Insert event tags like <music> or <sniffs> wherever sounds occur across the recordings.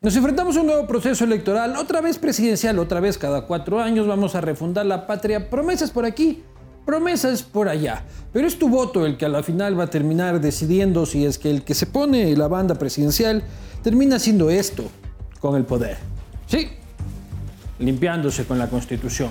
Nos enfrentamos a un nuevo proceso electoral, otra vez presidencial, otra vez cada cuatro años vamos a refundar la patria. Promesas por aquí, promesas por allá. Pero es tu voto el que a la final va a terminar decidiendo si es que el que se pone la banda presidencial termina haciendo esto con el poder. Sí, limpiándose con la constitución.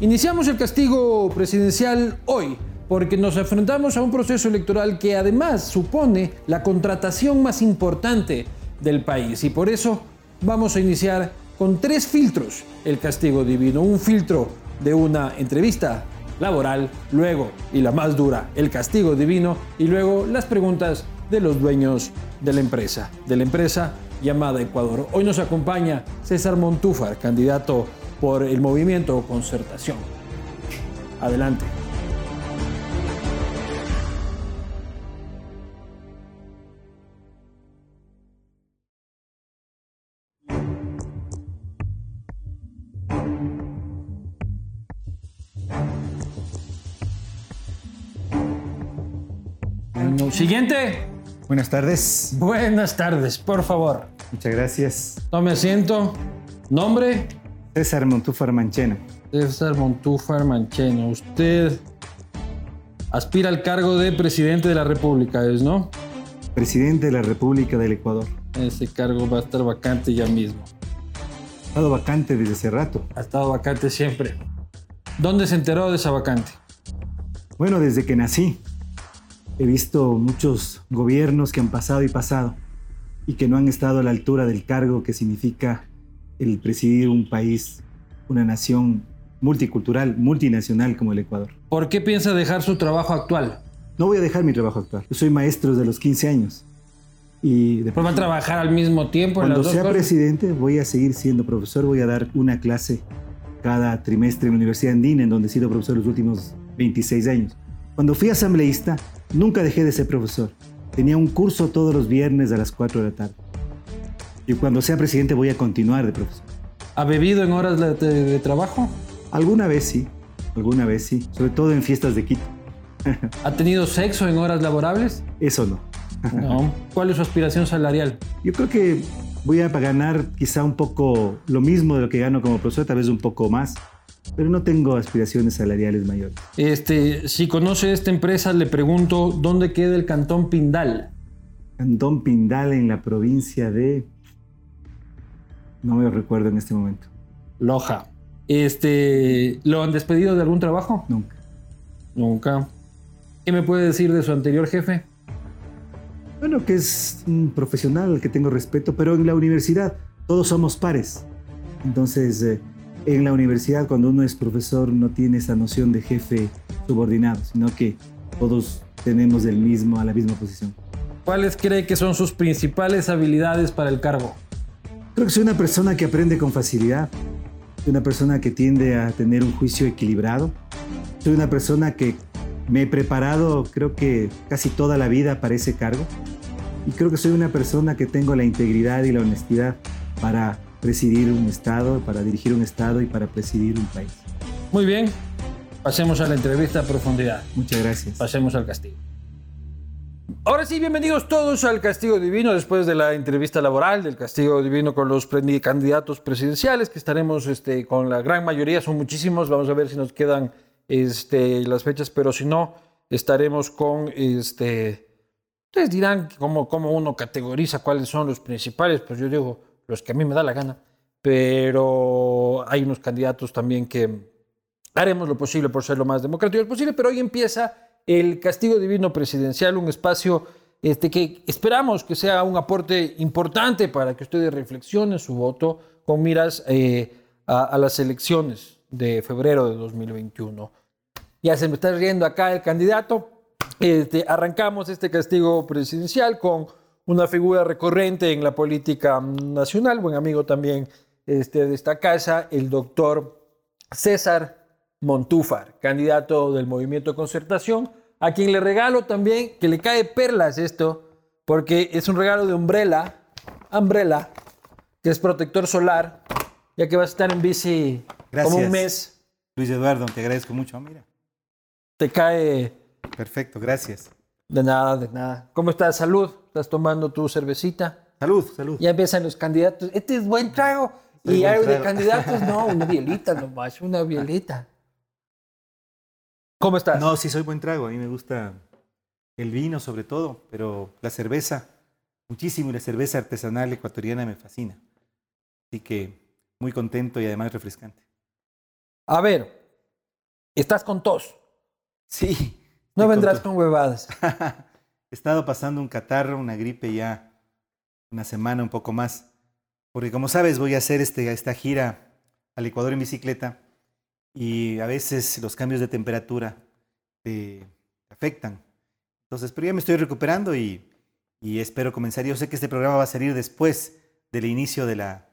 Iniciamos el castigo presidencial hoy porque nos enfrentamos a un proceso electoral que además supone la contratación más importante del país y por eso vamos a iniciar con tres filtros el castigo divino. Un filtro de una entrevista laboral, luego, y la más dura, el castigo divino, y luego las preguntas de los dueños de la empresa, de la empresa llamada Ecuador. Hoy nos acompaña César Montúfar, candidato por el movimiento Concertación. Adelante. Siguiente. Buenas tardes. Buenas tardes, por favor. Muchas gracias. Tome asiento. Nombre. César Montúfar Mancheno. César Montúfar Mancheno. Usted aspira al cargo de presidente de la República, ¿es no? Presidente de la República del Ecuador. Ese cargo va a estar vacante ya mismo. Ha estado vacante desde hace rato. Ha estado vacante siempre. ¿Dónde se enteró de esa vacante? Bueno, desde que nací. He visto muchos gobiernos que han pasado y pasado y que no han estado a la altura del cargo que significa el presidir un país, una nación multicultural, multinacional como el Ecuador. ¿Por qué piensa dejar su trabajo actual? No voy a dejar mi trabajo actual. Yo soy maestro desde los 15 años. Y después va a trabajar al mismo tiempo. Cuando sea presidente voy a seguir siendo profesor, voy a dar una clase cada trimestre en la Universidad Andina, en donde he sido profesor los últimos 26 años. Cuando fui asambleísta, nunca dejé de ser profesor. Tenía un curso todos los viernes a las 4 de la tarde. Y cuando sea presidente voy a continuar de profesor. ¿Ha bebido en horas de, trabajo? Alguna vez sí, alguna vez sí, sobre todo en fiestas de Quito. <laughs> ¿Ha tenido sexo en horas laborables? Eso no. no. ¿Cuál es su aspiración salarial? Yo creo que voy a ganar quizá un poco lo mismo de lo que gano como profesor, tal vez un poco más pero no tengo aspiraciones salariales mayores. Este, si conoce esta empresa, le pregunto, ¿dónde queda el Cantón Pindal? Cantón Pindal en la provincia de... No me lo recuerdo en este momento. Loja. Este, ¿Lo han despedido de algún trabajo? Nunca. Nunca. ¿Qué me puede decir de su anterior jefe? Bueno, que es un profesional al que tengo respeto, pero en la universidad todos somos pares. Entonces, eh, en la universidad cuando uno es profesor no tiene esa noción de jefe subordinado, sino que todos tenemos el mismo, a la misma posición. ¿Cuáles cree que son sus principales habilidades para el cargo? Creo que soy una persona que aprende con facilidad, soy una persona que tiende a tener un juicio equilibrado, soy una persona que me he preparado creo que casi toda la vida para ese cargo y creo que soy una persona que tengo la integridad y la honestidad para presidir un Estado, para dirigir un Estado y para presidir un país. Muy bien, pasemos a la entrevista a profundidad. Muchas gracias. Pasemos al castigo. Ahora sí, bienvenidos todos al Castigo Divino después de la entrevista laboral del Castigo Divino con los candidatos presidenciales, que estaremos este, con la gran mayoría, son muchísimos, vamos a ver si nos quedan este, las fechas, pero si no, estaremos con, este, ustedes dirán cómo, cómo uno categoriza cuáles son los principales, pues yo digo, los que a mí me da la gana, pero hay unos candidatos también que haremos lo posible por ser lo más democrático posible, pero hoy empieza el castigo divino presidencial, un espacio este, que esperamos que sea un aporte importante para que ustedes reflexionen su voto con miras eh, a, las elecciones de febrero de 2021. Ya se me está riendo acá el candidato. Este, arrancamos este castigo presidencial con una figura recurrente en la política nacional, buen amigo también este, de esta casa, el doctor César Montúfar, candidato del Movimiento Concertación, a quien le regalo también, que le cae perlas esto, porque es un regalo de Umbrella, Umbrella, que es protector solar, ya que vas a estar en bici como un mes. Luis Eduardo, te agradezco mucho, mira. Te cae... Perfecto, gracias. De nada, de nada. ¿Cómo estás? Salud. ¿Estás tomando tu cervecita? Salud, salud. Ya empiezan los candidatos. Este es buen trago. Soy y hay de candidatos, no, <laughs> una bielita nomás, una bielita. ¿Cómo estás? No, sí soy buen trago. A mí me gusta el vino sobre todo, pero la cerveza muchísimo y la cerveza artesanal ecuatoriana me fascina. Así que muy contento y además refrescante. A ver, estás con tos. Sí. No vendrás con con huevadas. <laughs> He estado pasando un catarro, una gripe ya una semana, un poco más. Porque como sabes, voy a hacer este, esta gira al Ecuador en bicicleta y a veces los cambios de temperatura te afectan. Entonces, pero ya me estoy recuperando y, y espero comenzar. Yo sé que este programa va a salir después del inicio de la,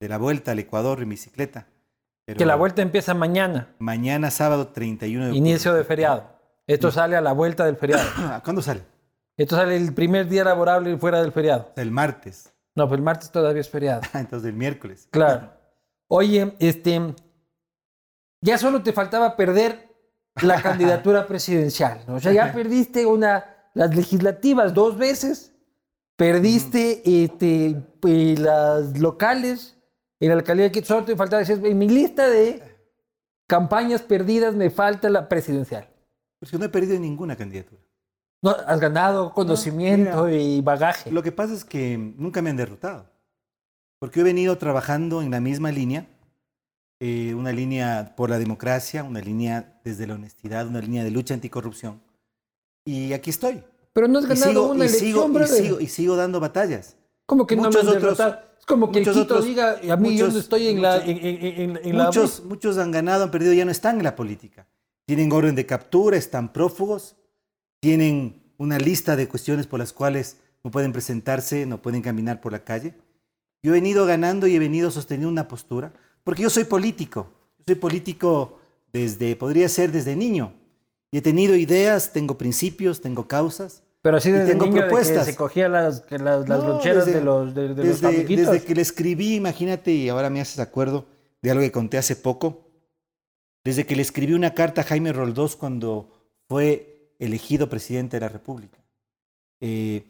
de la vuelta al Ecuador en bicicleta. Pero Que la vuelta empieza mañana, Mañana, sábado 31 de octubre. inicio de feriado. Esto sale a la vuelta del feriado. <coughs> ¿Cuándo sale? Esto sale el primer día laborable fuera del feriado. El martes. No, pues el martes todavía es feriado. <laughs> Entonces, el miércoles. Claro. Oye, este, ya solo te faltaba perder la candidatura <laughs> presidencial. ¿no? O sea, ya <laughs> perdiste una, las legislativas dos veces, perdiste este, las locales en la alcaldía Quito. Solo te faltaba decir, en mi lista de campañas perdidas me falta la presidencial. Pues yo no he perdido ninguna candidatura. No, has ganado conocimiento y bagaje. Lo que pasa es que nunca me han derrotado. Porque he venido trabajando en la misma línea, eh, una línea por la democracia, una línea desde la honestidad, una línea de lucha anticorrupción. Y aquí estoy. Pero no has Y ganado sigo, una y elección, sigo, y sigo, y sigo dando batallas. Como que no me muchos han otros- derrotado. Es como que el muchos Quito otros- diga, a mí yo no muchos- estoy en la, muchos- en, en- en- en la Muchos, muchos han ganado, han perdido, ya no están en la política. Tienen orden de captura, están prófugos, tienen una lista de cuestiones por las cuales no pueden presentarse, no pueden caminar por la calle. Yo he venido ganando y he venido sosteniendo una postura, porque yo soy político. Yo soy político desde, podría ser desde niño. Y he tenido ideas, tengo principios, tengo causas. Pero así desde tengo niño de que propuestas. se cogía las, las, las No, loncheras desde- de los, de, de los desde, amiguitos. desde que le escribí, imagínate, y ahora me haces acuerdo de algo que conté hace poco. Desde que le escribí una carta a Jaime Roldós cuando fue elegido presidente de la República. Eh,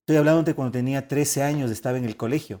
estoy hablando de cuando tenía 13 años, estaba en el colegio.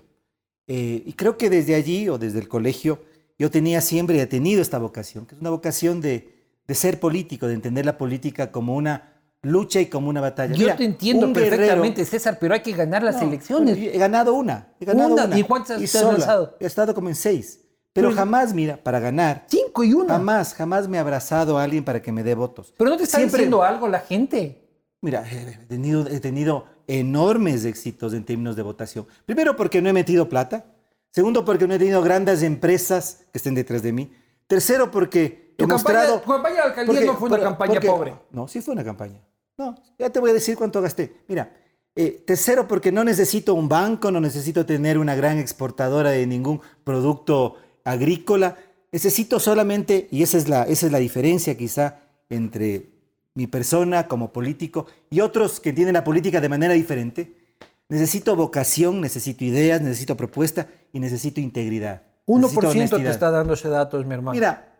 Eh, y creo que desde allí o desde el colegio yo tenía siempre y he tenido esta vocación, que es una vocación de, de ser político, de entender la política como una lucha y como una batalla. Yo Mira, te entiendo guerrero- perfectamente, César, pero hay que ganar las no, elecciones. He ganado una. He ganado Una. una. ¿Y cuántas has lanzado? He estado como en seis. Pero Pero- jamás, mira, para ganar, Cinco y una. jamás, jamás me ha abrazado a alguien para que me dé votos. Pero no te está Siempre- diciendo algo la gente. Mira, he tenido, he tenido enormes éxitos en términos de votación. Primero, porque no he metido plata. Segundo, porque no he tenido grandes empresas que estén detrás de mí. Tercero, porque Tu he campaña, mostrado... tu campaña de alcaldía Porque- no fue una porque- campaña porque- pobre. No, sí fue una campaña. No, ya te voy a decir cuánto gasté. Mira, eh, tercero, porque no necesito un banco, no necesito tener una gran exportadora de ningún producto agrícola. Necesito solamente, y esa es la, esa es la diferencia quizá entre mi persona como político y otros que entienden la política de manera diferente. Necesito vocación, necesito ideas, necesito propuesta y necesito integridad. 1% Necesito te está dando ese datos, mi hermano. Mira,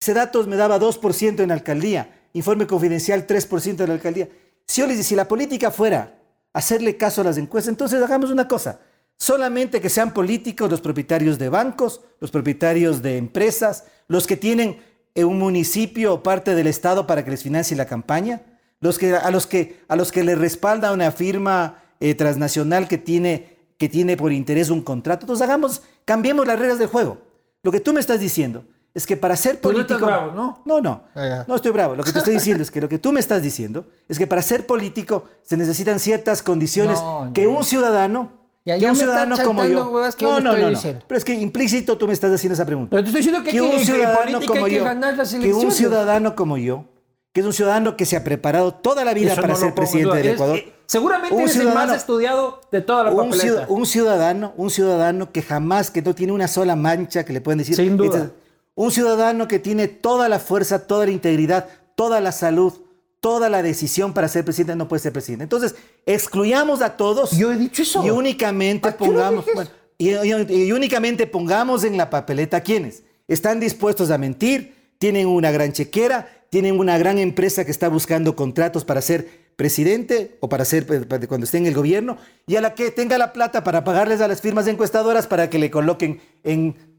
ese datos me daba 2% en la alcaldía, informe confidencial 3% en la alcaldía. Si yo les si la política fuera hacerle caso a las encuestas, entonces hagamos una cosa, solamente que sean políticos los propietarios de bancos, los propietarios de empresas, los que tienen eh, un municipio o parte del Estado para que les financie la campaña, los que, a, los que, a los que les respalda una firma eh, transnacional que tiene, que tiene por interés un contrato. Entonces hagamos, cambiemos las reglas del juego. Lo que tú me estás diciendo es que para ser Tú no estás político... bravo, ¿no? No, no. Ah. No estoy bravo. Lo que te estoy diciendo es que lo que tú me estás diciendo es que para ser político se necesitan ciertas condiciones <laughs> No, que no. un ciudadano, Que un me ciudadano como yo. huevas, que no, yo no, estoy no, diciendo. Pero es que implícito tú me estás haciendo esa pregunta. Pero te estoy diciendo que, que un que ciudadano como hay que yo, ganar las que un elecciones. ciudadano como yo, que es un ciudadano que se ha preparado toda la vida Eso para no ser presidente del Es- Ecuador. eh, seguramente Un eres el más estudiado de toda la un, un ciudadano, un ciudadano que jamás, que no tiene una sola mancha que le pueden decir. Sin duda. Un ciudadano que tiene toda la fuerza, toda la integridad, toda la salud, toda la decisión para ser presidente, no puede ser presidente. Entonces, excluyamos a todos. Yo he dicho eso. Y únicamente ¿A qué hora pongamos. bueno, y, y- y únicamente pongamos en la papeleta a quienes están dispuestos a mentir, tienen una gran chequera, tienen una gran empresa que está buscando contratos para ser presidente o para ser cuando esté en el gobierno y a la que tenga la plata para pagarles a las firmas encuestadoras para que le coloquen en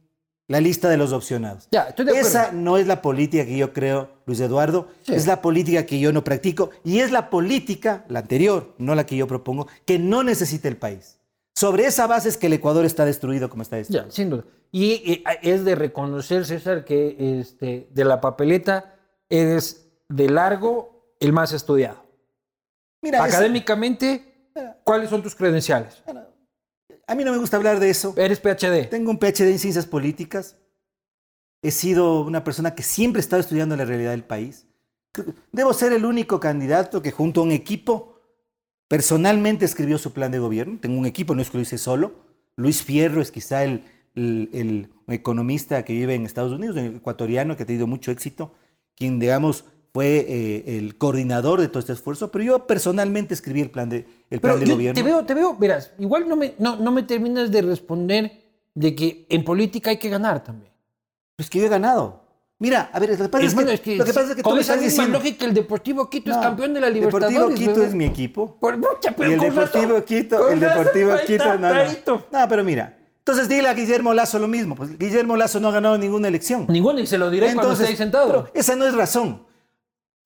la lista de los opcionados. Esa no es la política que yo creo, Luis Eduardo, es la política que yo no practico y es la política, la anterior, no la que yo propongo, que no necesita el país. Sobre esa base es que el Ecuador está destruido como está destruido. Ya, sin duda. Y, es de reconocer, César, que este, de la papeleta eres de largo el más estudiado. Mira, Académicamente, ¿cuáles son tus credenciales? A mí no me gusta hablar de eso. Eres PhD. Tengo un PhD en ciencias políticas. He sido una persona que siempre ha estado estudiando la realidad del país. Debo ser el único candidato que junto a un equipo personalmente escribió su plan de gobierno. Tengo un equipo, no es que lo hice solo. Luis Fierro es quizá el, el, economista que vive en Estados Unidos, el ecuatoriano que ha tenido mucho éxito, quien, digamos, fue eh, el coordinador de todo este esfuerzo, pero yo personalmente escribí el plan de, el plan de gobierno. Te veo, te veo, verás, igual no me, no, no me terminas de responder de que en política hay que ganar también. Pues que yo he ganado. Mira, a ver, lo que pasa, es, que, es que, lo que, pasa es que tú me estás diciendo... lógica, el Deportivo Quito es campeón de la Libertadores. El Deportivo Quito es mi equipo. Por mucha, pero y el Deportivo Quito, el Deportivo Quito, no, no. No, pero mira, entonces dile a Guillermo Lazo lo mismo. Pues Guillermo Lazo no ha ganado ninguna elección. Ninguna, y se lo diré Entonces, cuando esté ahí sentado. Pero esa no es razón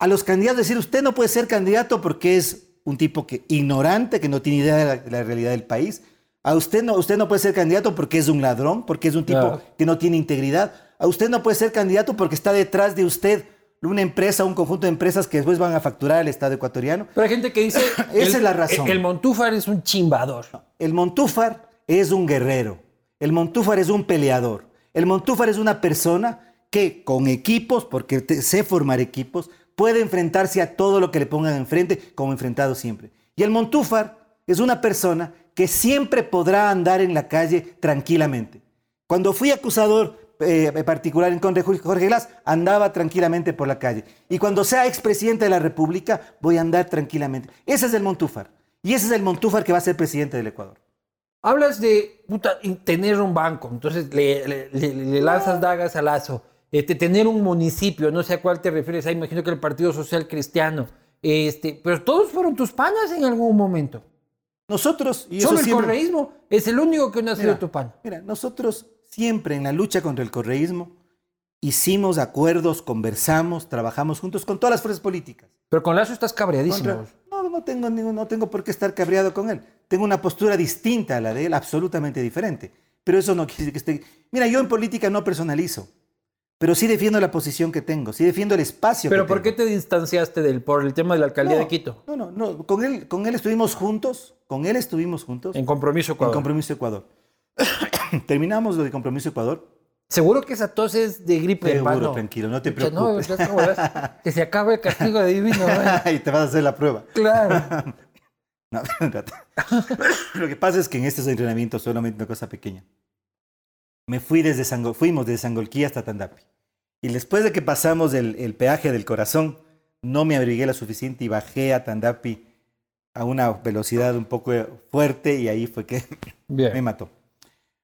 a los candidatos decir, usted no puede ser candidato porque es un tipo que, ignorante, que no tiene idea de la, realidad del país. A usted no, usted no puede ser candidato porque es un ladrón, porque es un tipo que no tiene integridad. A usted no puede ser candidato porque está detrás de usted una empresa, un conjunto de empresas que después van a facturar al Estado ecuatoriano. Pero hay gente que dice... <coughs> Esa es la razón. El Montúfar es un chimbador. El Montúfar es un guerrero. El Montúfar es un peleador. El Montúfar es una persona que con equipos, porque sé formar equipos, puede enfrentarse a todo lo que le pongan enfrente, como enfrentado siempre. Y el Montúfar es una persona que siempre podrá andar en la calle tranquilamente. Cuando fui acusador eh, particular en contra de Jorge Glass, andaba tranquilamente por la calle. Y cuando sea expresidente de la República, voy a andar tranquilamente. Ese es el Montúfar. Y ese es el Montúfar que va a ser presidente del Ecuador. Hablas de tener un banco, entonces le, le lanzas dagas al lazo. Este, tener un municipio, no sé a cuál te refieres, ahí imagino que el Partido Social Cristiano, este, pero todos fueron tus panas en algún momento. Nosotros, y Solo el correísmo es el único que no ha sido tu pan. Mira, nosotros siempre en la lucha contra el correísmo hicimos acuerdos, conversamos, trabajamos juntos con todas las fuerzas políticas. Pero con Lazo estás cabreadísimo. No, no tengo, no tengo por qué estar cabreado con él. Tengo una postura distinta a la de él, absolutamente diferente. Pero eso no quiere decir que esté... Mira, yo en política no personalizo. Pero sí defiendo la posición que tengo, sí defiendo el espacio ¿Pero por qué te distanciaste del, por el tema de la alcaldía de Quito? No, no, no. Con él, con él estuvimos juntos, con él estuvimos juntos. En Compromiso Ecuador. En Compromiso Ecuador. <coughs> Terminamos lo de Compromiso Ecuador. Seguro que esa tos es de gripe, Seguro, tranquilo, no te preocupes. No, que se acabe el castigo divino. <laughs> y te vas a hacer la prueba. Claro. <laughs> no, <laughs> <coughs> lo que pasa es que en estos entrenamientos solamente una cosa pequeña me fui desde fuimos desde Sangolquí hasta Tandapi. Y después de que pasamos el, peaje del corazón, no me abrigué lo suficiente y bajé a Tandapi a una velocidad un poco fuerte y ahí fue que <laughs> me mató.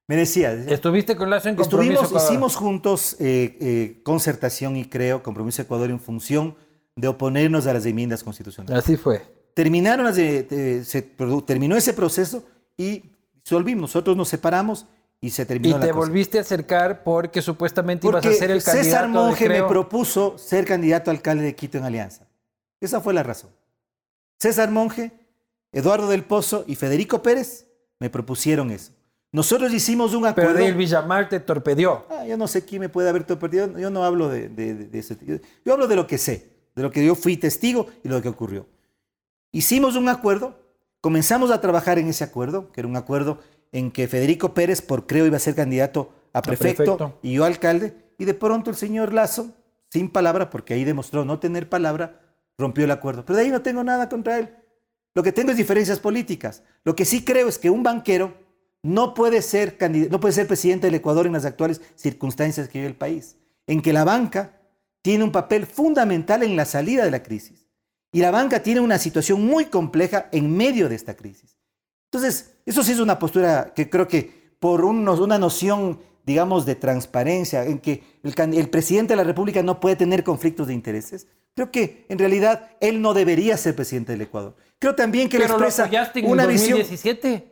Me decía. ¿Estuviste con Lazo en Compromiso Estuvimos, Hicimos juntos eh, eh, concertación y creo Compromiso Ecuador en función de oponernos a las enmiendas constitucionales. Así fue. Terminaron las se terminó ese proceso y disolvimos. Nosotros nos separamos y se terminó y te volviste a acercar porque supuestamente ibas a ser el candidato. César Monge me propuso ser candidato a alcalde de Quito en Alianza. Esa fue la razón. César Monge, Eduardo del Pozo y Federico Pérez me propusieron eso. Nosotros hicimos un acuerdo. Pero el Villamar te torpedió. Ah, yo no sé quién me puede haber torpedido. Yo no hablo de, de, de, ese. Yo hablo de lo que sé, de lo que yo fui testigo y lo que ocurrió. Hicimos un acuerdo, comenzamos a trabajar en ese acuerdo, que era un acuerdo en que Federico Pérez, por creo, iba a ser candidato a prefecto, y yo alcalde, y de pronto el señor Lazo, sin palabra, porque ahí demostró no tener palabra, rompió el acuerdo. Pero de ahí no tengo nada contra él. Lo que tengo es diferencias políticas. Lo que sí creo es que un banquero no puede ser, no puede ser presidente del Ecuador en las actuales circunstancias que vive el país, en que la banca tiene un papel fundamental en la salida de la crisis. Y la banca tiene una situación muy compleja en medio de esta crisis. Entonces, eso sí es una postura que creo que por una noción, digamos, de transparencia, en que el, presidente de la República no puede tener conflictos de intereses, Creo que en realidad él no debería ser presidente del Ecuador. Creo también que Pero le lo expresa apoyaste en una el visión. 2017.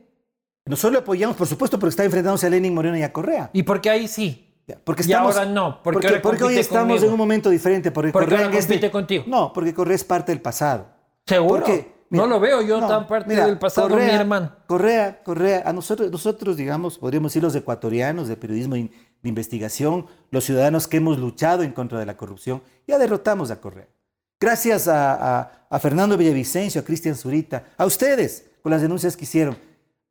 Nosotros lo apoyamos, por supuesto, porque está enfrentándose a Lenin Moreno y a Correa. ¿Y por qué ahí sí? Porque Y estamos, ahora no, porque porque, ahora porque hoy compite estamos conmigo. en un momento diferente. Porque, Porque Correa ahora en este- compite contigo. No, porque Correa es parte del pasado. ¿Seguro? Porque, no lo veo yo tan parte del pasado, mi hermano. Correa, Correa, a nosotros, nosotros, digamos, podríamos decir los ecuatorianos de periodismo de investigación, los ciudadanos que hemos luchado en contra de la corrupción, ya derrotamos a Correa. Gracias a, a- a Fernando Villavicencio, a Cristian Zurita, a ustedes, con las denuncias que hicieron.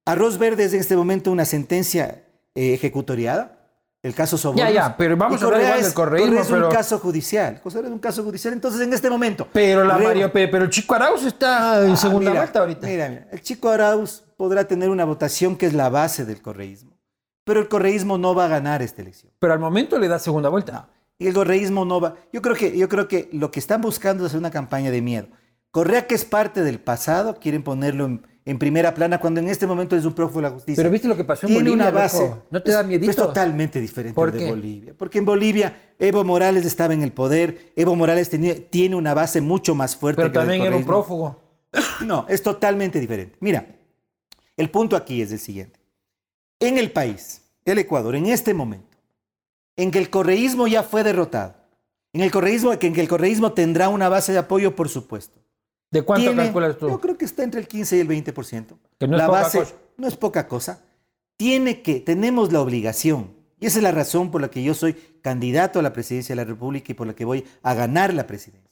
Arroz Verde es en este momento una sentencia eh, ejecutoriada, el caso Sobornos. Ya, ya, pero vamos a hablar igual del es- correísmo, Correa es pero- un caso judicial. Correa es un caso judicial. Entonces, en este momento... Pero la pe- pero Chico Arauz está en Ah, segunda mira, vuelta ahorita. Mira, mira, el chico Arauz podrá tener una votación que es la base del correísmo, pero el correísmo no va a ganar esta elección. Pero al momento le da segunda vuelta. Y el correísmo no va. Yo creo que, yo creo que lo que están buscando es hacer una campaña de miedo. Correa, que es parte del pasado, quieren ponerlo en, en primera plana cuando en este momento es un prófugo de la justicia. Pero viste lo que pasó en Tiene Bolivia, una base. loco? ¿No te da miedito? Es totalmente diferente ¿Por de qué? Bolivia. Porque en Bolivia Evo Morales estaba en el poder. Evo Morales tenía- tiene una base mucho más fuerte Pero que también era un prófugo. <coughs> No, es totalmente diferente. Mira, el punto aquí es el siguiente. En el país, el Ecuador, en este momento, en que el correísmo ya fue derrotado, en el correísmo, que en que el correísmo tendrá una base de apoyo, por supuesto. ¿De cuánto Tiene- calculas tú? Yo creo que está entre el 15 y el 20%. Que no es la poca base cosa. no es poca cosa. Tiene que, tenemos la obligación, y esa es la razón por la que yo soy candidato a la presidencia de la República y por la que voy a ganar la presidencia.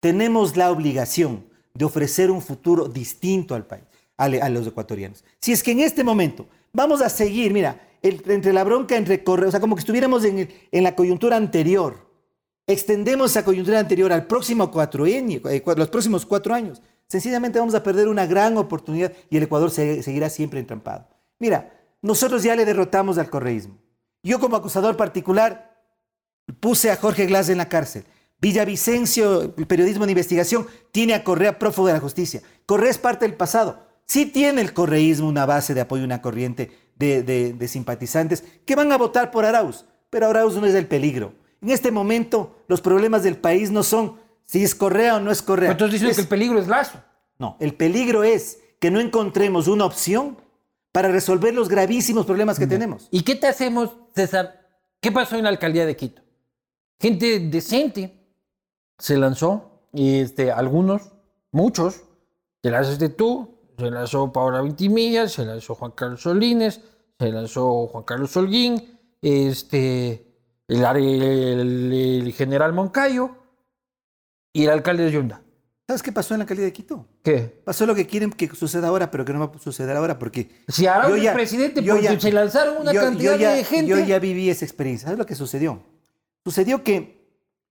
Tenemos la obligación de ofrecer un futuro distinto al país, a, los ecuatorianos. Si es que en este momento vamos a seguir, mira, el- entre la bronca, entre corre, o sea, como que estuviéramos en la coyuntura anterior, extendemos esa coyuntura anterior al próximo cuatroenio, eh, los próximos cuatro años, sencillamente vamos a perder una gran oportunidad y el Ecuador se- seguirá siempre entrampado. Mira, nosotros ya le derrotamos al correísmo. Yo como acusador particular puse a Jorge Glass en la cárcel. Villavicencio, el periodismo de investigación, tiene a Correa prófugo de la justicia. Correa es parte del pasado. Sí tiene el correísmo una base de apoyo, una corriente de, de- de simpatizantes que van a votar por Arauz, pero Arauz no es el peligro. En este momento, los problemas del país no son si es Correa o no es Correa. Pero entonces dicen Es- que el peligro es Lazo. no, el peligro es que no encontremos una opción para resolver los gravísimos problemas que tenemos. ¿Y qué te hacemos, César? ¿Qué pasó en la alcaldía de Quito? Gente decente se lanzó, y este, algunos, muchos, te lanzaste tú, se lanzó Paola Vintimilla, se lanzó Juan Carlos Solines, se lanzó Juan Carlos Holguín, este, el, el- el general Moncayo y el alcalde de Yunda. ¿Sabes qué pasó en la alcaldía de Quito? ¿Qué? Pasó lo que quieren que suceda ahora, pero que no va a suceder ahora porque... Si yo es ya- presidente yo porque ya- se lanzaron una yo- yo cantidad ya- de gente. Yo ya viví esa experiencia. ¿Sabes lo que sucedió? Sucedió que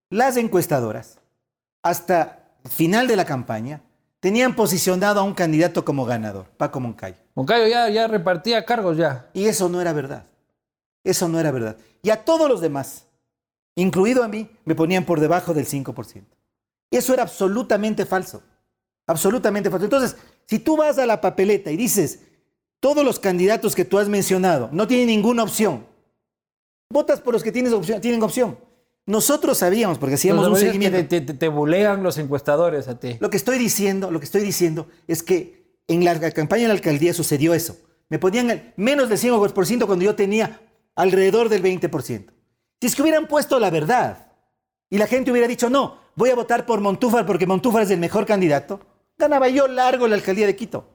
las encuestadoras, hasta el final de la campaña, tenían posicionado a un candidato como ganador, Paco Moncayo. Moncayo ya, ya repartía cargos ya. Y eso no era verdad. Eso no era verdad. Y a todos los demás, incluido a mí, me ponían por debajo del 5%. Eso era absolutamente falso. Absolutamente falso. Entonces, si tú vas a la papeleta y dices, todos los candidatos que tú has mencionado no tienen ninguna opción, votas por los que tienes opción, tienen opción. Nosotros sabíamos, porque hacíamos un que seguimiento. Te, te, te bulean los encuestadores a ti. Lo que estoy diciendo, lo que estoy diciendo es que en la campaña de la alcaldía sucedió eso. Me ponían el- menos del 5% cuando yo tenía alrededor del 20%. Si es que hubieran puesto la verdad y la gente hubiera dicho, no, voy a votar por Montúfar porque Montúfar es el mejor candidato, ganaba yo largo la alcaldía de Quito.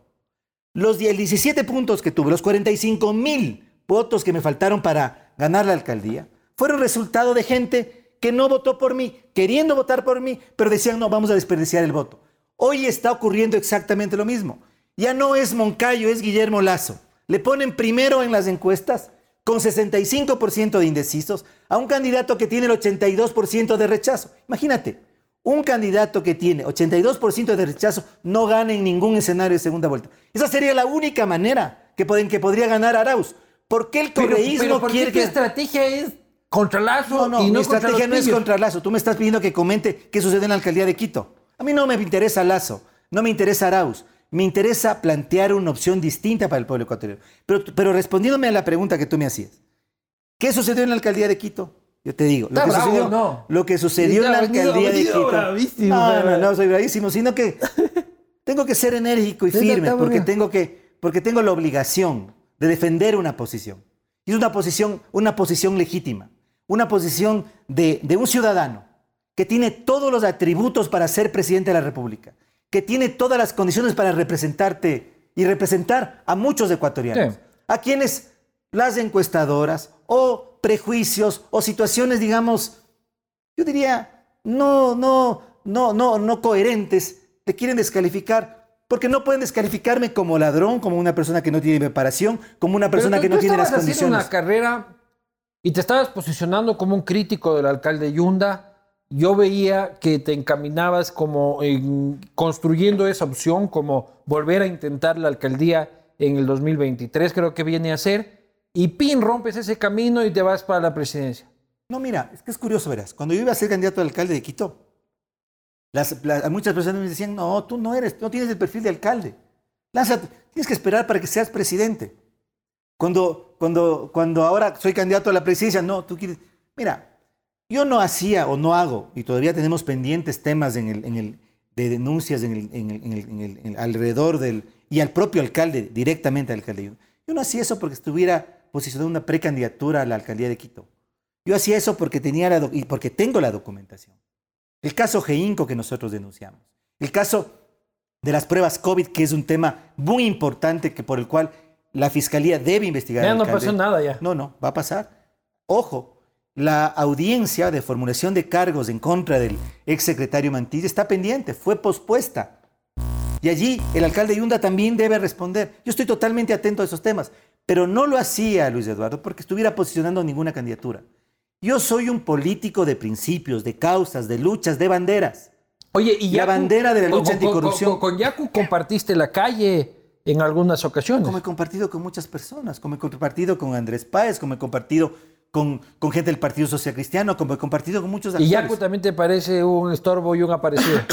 Los 17 puntos que tuve, los 45 mil votos que me faltaron para ganar la alcaldía, fueron resultado de gente que no votó por mí, queriendo votar por mí, pero decían, no, vamos a desperdiciar el voto. Hoy está ocurriendo exactamente lo mismo. Ya no es Moncayo, es Guillermo Lazo. Le ponen primero en las encuestas, con 65% de indecisos, a un candidato que tiene el 82% de rechazo. Imagínate, un candidato que tiene 82% de rechazo no gana en ningún escenario de segunda vuelta. Esa sería la única manera que, pueden, que podría ganar Arauz. ¿Por qué el correísmo pero ¿por qué quiere tu que... estrategia es contra Lazo No, no, y mi no contra estrategia no es contra Lazo. Tú me estás pidiendo que comente qué sucede en la alcaldía de Quito. A mí no me interesa Lazo, no me interesa Arauz. Me interesa plantear una opción distinta para el pueblo ecuatoriano. Pero, pero respondiéndome a la pregunta que tú me hacías. ¿Qué sucedió en la alcaldía de Quito? Yo te digo, lo que bravo, sucedió, ¿no? lo que sucedió en la alcaldía de Quito. bravísimo, no, no, no soy bravísimo, sino que tengo que ser enérgico y firme porque tengo que porque tengo la obligación de defender una posición. Y es una posición, una posición legítima, una posición de, de un ciudadano que tiene todos los atributos para ser presidente de la República, que tiene todas las condiciones para representarte y representar a muchos ecuatorianos, Sí. a quienes las encuestadoras o prejuicios o situaciones, digamos, yo diría, no, no, no, no, no coherentes, te quieren descalificar. Porque no pueden descalificarme como ladrón, como una persona que no tiene preparación, como una persona que no tiene las estabas haciendo condiciones. una carrera y te estabas posicionando como un crítico del alcalde Yunda. Yo veía que te encaminabas como en- construyendo esa opción, como volver a intentar la alcaldía en el 2023, creo que viene a ser. Y pin, rompes ese camino y te vas para la presidencia. No, mira, es que es curioso, verás. Cuando yo iba a ser candidato a alcalde de Quito, las- muchas personas me decían, no, tú no eres, no tienes el perfil de alcalde. Lánzate, tienes que esperar para que seas presidente. Cuando, cuando, cuando ahora soy candidato a la presidencia, no, tú quieres... Mira, yo no hacía o no hago, y todavía tenemos pendientes temas en el, en el, de denuncias en el, en alrededor del... y al propio alcalde, directamente al alcalde. Yo no hacía eso porque estuviera posicionado una precandidatura a la alcaldía de Quito. Yo hacía eso porque tenía la y porque tengo la documentación. El caso Geinco que nosotros denunciamos. El caso de las pruebas COVID, que es un tema muy importante que por el cual la fiscalía debe investigar. Ya no alcalde. pasó nada ya. No, no, va a pasar. Ojo, la audiencia de formulación de cargos en contra del exsecretario Mantilla está pendiente, fue pospuesta. Y allí el alcalde Yunda también debe responder. Yo estoy totalmente atento a esos temas, pero no lo hacía Luis Eduardo porque estuviera posicionando ninguna candidatura. Yo soy un político de principios, de causas, de luchas, de banderas. Oye, y La Yacu- bandera de la con- lucha con- con- anticorrupción. Con, con Yacu compartiste la calle en algunas ocasiones. Como he compartido con muchas personas, como he compartido con Andrés Páez, como he compartido con, con gente del Partido Social Cristiano, como he compartido con muchos Y actores. Yacu también te parece un estorbo y un aparecido. <coughs>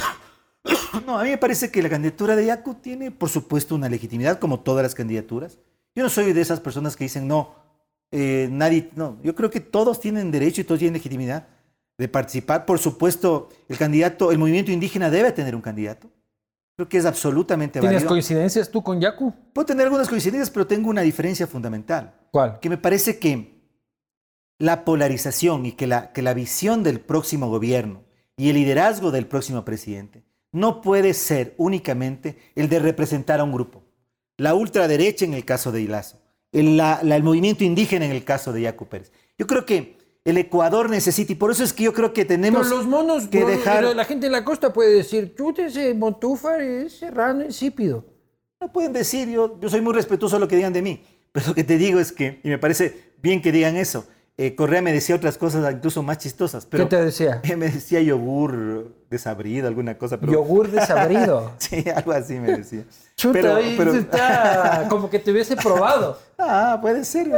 No, a mí me parece que la candidatura de Yacu tiene, por supuesto, una legitimidad, como todas las candidaturas. Yo no soy de esas personas que dicen, no, eh, nadie, no. Yo creo que todos tienen derecho y todos tienen legitimidad de participar. Por supuesto, el candidato, el movimiento indígena debe tener un candidato. Creo que es absolutamente ¿Tienes válido. coincidencias tú con Yacu? Puedo tener algunas coincidencias, pero tengo una diferencia fundamental. ¿Cuál? que me parece que la polarización y que la, que la visión del próximo gobierno y el liderazgo del próximo presidente no puede ser únicamente el de representar a un grupo. La ultraderecha en el caso de Hilazo, el, la- la- el movimiento indígena en el caso de Yacu Pérez. Yo creo que el Ecuador necesita, y por eso es que yo creo que tenemos Pero los monos, que dejar... la gente en la costa puede decir, chute ese Montúfar es serrano, insípido. No pueden decir, yo, yo soy muy respetuoso de lo que digan de mí, pero lo que te digo es que, y me parece bien que digan eso, eh, Correa me decía otras cosas incluso más chistosas, pero ¿Qué te decía? <laughs> me decía yogur desabrido, alguna cosa, pero... Yogur desabrido. <laughs> Sí, algo así me decía. Chuta, pero, pero- está <laughs> como que te hubiese probado. Ah, puede ser.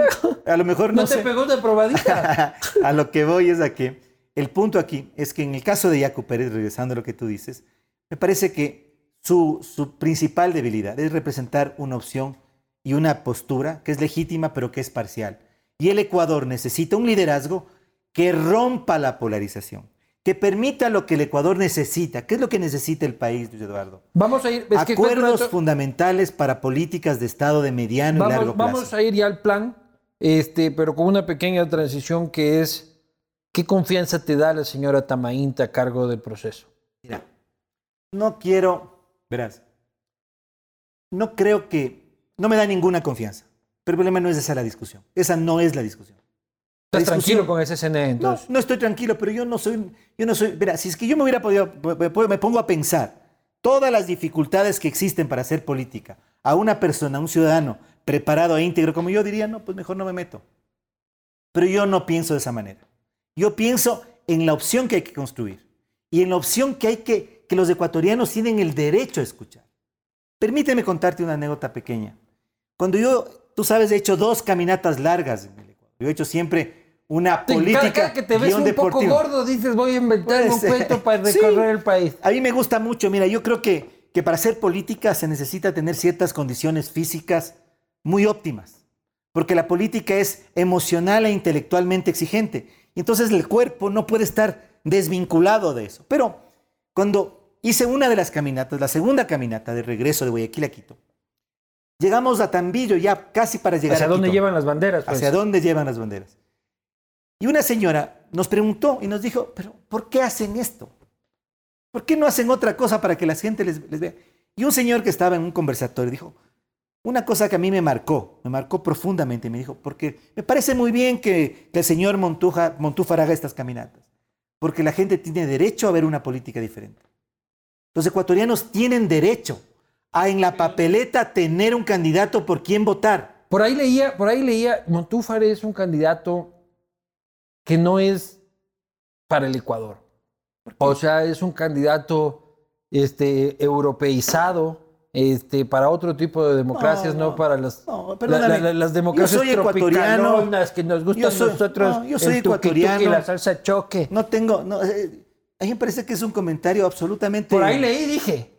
A lo mejor ¿No, no, te sé. pegó de probadita? a lo que voy es a que el punto aquí es que en el caso de Yacu Pérez, regresando a lo que tú dices, me parece que su, su principal debilidad es representar una opción y una postura que es legítima pero que es parcial. Y el Ecuador necesita un liderazgo que rompa la polarización, que permita lo que el Ecuador necesita. ¿Qué es lo que necesita el país, Luis Eduardo? Vamos a ir. es Acuerdos fundamentales para políticas de Estado de mediano y largo plazo. vamos a ir ya al plan, este, pero con una pequeña transición que es, ¿qué confianza te da la señora Tamaínta a cargo del proceso? Mira, no quiero, verás, no creo que, no me da ninguna confianza. Pero el problema no es esa la discusión. Esa no es la discusión. La ¿Estás discusión- tranquilo con ese CNE No, entonces? no estoy tranquilo, pero yo no soy, yo no soy, verá, si es que yo me hubiera podido, me pongo a pensar todas las dificultades que existen para hacer política a una persona, a un ciudadano preparado e íntegro como yo diría, no, pues mejor no me meto. Pero yo no pienso de esa manera. Yo pienso en la opción que hay que construir y en la opción que hay que, que los ecuatorianos tienen el derecho a escuchar. Permíteme contarte una anécdota pequeña. Cuando yo, tú sabes, he hecho dos caminatas largas en el Ecuador. Yo he hecho siempre una Te política que te ves un poco gordo, dices voy a inventar un cuento para Sí. recorrer el país. A mí me gusta mucho, mira, yo creo que, que para hacer política se necesita tener ciertas condiciones físicas muy óptimas, porque la política es emocional e intelectualmente exigente. Entonces el cuerpo no puede estar desvinculado de eso. Pero cuando hice una de las caminatas, la segunda caminata de regreso de Guayaquil a Quito, llegamos a Tambillo ya casi para llegar ¿Hacia a dónde Quito. llevan las banderas? pues? ¿Hacia dónde llevan las banderas? Y una señora nos preguntó y nos dijo, pero ¿por qué hacen esto? ¿Por qué no hacen otra cosa para que la gente les, les vea? Y un señor que estaba en un conversatorio dijo, una cosa que a mí me marcó, me marcó profundamente, me dijo, porque me parece muy bien que, que el señor Montuja, Montúfar haga estas caminatas, porque la gente tiene derecho a ver una política diferente. Los ecuatorianos tienen derecho a en la papeleta tener un candidato por quien votar. Por ahí leía, por ahí leía, Montúfar es un candidato que no es para el Ecuador. O sea, es un candidato este, europeizado este, para otro tipo de democracias, no, No, no, para las, no, la- la- las democracias Yo soy ecuatoriano. que nos gustan Yo soy- nosotros. no, yo soy el tuki tuki, ecuatoriano. la salsa choque. No tengo, no, eh, a mí me parece que es un comentario absolutamente... Por ahí leí, dije.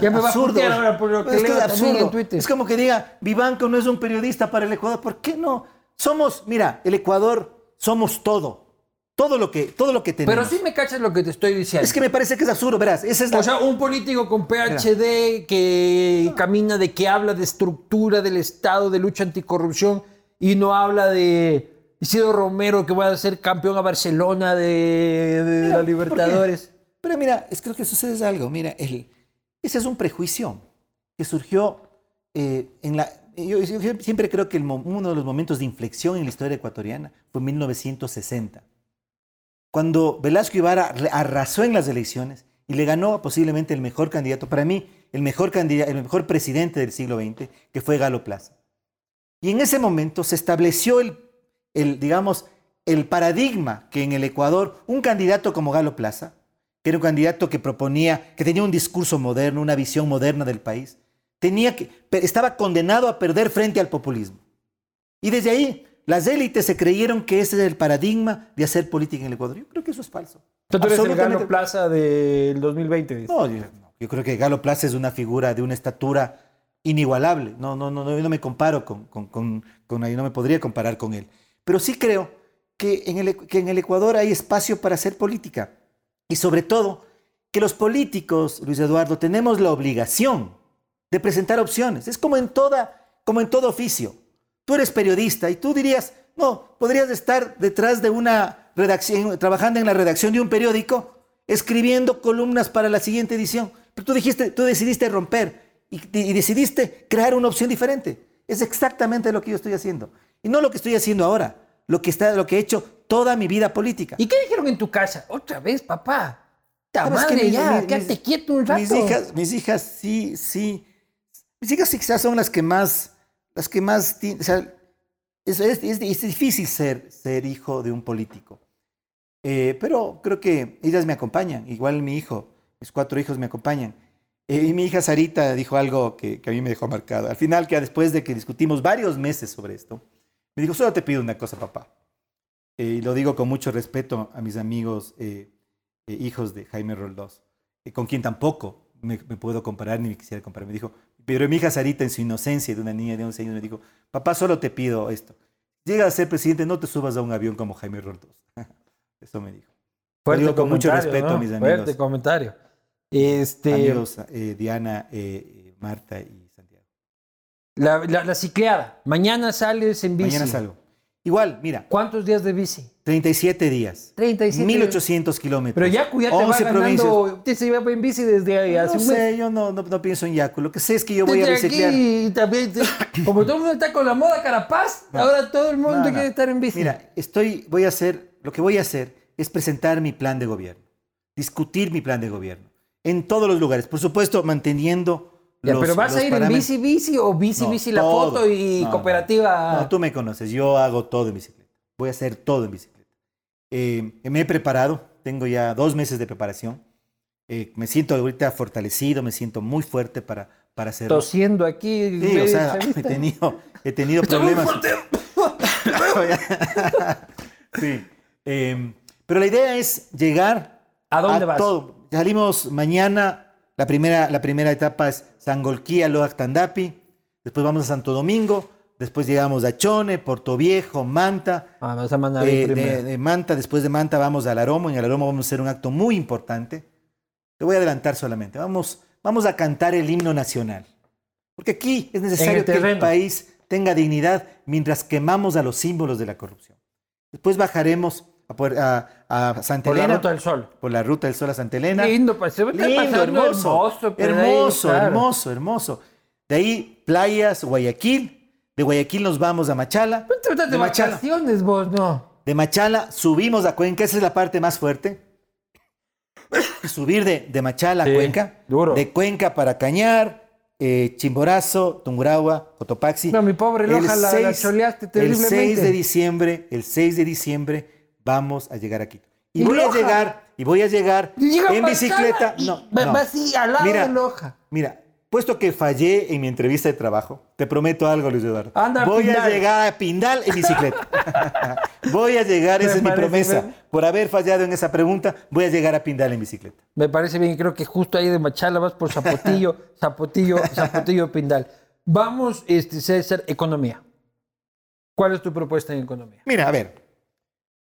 Ya me va absurdo. ahora por lo que Es absurdo. en Twitter. Es como que diga, Vivanco no es un periodista para el Ecuador. ¿Por qué no? Somos, mira, el Ecuador somos todo. Todo lo que, todo lo que tenemos. Pero sí me cachas lo que te estoy diciendo. Es que me parece que es absurdo, verás. Esa es la... O sea, un político con PhD que camina de que habla de estructura del Estado, de lucha anticorrupción y no habla de Isidro Romero que va a ser campeón a Barcelona de, de Mira, la Libertadores. Pero mira, es creo que sucede algo. Mira, el, ese es un prejuicio que surgió eh, en la... Yo, siempre creo que uno de los momentos de inflexión en la historia ecuatoriana fue en 1960, cuando Velasco Ibarra arrasó en las elecciones y le ganó posiblemente el mejor candidato, para mí, el mejor, candidato, el mejor presidente del siglo XX, que fue Galo Plaza. Y en ese momento se estableció el, digamos, el paradigma que en el Ecuador un candidato como Galo Plaza, que era un candidato que proponía, que tenía un discurso moderno, una visión moderna del país, tenía que, estaba condenado a perder frente al populismo. Y desde ahí, las élites se creyeron que ese es el paradigma de hacer política en el Ecuador. Yo creo que eso es falso. Tú eres el. Galo Plaza del 2020. dices. No, yo. Yo creo que Galo Plaza es una figura de una estatura inigualable. No, no, no, no, yo no me comparo con, con, con, con yo no me podría comparar con él. Pero sí creo que en, el, que en el Ecuador hay espacio para hacer política. Y sobre todo, que los políticos, Luis Eduardo, tenemos la obligación de presentar opciones. Es como en, toda, como en todo oficio. Tú eres periodista y tú dirías, no, podrías estar detrás de una redacción, trabajando en la redacción de un periódico, escribiendo columnas para la siguiente edición. Pero tú dijiste, tú decidiste romper y, decidiste crear una opción diferente. Es exactamente lo que yo estoy haciendo. Y no lo que estoy haciendo ahora, lo que, está, lo que he hecho toda mi vida política. ¿Y qué dijeron en tu casa? Otra vez, papá. ¡Ta ¿Sabes madre, qué? Mis- ya! mis- ¡Quédate mis- quieto un rato! Mis hijas, mis hijas sí, sí. Mis hijas sí quizás son las que más, las que más, o sea, es, es- es- es difícil ser, ser hijo de un político. Eh, pero creo que ellas me acompañan, igual mi hijo, mis cuatro hijos me acompañan. Eh, y mi hija Sarita dijo algo que, que a mí me dejó marcado. Al final, que después de que discutimos varios meses sobre esto, me dijo, solo te pido una cosa, papá. Eh, y lo digo con mucho respeto a mis amigos eh, eh, hijos de Jaime Roldós, con quien tampoco me, me puedo comparar ni me quisiera comparar. Me dijo, pero mi hija Sarita en su inocencia de una niña de 11 años me dijo, papá, solo te pido esto. Llega a ser presidente, no te subas a un avión como Jaime Roldós. <laughs> Eso me dijo. Fuerte digo con mucho respeto, ¿no? mis amigos. Fuerte comentario. Este, Amigos Diana, Marta y Santiago. la, la, la cicleada. Mañana sales en bici. Mañana salgo. Igual, mira, ¿Cuántos días de bici? 37 días. 37. 1800 kilómetros. Pero Yacu ya te va 11 ganando. Te se iba en bici desde ahí hace No un mes. sé, yo no, no, no pienso en Yacu. Lo que sé es que yo voy a Desde biciclear. aquí y también, <coughs> como todo el mundo está con la moda Carapaz, No. ahora todo el mundo quiere estar en bici. Mira, estoy, voy a hacer, lo que voy a hacer es presentar mi plan de gobierno, discutir mi plan de gobierno en todos los lugares, por supuesto manteniendo Ya, los, pero vas a ir en bici, bici o bici, No, bici, la todo. foto y No, no. cooperativa. No, tú me conoces, yo hago todo en bicicleta, voy a hacer todo en bicicleta. Eh, me he preparado, tengo ya dos meses de preparación, Eh, me siento ahorita fortalecido, me siento muy fuerte para, para hacerlo. Tosiendo aquí. Sí, o sea, he tenido, he tenido <laughs> problemas. <laughs> sí. eh, pero la idea es llegar ¿A dónde vas? todo. Salimos mañana, la primera, la primera etapa es Sangolquía, Loac Tandapi, después vamos a Santo Domingo, después llegamos a Chone, Puerto Viejo, Manta. Ah, a Eh, de, Manta, después de Manta vamos al Aromo. En el Aromo vamos a hacer un acto muy importante. Te voy a adelantar solamente. Vamos, vamos a cantar el himno nacional. Porque aquí es necesario que el país tenga dignidad mientras quemamos a los símbolos de la corrupción. Después bajaremos a, a- a Santa Por la Elena, ruta del sol. por la ruta del Sol a Santa Elena. Lindo, pues a estar Lindo, hermoso. hermoso. ahí, hermoso, claro. hermoso, hermoso. De ahí, playas, Guayaquil. De Guayaquil nos vamos a Machala. Te de De Machala. vacaciones vos, no. De Machala subimos a Cuenca, esa es la parte más fuerte. Subir de, de Machala Sí, a Cuenca. duro. De Cuenca para Cañar, eh, Chimborazo, Tungurahua, Cotopaxi. No, mi pobre El Loja la, la choleaste El terriblemente. 6 de diciembre, el 6 de diciembre vamos a llegar a Quito. Y, ¿Y voy Loja? a llegar, y voy a llegar llega en bicicleta. No, no. así, al lado Mira, de Loja. Mira, puesto que fallé en mi entrevista de trabajo, te prometo algo, Luis Eduardo. Anda Voy a llegar a Pindal en bicicleta. <laughs> voy a llegar, esa es mi promesa. bien. Por haber fallado en esa pregunta, voy a llegar a Pindal en bicicleta. Me parece bien, creo que justo ahí de Machala vas por Zapotillo, <laughs> Zapotillo, Zapotillo Pindal. Vamos, este, César, economía. ¿Cuál es tu propuesta en economía? Mira, a ver.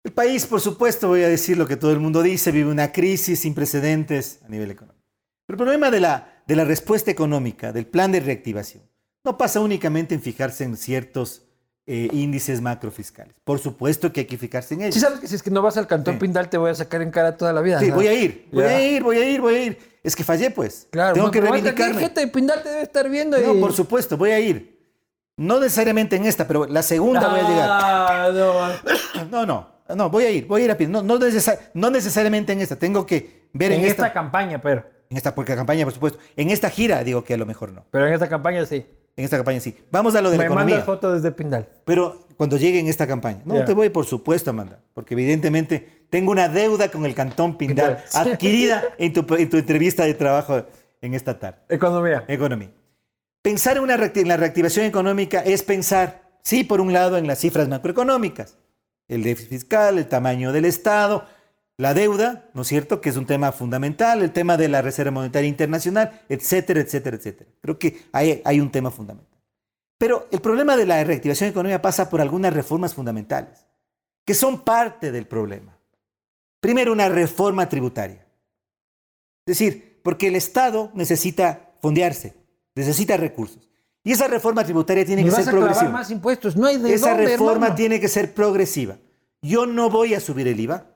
El país, por supuesto, voy a decir lo que todo el mundo dice, vive una crisis sin precedentes a nivel económico. Pero el problema de la, de la respuesta económica, del plan de reactivación, no pasa únicamente en fijarse en ciertos eh, índices macrofiscales. Por supuesto que hay que fijarse en ellos. Si sabes que si es que no vas al Cantón Sí. Pindal te voy a sacar en cara toda la vida. Sí, ¿no? voy a ir, voy a ir, voy a ir, voy a ir. Es que fallé, pues. Claro, Tengo que reivindicarme. gente de Pindal te debe estar viendo. No, y- por supuesto, voy a ir. No necesariamente en esta, pero la segunda voy a llegar. <coughs> No. No, no, voy a ir, voy a ir a pie. No, no, necesar- no necesariamente en esta, tengo que ver en, En esta esta, campaña, pero. en esta, porque la campaña, por supuesto. En esta gira digo que a lo mejor no. Pero en esta campaña sí. En esta campaña sí. Vamos a lo de la Me economía. mandas foto desde Pindal. Pero cuando llegue en esta campaña. No te voy, por supuesto, Amanda. Porque evidentemente tengo una deuda con el Cantón Pindal <laughs> adquirida en tu, en tu entrevista de trabajo en esta tarde. Economía. Economía. Pensar en, una en la reactivación económica es pensar, sí, por un lado, en las cifras macroeconómicas, el déficit fiscal, el tamaño del Estado, la deuda, ¿no es cierto?, que es un tema fundamental, el tema de la Reserva Monetaria Internacional, etcétera, etcétera, etcétera. Creo que hay, un tema fundamental. Pero el problema de la reactivación económica pasa por algunas reformas fundamentales, que son parte del problema. Primero, una reforma tributaria. Es decir, porque el Estado necesita fondearse, necesita recursos. Y esa reforma tributaria tiene que ser a progresiva. más impuestos. No hay de Esa dónde, reforma hermano. tiene que ser progresiva. Yo no voy a subir el IVA,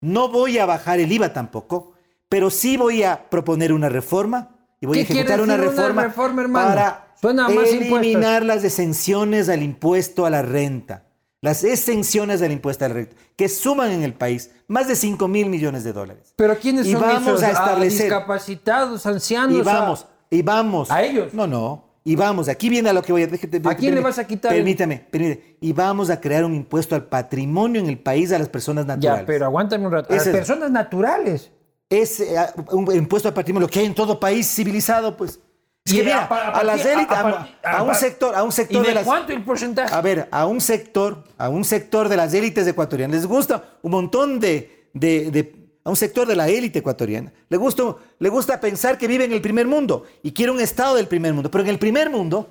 no voy a bajar el IVA tampoco, pero sí voy a proponer una reforma y voy a ¿Qué quiere ejecutar una decir una reforma, reforma, para Suena a más eliminar las exenciones al impuesto a la renta. Las exenciones al impuesto a la renta, que suman en el país más de 5 mil millones de dólares. Pero ¿quiénes Y son vamos esos? a establecer- discapacitados, ancianos. Y a- vamos, y vamos. ¿A ellos? No, no. Y vamos, aquí viene a lo que voy a... déjate- ¿A quién le vas a quitar el- Permítame, permítame. Y vamos a crear un impuesto al patrimonio en el país a las personas naturales. Ya, pero aguántame un rato. A las es- personas naturales. Es eh, un impuesto al patrimonio, que hay en todo país civilizado, pues. Es que mira, a a, las élites, a- un sector, a un ¿Y sector de de las... cuánto el porcentaje? A ver, a un sector, a un sector de las élites ecuatorianas les gusta un montón de, de- de- a un sector de la élite ecuatoriana le gusta, le gusta pensar que vive en el primer mundo y quiere un estado del primer mundo, pero en el primer mundo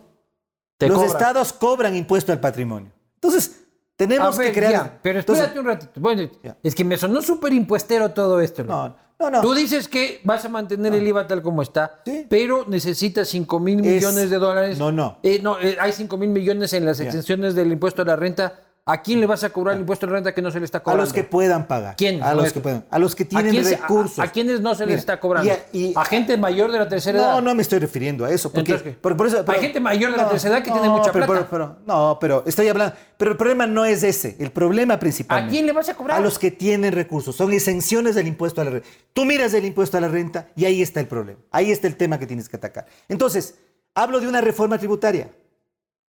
Te los cobran. estados cobran impuesto al patrimonio. Entonces tenemos A ver, que crear. ya, pero Entonces, espérate un ratito. Bueno, Ya. es que me sonó súper impuestero todo esto. ¿no? no, no. Tú dices que vas a mantener el IVA tal como está, Sí. pero necesitas 5 mil Es- millones de dólares. no, no. Eh, no, eh, hay 5 mil millones en las exenciones del impuesto a la renta. ¿A quién le vas a cobrar el impuesto a la renta que no se le está a cobrando? los que puedan pagar. ¿Quién? A los que puedan. A los que tienen ¿A recursos. a, a quiénes no se les Mira, está cobrando? y a- y- ¿A gente mayor de la tercera edad? No, no me estoy refiriendo a eso. Porque, por, por eso, Hay gente mayor de la tercera edad que tiene mucha pero- plata. pero- pero- no, pero estoy hablando. Pero el problema no es ese. El problema principal. ¿A quién le vas a cobrar? A los que tienen recursos. Son exenciones del impuesto a la renta. Tú miras el impuesto a la renta y ahí está el problema. Ahí está el tema que tienes que atacar. Entonces, hablo de una reforma tributaria.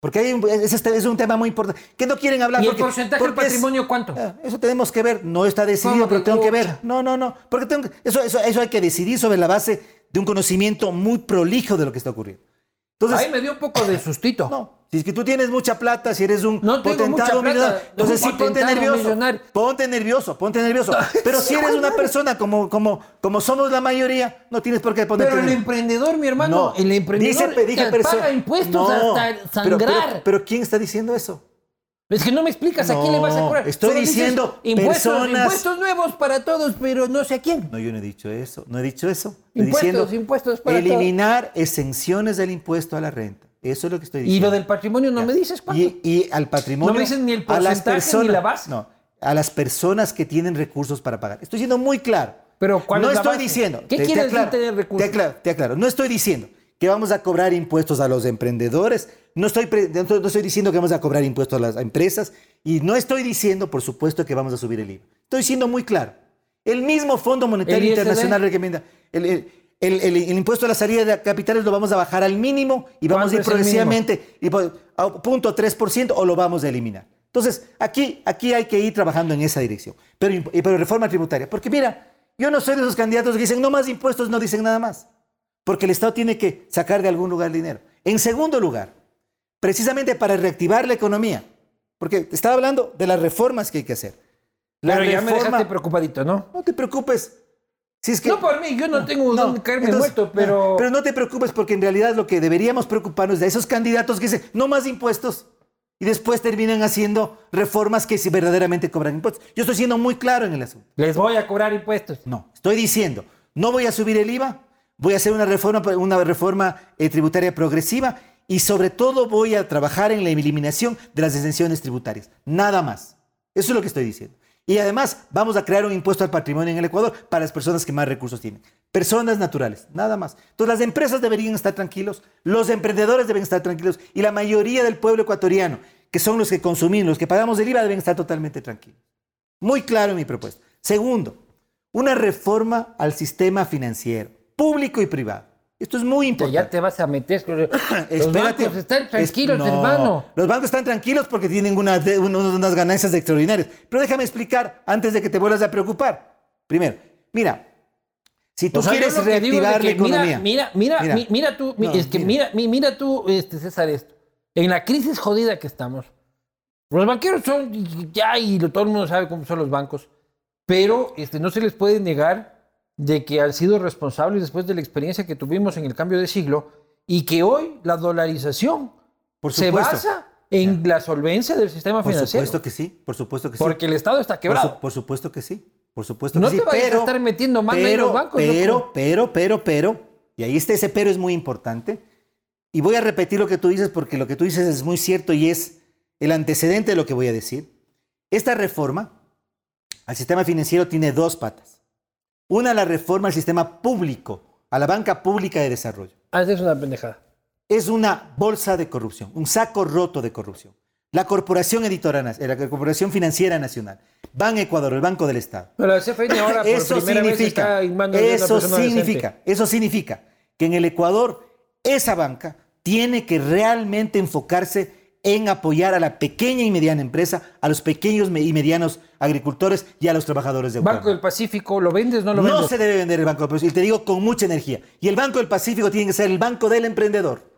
Porque hay un- es, es un tema muy importante. Que no quieren hablar. ¿Y el porcentaje del es- patrimonio cuánto? Ah, Eso tenemos que ver. No está decidido, ¿Cómo pero tengo que ver. No, no, no. Porque tengo que- eso, eso, eso hay que decidir sobre la base de un conocimiento muy prolijo de lo que está ocurriendo. Entonces, Ahí me dio un poco de sustito. no, Si es que tú tienes mucha plata, si eres un No potentado plata, millonario, entonces sí ponte nervioso. millonario. Ponte nervioso, ponte nervioso. <laughs> Pero si eres una persona como, como, como somos la mayoría, no tienes por qué ponerte Pero el emprendedor, mi hermano, No. el emprendedor Dice- dije te perso- paga impuestos No, hasta sangrar. Pero, pero ¿quién está diciendo eso? es que no me explicas a quién le vas a No, cobrar. estoy Solo dices, diciendo impuestos, personas- impuestos nuevos para todos, pero no sé a quién. No, yo no he dicho eso. No he dicho eso. Estoy Impuestos, diciendo impuestos para eliminar exenciones del impuesto a la renta. Eso es lo que estoy Y diciendo. lo del patrimonio no Ya. me dices cuánto. Y, y al patrimonio. No me dicen ni el a las porcentaje ni la base. No, a las personas que tienen recursos para pagar. Estoy siendo muy claro. Pero, ¿cuál no es la estoy base? diciendo. ¿Qué te- te quiere decir aclaro, tener recursos? Te aclaro, te aclaro. No estoy diciendo que vamos a cobrar impuestos a los emprendedores. No estoy, no estoy diciendo que vamos a cobrar impuestos a las empresas. Y no estoy diciendo, por supuesto, que vamos a subir el IVA. Estoy siendo muy claro. El mismo Fondo Monetario. Internacional recomienda. El, el- el- el- el impuesto a la salida de capitales lo vamos a bajar al mínimo y vamos a ir progresivamente y por- a punto 3% o lo vamos a eliminar. Entonces, aquí, aquí hay que ir trabajando en esa dirección. Pero, pero reforma tributaria. Porque mira, yo no soy de esos candidatos que dicen no más impuestos, no dicen nada más. Porque el Estado tiene que sacar de algún lugar dinero. En segundo lugar, precisamente para reactivar la economía. Porque estaba hablando de las reformas que hay que hacer. La pero ya me dejaste preocupadito, ¿no? no te preocupes. Si es que, No por mí, yo no tengo dónde caerme entonces, muerto, pero... Pero no te preocupes porque en realidad lo que deberíamos preocuparnos es de esos candidatos que dicen no más impuestos y después terminan haciendo reformas que sí verdaderamente cobran impuestos. Yo estoy siendo muy claro en el asunto. Les voy a cobrar impuestos. No, estoy diciendo, no voy a subir el IVA, voy a hacer una reforma, una reforma eh, tributaria progresiva y sobre todo voy a trabajar en la eliminación de las exenciones tributarias. Nada más. Eso es lo que estoy diciendo. Y además vamos a crear un impuesto al patrimonio en el Ecuador para las personas que más recursos tienen. Personas naturales, nada más. Entonces las empresas deberían estar tranquilos, los emprendedores deben estar tranquilos y la mayoría del pueblo ecuatoriano, que son los que consumimos, los que pagamos el IVA, deben estar totalmente tranquilos. Muy claro mi propuesta. Segundo, una reforma al sistema financiero, público y privado. Esto es muy Que importante. ya te vas a meter. <clears throat> Los Espérate. bancos están tranquilos, Es- no, hermano. Los bancos están tranquilos porque tienen unas, ganancias extraordinarias. Pero déjame explicar antes de que te vuelvas a preocupar. Primero, mira, si tú O sea, quieres que reactivar la mira, economía. Mira, mira, Mira. mi- mira tú, No, es que mira, mira. mi- mira tú, este, César, esto. En la crisis jodida que estamos, los banqueros son, ya, y todo el mundo sabe cómo son los bancos, pero este, no se les puede negar de que han sido responsables después de la experiencia que tuvimos en el cambio de siglo y que hoy la dolarización Por se basa en la solvencia del sistema Por financiero. supuesto que sí, por supuesto que sí. porque el Estado está Por, quebrado. su- por supuesto que sí, por supuesto No que sí. te vayas a estar metiendo mano en los bancos, Pero, loco. pero, pero, pero, y ahí está ese pero es muy importante. Y voy a repetir lo que tú dices porque lo que tú dices es muy cierto y es el antecedente de lo que voy a decir. Esta reforma al sistema financiero tiene dos patas. Una, la reforma al sistema público, a la banca pública de desarrollo. Ah, esa es una pendejada. Es una bolsa de corrupción, un saco roto de corrupción. La Corporación Editora, Nac- la Corporación Financiera Nacional, Ban Ecuador, el Banco del Estado. Pero la CFN ahora <laughs> por Eso primera vez significa, está eso decente. significa, eso significa que en el Ecuador esa banca tiene que realmente enfocarse en apoyar a la pequeña y mediana empresa, a los pequeños y medianos agricultores y a los trabajadores de Banco Ecuador. del Pacífico, ¿lo vendes no lo No vendes? se debe vender el Banco del Pacífico, y te digo con mucha energía. Y el Banco del Pacífico tiene que ser el banco del emprendedor.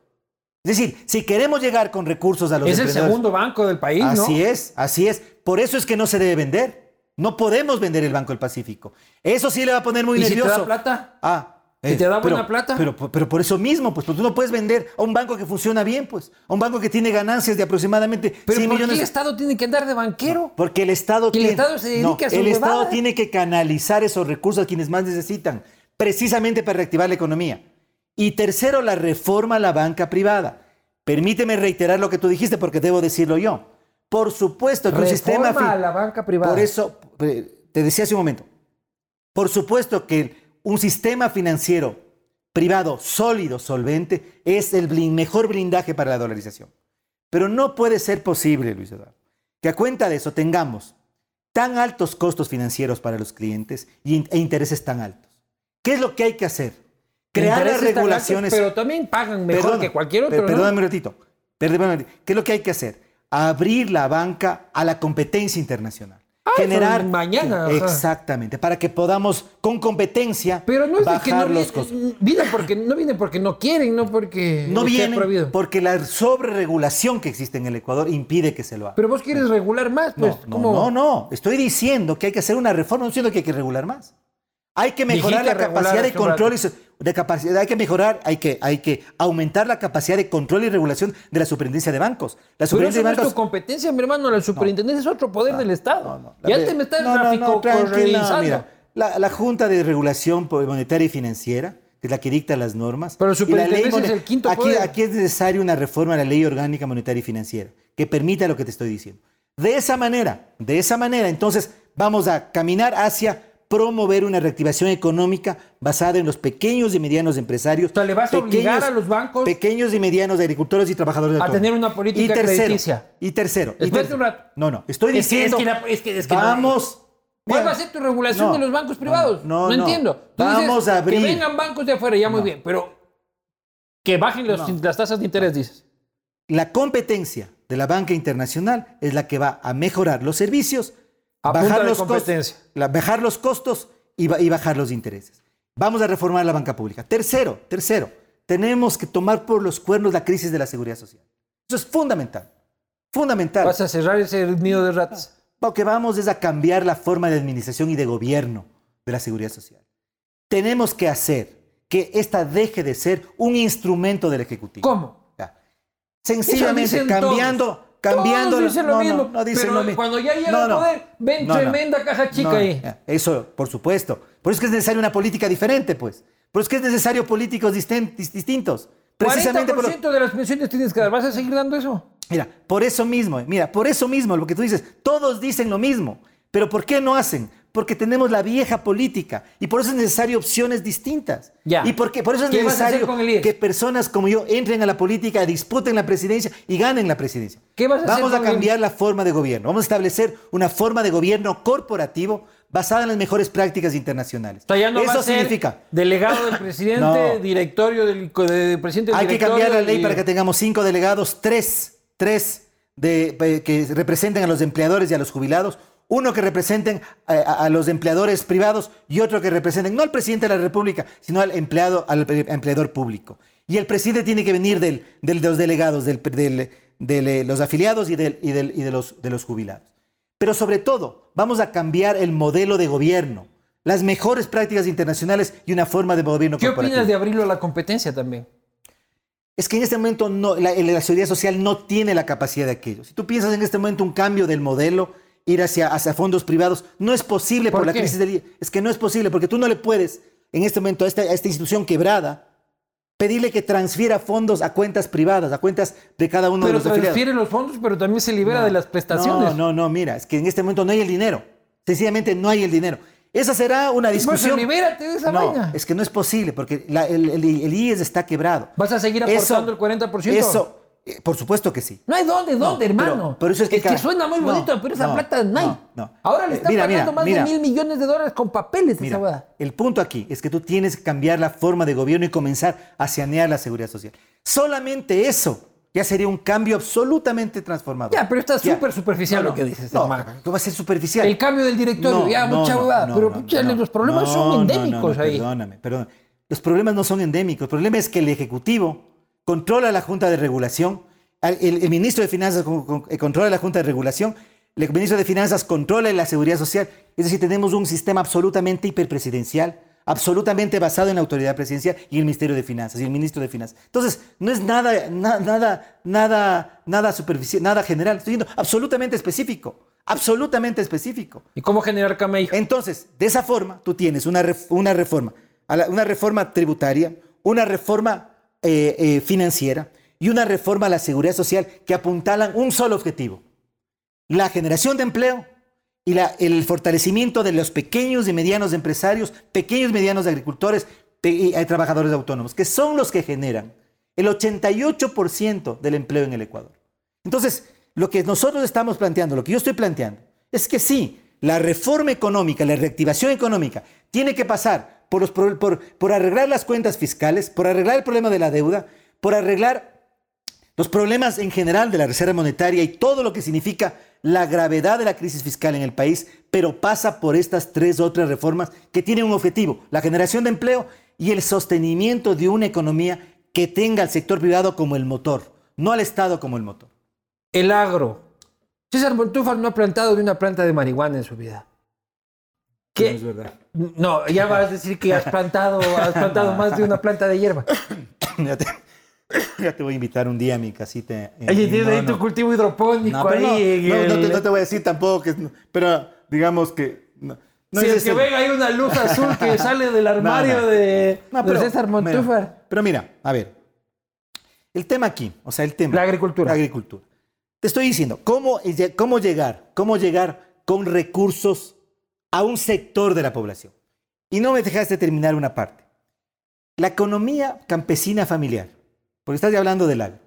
Es decir, si queremos llegar con recursos a los es el emprendedores... segundo banco del país, ¿no? Así es, así es. Por eso es que no se debe vender. No podemos vender el Banco del Pacífico. Eso sí le va a poner muy ¿Y si te nervioso. da plata? Ah. ¿Si te da pero- buena plata? Pero, pero por eso mismo, pues, pues tú no puedes vender a un banco que funciona bien, pues. A un banco que tiene ganancias de aproximadamente ¿Pero 100 por qué el Estado tiene que andar de banquero? Porque el Estado Que el tiene, Estado se no, a su el Estado tiene que canalizar esos recursos a quienes más necesitan, precisamente para reactivar la economía. Y tercero, la reforma a la banca privada. Permíteme reiterar lo que tú dijiste porque debo decirlo yo. Por supuesto que un sistema a la banca privada. Por eso eh, te decía hace un momento. Por supuesto que un sistema financiero privado sólido, solvente, es el mejor blindaje para la dolarización. Pero no puede ser posible, Luis Eduardo, que a cuenta de eso tengamos tan altos costos financieros para los clientes e intereses tan altos. ¿Qué es lo que hay que hacer? Crear las altos, regulaciones. pero también pagan mejor Perdona, que cualquier otro, per- ¿no? Perdóname un ratito. Perdóname un ratito. ¿Qué es lo que hay que hacer? Abrir la banca a la competencia internacional. Ah, generar mañana, exactamente para que podamos con competencia Pero no es de bajar que no los viene, costos. viene porque no viene porque no quieren, no porque No esté viene prohibido. porque la sobreregulación que existe en el Ecuador impide que se lo haga. Pero vos quieres regular más, pues. no, ¿cómo? no, no, no. Estoy diciendo que hay que hacer una reforma, no estoy diciendo que hay que regular más. Hay que mejorar Dijiste la capacidad de control y de capacidad, hay que mejorar, hay que, hay que aumentar la capacidad de control y regulación de la superintendencia de bancos. La Pero eso superintendencia no de es tu bancos competencia, mi hermano. La superintendencia es otro poder del Estado. No, no, la y antes me no, no, no, tranquila, correalizando. mira, la, la Junta de Regulación Monetaria y Financiera, que es la que dicta las normas. Pero la y la superintendencia ley es el quinto aquí, poder. aquí es necesaria una reforma a la Ley Orgánica Monetaria y Financiera, que permita lo que te estoy diciendo. De esa manera, de esa manera, entonces vamos a caminar hacia promover una reactivación económica basada en los pequeños y medianos empresarios. O sea, ¿le vas a obligar a los bancos Pequeños y medianos agricultores y trabajadores a autónomos. tener una política y tercero, crediticia? Y tercero. y Espérate tercero. un rato. No, no, estoy Es que- diciendo... es que la- es que- es que no- vamos... ¿Cuál va a ser tu regulación no, de los bancos privados? no, No, no. entiendo. Tú Vamos dices a abrir. Que vengan bancos de afuera, ya muy bien, pero que bajen los- las tasas de interés, dices. La competencia de la banca internacional es la que va a mejorar los servicios, A bajar de los, competencia. costos, la- bajar los costos y, ba- y bajar los intereses. Vamos a reformar la banca pública. Tercero, tercero, tenemos que tomar por los cuernos la crisis de la seguridad social. Eso es fundamental. Fundamental. Vas a cerrar ese nido de ratas. Lo que vamos es a cambiar la forma de administración y de gobierno de la seguridad social. Tenemos que hacer que esta deje de ser un instrumento del Ejecutivo. ¿Cómo? Ya. Sencillamente cambiando, todos. Cambiando. Todos la- dicen lo no, mismo. No, no dicen pero lo mismo. cuando ya llega No, al poder, ven tremenda caja chica ahí. ya, Eso, por supuesto. Por eso es que es necesaria una política diferente, pues. Por eso es que es necesario políticos distintos. Precisamente por lo- 40% de las pensiones tienes que dar. ¿Vas a seguir dando eso? Mira, por eso mismo, mira, por eso mismo, lo que tú dices, todos dicen lo mismo, pero ¿por qué no hacen? Porque tenemos la vieja política y por eso es necesario opciones distintas. Ya. Y porque, por eso es ¿Qué vas a hacer necesario que personas como yo entren a la política, disputen la presidencia y ganen la presidencia. ¿Qué vas a hacer Vamos a el- cambiar la forma de gobierno, vamos a establecer una forma de gobierno corporativo basada en las mejores prácticas internacionales. O sea, ya no eso va a ser significa delegado del <laughs> presidente, No. directorio del, de presidente del hay que cambiar la ley y- para que tengamos cinco delegados, tres, tres de, eh, que representen a los empleadores y a los jubilados, uno que representen a, a- a los empleadores privados y otro que representen no al presidente de la República, sino al empleado, al empleador público. Y el presidente tiene que venir del, del- de los delegados, del, del- de los afiliados y, del- y de, los, de los jubilados. Pero sobre todo, vamos a cambiar el modelo de gobierno, las mejores prácticas internacionales y una forma de gobierno ¿Qué opinas de abrirlo a la competencia también? Es que en este momento no, la, la seguridad social no tiene la capacidad de aquello. Si tú piensas en este momento un cambio del modelo, ir hacia, hacia fondos privados, no es posible por, ¿Por la qué? crisis del IE. Es que no es posible porque tú no le puedes, en este momento, a esta, a esta institución quebrada, pedirle que transfiera fondos a cuentas privadas, a cuentas de cada uno Pero de los afiliados. transfiere los fondos, pero también se libera de las prestaciones. No, no, no, mira, es que en este momento no hay el dinero. Sencillamente no hay el dinero. Esa será una Pues discusión. libérate de esa no, vaina. es que no es posible porque la- el, el- el IES está quebrado. ¿Vas a seguir aportando el 40%? Eso, eh, por supuesto que sí. No hay dónde, dónde, hermano. pero eso es que cada- suena muy no, bonito, pero esa no, plata no hay. Ahora le Eh, están mira, pagando mira, más mira. de mil millones de dólares con papeles esa boda. el punto aquí es que tú tienes que cambiar la forma de gobierno y comenzar a sanear la seguridad social. Solamente eso ya sería un cambio absolutamente transformador. Ya, pero está súper superficial No, lo que dices, No, hermano. ¿cómo va a ser superficial? El cambio del directorio, No, ya, mucha no, pero pucha, los problemas son endémicos ahí. Perdóname, perdóname. Los problemas no son endémicos. El problema es que el Ejecutivo controla la Junta de Regulación, el, el ministro de Finanzas con- con- eh, controla la Junta de Regulación, el ministro de Finanzas controla la Seguridad Social. Es decir, tenemos un sistema absolutamente hiperpresidencial, absolutamente basado en la autoridad presidencial y el Ministerio de Finanzas y el ministro de Finanzas. Entonces, no es nada, na- nada, nada, nada superficial, nada general. Estoy diciendo absolutamente específico, absolutamente específico. ¿Y cómo generar camello? Entonces, de esa forma, tú tienes una, ref- una reforma, una reforma tributaria, una reforma eh, eh, financiera y una reforma a la seguridad social que apuntalan un solo objetivo, la generación de empleo y el fortalecimiento de los pequeños y medianos empresarios, pequeños y medianos agricultores y eh, trabajadores autónomos, que son los que generan el 88% del empleo en el Ecuador. Entonces, lo que nosotros estamos planteando, lo que yo estoy planteando, es que sí, la reforma económica, la reactivación económica, tiene que pasar por, arreglar las cuentas fiscales, por arreglar el problema de la deuda, por arreglar los problemas en general de la Reserva Monetaria y todo lo que significa la gravedad de la crisis fiscal en el país, pero pasa por estas tres otras reformas que tienen un objetivo, la generación de empleo y el sostenimiento de una economía que tenga al sector privado como el motor, no al Estado como el motor. El agro. César Montúfar no ha plantado ni una planta de marihuana en su vida. ¿Qué? No es verdad. No, ya vas a decir que has plantado, has plantado más de una planta de hierba. <coughs> ya, te, ya te voy a invitar un día a mi casita. Oye, en- tienes ahí tu cultivo hidropónico No, ahí. no, no, te, el- no te voy a decir tampoco que... Pero digamos que... Si es es ese- que ven ahí una luz azul que <laughs> sale del armario de, pero- César Montúfar. Mira, pero mira, a ver. El tema aquí, o sea, el tema. La agricultura. La agricultura. Te estoy diciendo, ¿cómo, cómo llegar? ¿Cómo llegar con recursos a un sector de la población? Y no me dejaste terminar una parte. La economía campesina familiar, porque estás ya hablando del agro,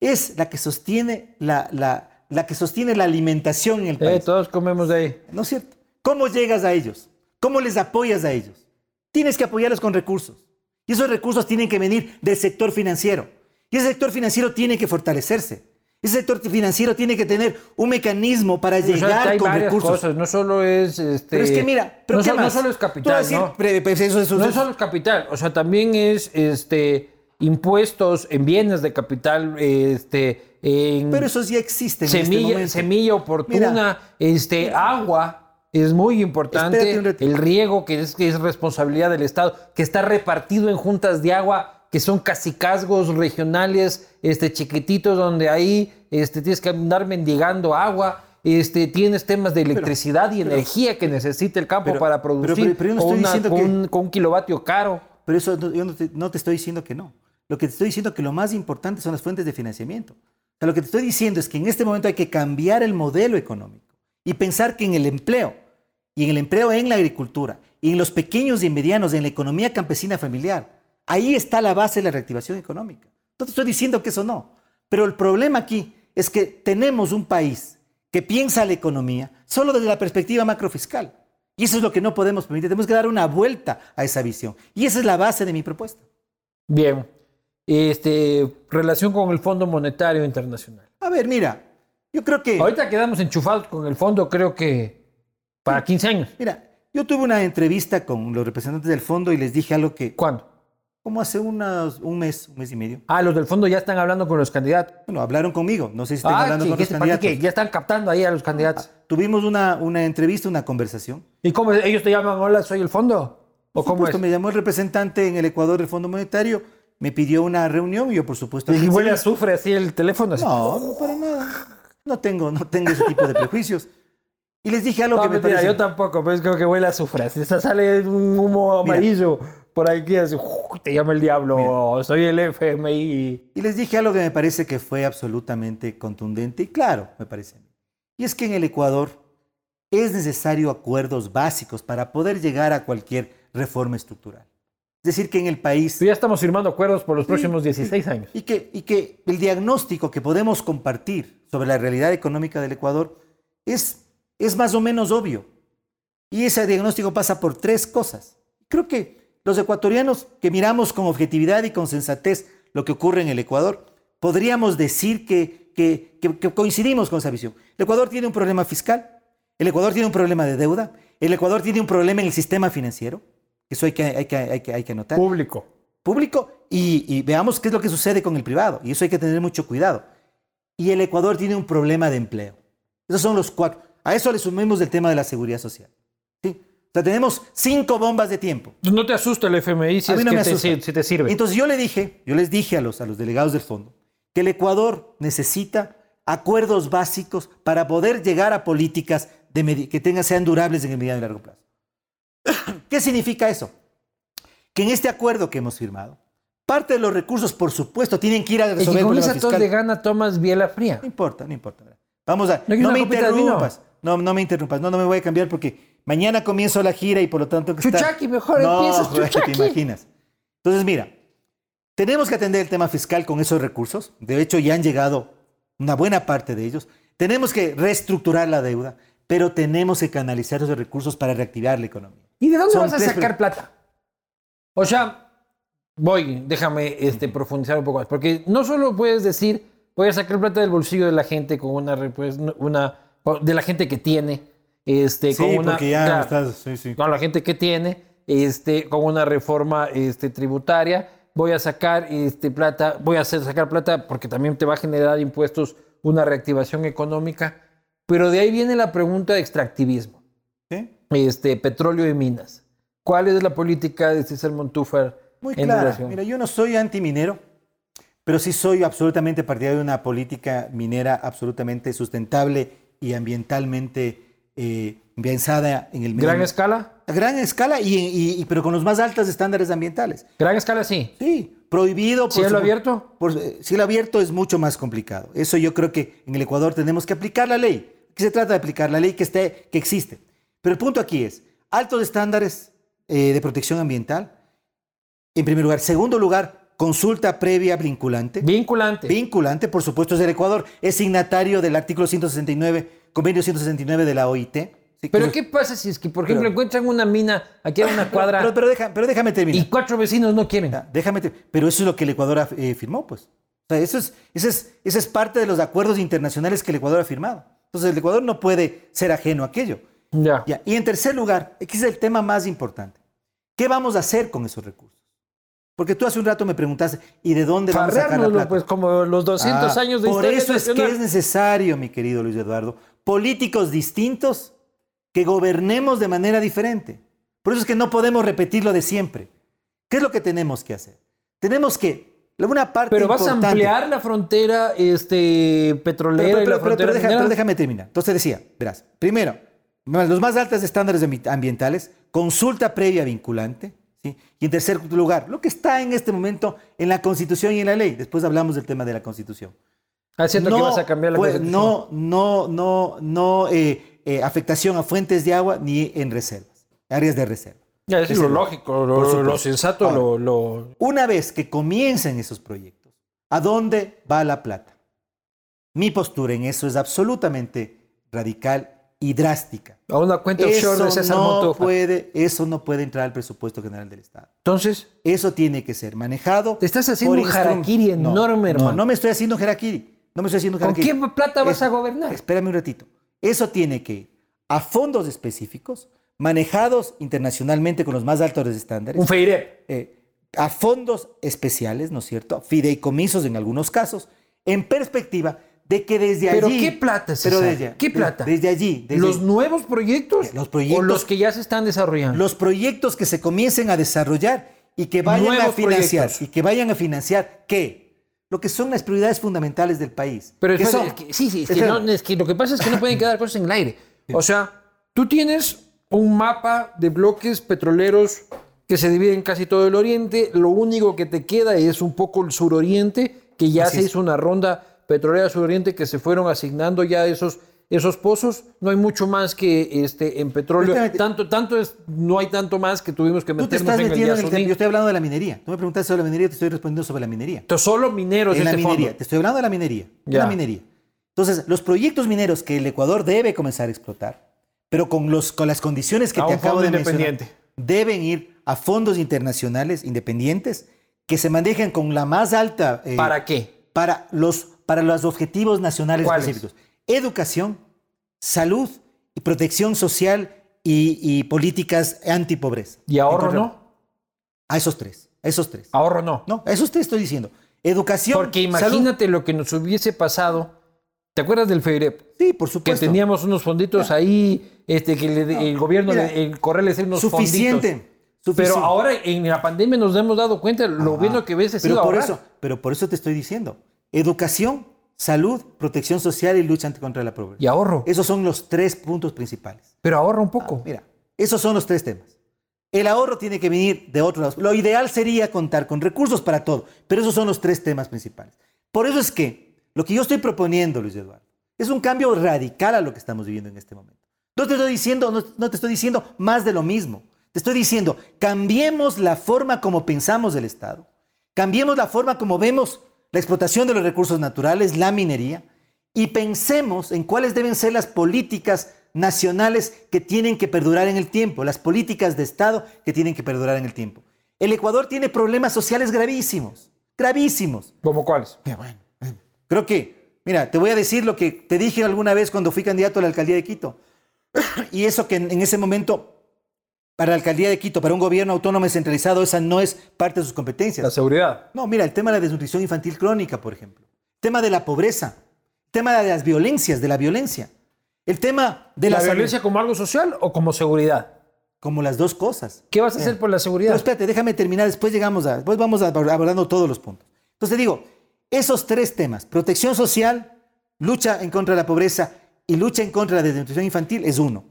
es la que sostiene la, la- la que sostiene la alimentación en el Eh, país. todos comemos de ahí. ¿No es cierto? ¿Cómo llegas a ellos? ¿Cómo les apoyas a ellos? Tienes que apoyarlos con recursos. Y esos recursos tienen que venir del sector financiero. Y ese sector financiero tiene que fortalecerse. Ese sector financiero tiene que tener un mecanismo para O sea, llegar hay con varias recursos. no solo es este. Pero es que mira, pero no, ¿qué so- no más? solo es capital, decir, ¿no? eso- eso- eso- solo es capital, o sea, también es este impuestos en bienes de capital, este, en pero esos ya existen en este semilla, oportuna, Mira, este, agua. Es muy importante el riego, que es, que es responsabilidad del Estado, que está repartido en juntas de agua, que son casicazgos regionales, este, chiquititos, donde ahí este, tienes que andar mendigando agua. Este, tienes temas de electricidad y energía que necesita el campo pero- para pero- producir pero- pero no con, una- que- un, con un kilovatio caro. Pero eso yo no te, no te estoy diciendo que no. Lo que te estoy diciendo es que lo más importante son las fuentes de financiamiento. O sea, lo que te estoy diciendo es que en este momento hay que cambiar el modelo económico y pensar que en el empleo, y en el empleo en la agricultura, y en los pequeños y medianos, en la economía campesina familiar, ahí está la base de la reactivación económica. No te estoy diciendo que eso no. Pero el problema aquí es que tenemos un país que piensa la economía solo desde la perspectiva macrofiscal. Y eso es lo que no podemos permitir. Tenemos que dar una vuelta a esa visión. Y esa es la base de mi propuesta. Bien. Este, relación con el Fondo Monetario Internacional. A ver, mira, yo creo que... Ahorita quedamos enchufados con el fondo, creo que para 15 años. Mira, yo tuve una entrevista con los representantes del fondo y les dije algo que, ¿Cuándo? Como hace unas- un mes, un mes y medio, Ah, los del fondo ya están hablando con los candidatos. bueno, hablaron conmigo, no sé si están Ah, hablando con los candidatos. que ya están captando ahí a los candidatos. Tuvimos una, una entrevista, una conversación. ¿Y cómo ellos te llaman, hola, soy el fondo? ¿O Por cómo es? supuesto, me llamó el representante en el Ecuador del Fondo Monetario, me pidió una reunión y yo, por supuesto... Y huele a azufre así el teléfono. así. No, no para nada. No tengo, no tengo ese tipo de prejuicios. Y les dije algo No, que me parece... yo tampoco, pero es creo que huele a azufre. Esa sale un humo Mira. Por aquí, así, te llama el diablo, soy el FMI. Y les dije algo que me parece que fue absolutamente contundente y claro, me parece. Y es que en el Ecuador es necesario acuerdos básicos para poder llegar a cualquier reforma estructural. Es decir, que en el país... Ya estamos firmando acuerdos por los próximos 16 años. Y que, y que el diagnóstico que podemos compartir sobre la realidad económica del Ecuador es, es más o menos obvio. Y ese diagnóstico pasa por tres cosas. Creo que los ecuatorianos que miramos con objetividad y con sensatez lo que ocurre en el Ecuador, podríamos decir que, que- que- que coincidimos con esa visión. El Ecuador tiene un problema fiscal, el Ecuador tiene un problema de deuda, el Ecuador tiene un problema en el sistema financiero, eso hay que, hay que, hay que, hay que anotar Público. público y, y veamos qué es lo que sucede con el privado. Y eso hay que tener mucho cuidado. Y el Ecuador tiene un problema de empleo. Esos son los cuatro. A eso le sumemos el tema de la seguridad social. O sea, tenemos cinco bombas de tiempo. No te asusta el FMI si, A es mí no que me te, si- sirve. Entonces yo le dije, yo les dije a los, a los delegados del fondo que el Ecuador necesita acuerdos básicos para poder llegar a políticas de que tengan, sean durables en el mediano y largo plazo. <coughs> ¿Qué significa eso? Que en este acuerdo que hemos firmado, parte de los recursos, por supuesto, tienen que ir a resolver el problema fiscal. de gana tomas biela fría. No importa, no importa. Vamos a. ¿No me interrumpas. No, no me interrumpas. No, no me voy a cambiar porque mañana comienzo la gira y por lo tanto. Que Chuchaqui, mejor no, empiezas, <laughs> joder, chuchaqui. te imaginas. Entonces, mira, tenemos que atender el tema fiscal con esos recursos. De hecho, ya han llegado una buena parte de ellos. Tenemos que reestructurar la deuda, pero tenemos que canalizar esos recursos para reactivar la economía. ¿Y de dónde Son vas a tres sacar plata? O sea, voy, déjame este, profundizar un poco más. Porque no solo puedes decir, voy a sacar plata del bolsillo de la gente con una, pues, una de la gente que tiene, este, sí, con una, porque ya claro, estás, sí, sí. con la gente que tiene, este, con una reforma este, tributaria, voy a sacar este, plata, voy a hacer sacar plata porque también te va a generar impuestos una reactivación económica, pero de ahí viene la pregunta de extractivismo, este, petróleo y minas. ¿Cuál es la política de César Montúfar Muy en clara. relación? Mira, yo no soy antiminero, pero sí soy absolutamente partidario de una política minera absolutamente sustentable y ambientalmente eh, pensada en el medio ¿Gran escala? A gran escala, y, y- y- pero con los más altos estándares ambientales. Gran escala sí. Sí, prohibido. por ¿Cielo su- abierto? Por, eh, cielo abierto es mucho más complicado. Eso yo creo que en el Ecuador tenemos que aplicar la ley. ¿Qué se trata de aplicar? La ley que, esté, que existe. Pero el punto aquí es, altos estándares eh, de protección ambiental, en primer lugar. Segundo lugar, consulta previa vinculante. Vinculante. Vinculante, por supuesto, es del Ecuador. Es signatario del artículo 169, convenio 169 de la OIT. Sí, Pero que- ¿qué pasa si es que, por ejemplo, Pero- encuentran una mina aquí a una <laughs> cuadra Pero, pero deja- pero déjame terminar. y cuatro vecinos no quieren? Ya, déjame pero eso es lo que el Ecuador eh, firmó, pues. O sea, eso es, parte de los acuerdos internacionales que el Ecuador ha firmado. Entonces, el Ecuador no puede ser ajeno a aquello. Ya. Ya. Y en tercer lugar, aquí es el tema más importante. ¿Qué vamos a hacer con esos recursos? Porque tú hace un rato me preguntaste, ¿y de dónde vamos a sacar la Farreárnoslo, plata? pues como los 200 Ah, años de Por eso es que es necesario, mi querido Luis Eduardo, políticos distintos que gobernemos de manera diferente. Por eso es que no podemos repetir lo de siempre. ¿Qué es lo que tenemos que hacer? Tenemos que, una parte Pero vas a importante- ampliar la frontera este, petrolera pero, pero- y la pero- pero frontera deja- pero déjame terminar. Entonces decía, verás, primero, los más altos estándares ambi- ambientales, consulta previa vinculante, ¿sí? y en tercer lugar, lo que está en este momento en la Constitución y en la ley. Después hablamos del tema de la Constitución. Ah, siento que vas a cambiar la pues. No, no, no, no eh, eh, afectación a fuentes de agua ni en reservas, áreas de reserva. Ya, es lo lógico, lo, sensato, Ahora, lo, lo- Una vez que comiencen esos proyectos, ¿a dónde va la plata? Mi postura en eso es absolutamente radical y drástica. a una cuenta offshore Eso de César no, Montúfar. puede, eso no puede entrar al presupuesto general del Estado. Entonces, Eso tiene que ser manejado. Te estás haciendo un No, enorme, no, hermano. No, me estoy haciendo un harakiri. No me estoy haciendo ¿con qué plata vas a gobernar? Espérame un ratito. Eso tiene que ir a fondos específicos, manejados internacionalmente con los más altos estándares, Un FEIREP. eh, a fondos especiales, ¿no es cierto? Fideicomisos en algunos casos, en perspectiva de que desde ¿Pero allí... qué plata, Pero César? desde, ¿Qué plata? Desde allí. desde- ¿Los nuevos proyectos? Los proyectos- ¿O los que ya se están desarrollando? los proyectos que se comiencen a desarrollar y que vayan a financiar. proyectos. Y que vayan a financiar, ¿qué? Lo que son las prioridades fundamentales del país. Pero ¿Qué espera, son? es que- sí, sí, es que, no, es que lo que pasa es que no pueden quedar cosas en el aire. O sea, tú tienes un mapa de bloques petroleros que se divide en casi todo el oriente. Lo único que te queda es un poco el suroriente, que ya Así se hizo una ronda petrolera suroriente que se fueron asignando ya esos, esos pozos. No hay mucho más que este, en petróleo. Espérate. Tanto, tanto es, no hay tanto más que tuvimos que Tú te meternos estás en el metiendo en el Yasuní. tema. Yo estoy hablando de la minería. Tú me preguntaste sobre la minería, te estoy respondiendo sobre la minería. Entonces, solo mineros en la este minería. fondo. Te estoy hablando de la minería. De la minería. Entonces, los proyectos mineros que el Ecuador debe comenzar a explotar, pero con, los, con las condiciones que A te acabo de mencionar, deben ir a fondos internacionales independientes que se manejen con la más alta... eh, ¿Para qué? para los, para los objetivos nacionales ¿Cuáles? específicos. Educación, salud y protección social y, y políticas antipobreza. ¿Y ahorro no? A esos tres, a esos tres. Ahorro no. No, a esos tres estoy diciendo. Educación, Porque salud. imagínate lo que nos hubiese pasado. ¿Te acuerdas del FEIREP? Sí, por Que supuesto. teníamos unos fonditos ahí, este, que le- el gobierno, mira, el Correo le unos suficiente. fonditos. suficiente. Pero ahora en la pandemia nos hemos dado cuenta lo bueno que hubiese sido pero por ahorrar. eso, pero por eso te estoy diciendo. Educación, salud, protección social y lucha contra la pobreza. Y ahorro. Esos son los tres puntos principales. Pero ahorra un poco. Mira, esos son los tres temas. El ahorro tiene que venir de otros lados. Lo ideal sería contar con recursos para todo, pero esos son los tres temas principales. Por eso es que lo que yo estoy proponiendo, Luis Eduardo, es un cambio radical a lo que estamos viviendo en este momento. No te estoy diciendo, no, no te estoy diciendo más de lo mismo. Te estoy diciendo, cambiemos la forma como pensamos del Estado, cambiemos la forma como vemos la explotación de los recursos naturales, la minería, y pensemos en cuáles deben ser las políticas nacionales que tienen que perdurar en el tiempo, las políticas de Estado que tienen que perdurar en el tiempo. El Ecuador tiene problemas sociales gravísimos, gravísimos. ¿Como cuáles? Bueno, eh, Creo que, mira, te voy a decir lo que te dije alguna vez cuando fui candidato a la alcaldía de Quito. <clears throat> y eso que en ese momento, para la alcaldía de Quito, para un gobierno autónomo descentralizado, esa no es parte de sus competencias. La seguridad. No, mira, el tema de la desnutrición infantil crónica, por ejemplo. El tema de la pobreza. El tema de las violencias, de la violencia. El tema de ¿La, la, salud, violencia como algo social o como seguridad? Como las dos cosas. ¿Qué vas a Eh, hacer por la seguridad? Pero espérate, déjame terminar, después llegamos a, después vamos a- abordando todos los puntos. Entonces digo, esos tres temas, protección social, lucha en contra de la pobreza y lucha en contra de la desnutrición infantil es uno.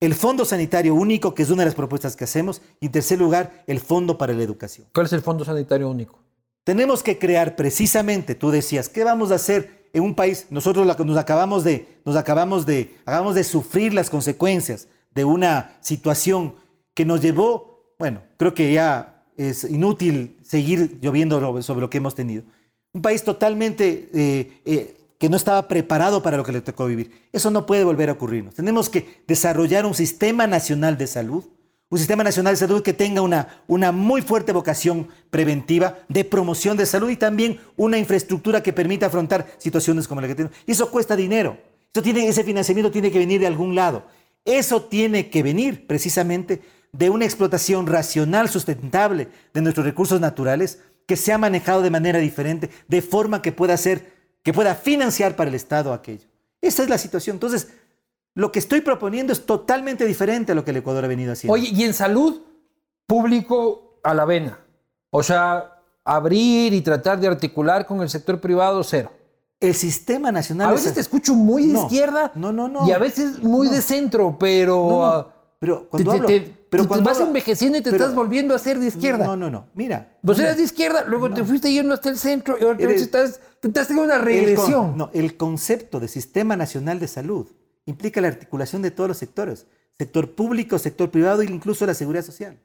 El Fondo Sanitario Único, que es una de las propuestas que hacemos, y en tercer lugar, el Fondo para la Educación. ¿Cuál es el Fondo Sanitario Único? Tenemos que crear precisamente, tú decías, ¿qué vamos a hacer en un país? Nosotros nos acabamos de, nos acabamos de, acabamos de sufrir las consecuencias de una situación que nos llevó, bueno, creo que ya es inútil seguir lloviendo lo- sobre lo que hemos tenido. Un país totalmente eh, eh, que no estaba preparado para lo que le tocó vivir. Eso no puede volver a ocurrirnos. Tenemos que desarrollar un sistema nacional de salud, un sistema nacional de salud que tenga una, una muy fuerte vocación preventiva de promoción de salud y también una infraestructura que permita afrontar situaciones como la que tenemos. Y eso cuesta dinero. Eso tiene, ese financiamiento tiene que venir de algún lado. Eso tiene que venir precisamente de una explotación racional, sustentable de nuestros recursos naturales que se ha manejado de manera diferente, de forma que pueda ser, que pueda financiar para el Estado aquello. Esa es la situación. Entonces, lo que estoy proponiendo es totalmente diferente a lo que el Ecuador ha venido haciendo. Oye, y en salud, público a la vena. O sea, abrir y tratar de articular con el sector privado, cero. el sistema nacional A veces te escucho muy de No, izquierda no, no, no. y a veces muy No. de centro, pero, No, ah, pero cuando te- hablo- te- pero cuando vas envejeciendo y te pero- estás volviendo a ser de izquierda. No, no, no. Mira. Vos mira. eras de izquierda, luego te fuiste yendo hasta el centro y ahora estás, te estás teniendo una regresión. con- no, el concepto de Sistema Nacional de Salud implica la articulación de todos los sectores, sector público, sector privado e incluso la seguridad social.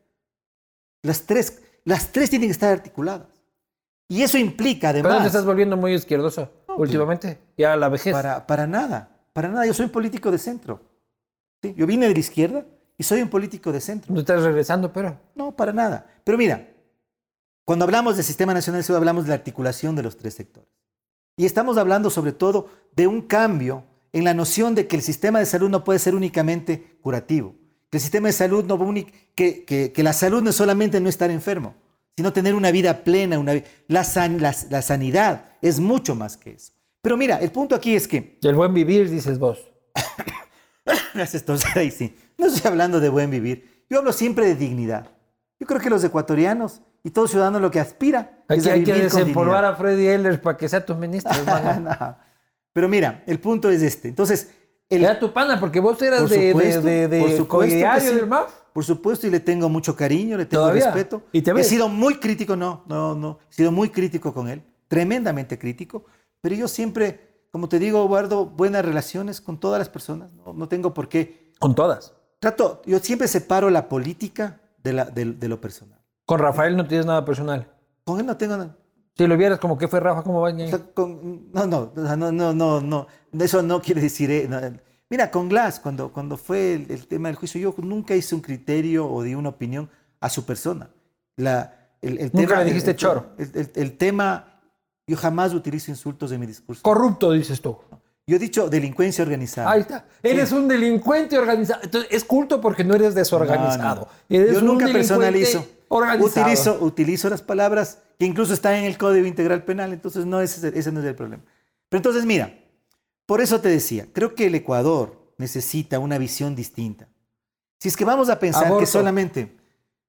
Las tres, las tres tienen que estar articuladas. Y eso implica Pero te además... estás volviendo muy izquierdoso últimamente, ya a la vejez. Para, para nada, para nada. Yo soy un político de centro. ¿sí? Yo vine de la izquierda y soy un político de centro. No estás regresando, pero. No, para nada. Pero mira, cuando hablamos del Sistema Nacional de Salud, hablamos de la articulación de los tres sectores. Y estamos hablando sobre todo de un cambio en la noción de que el sistema de salud no puede ser únicamente curativo. Que el sistema de salud no que, que- que la salud no es solamente no estar enfermo, sino tener una vida plena, una la, san- la- la sanidad es mucho más que eso. Pero mira, el punto aquí es que El buen vivir, dices vos. <coughs> Entonces ahí sí. No estoy hablando de buen vivir. Yo hablo siempre de dignidad. Yo creo que los ecuatorianos y todo ciudadano lo que aspira Aquí es a hay que vivir desempolvar a Freddy Ehlers para que sea tu ministro, <laughs> hermano. No. Pero mira, el punto es este. Entonces, el, Era tu pana, porque vos eras por de, de, supuesto, de, de por supuesto que sí. del MAF. Por supuesto, y le tengo mucho cariño, le tengo ¿Todavía? respeto. ¿Y te He ves? sido muy crítico, no, no, no. He sido muy crítico con él, tremendamente crítico. Pero yo siempre, como te digo, guardo buenas relaciones con todas las personas. No, no tengo por qué. Con todas. Trato, yo siempre separo la política de, la, de, de lo personal. Con Rafael no tienes nada personal. Con él no tengo nada. Si lo vieras como que fue Rafa, ¿cómo va? O sea, con- no, no, no, no, no, no. Eso no quiere decir. eh, no. Mira, con Glass, cuando, cuando fue el, el tema del juicio, yo nunca hice un criterio o di una opinión a su persona. La, el, el Nunca tema, le dijiste choro. El tema, yo jamás utilizo insultos en mi discurso. Corrupto, dices tú. Yo he dicho delincuencia organizada. Ahí está. Eres un delincuente organizado. Entonces, es culto porque no eres desorganizado. No, no. Eres Yo un nunca personalizo. Organizado. Utilizo, utilizo las palabras que incluso están en el Código Integral Penal, entonces no, ese, ese no es el problema. Pero entonces, mira, por eso te decía, creo que el Ecuador necesita una visión distinta. Si es que vamos a pensar Aborto. que solamente...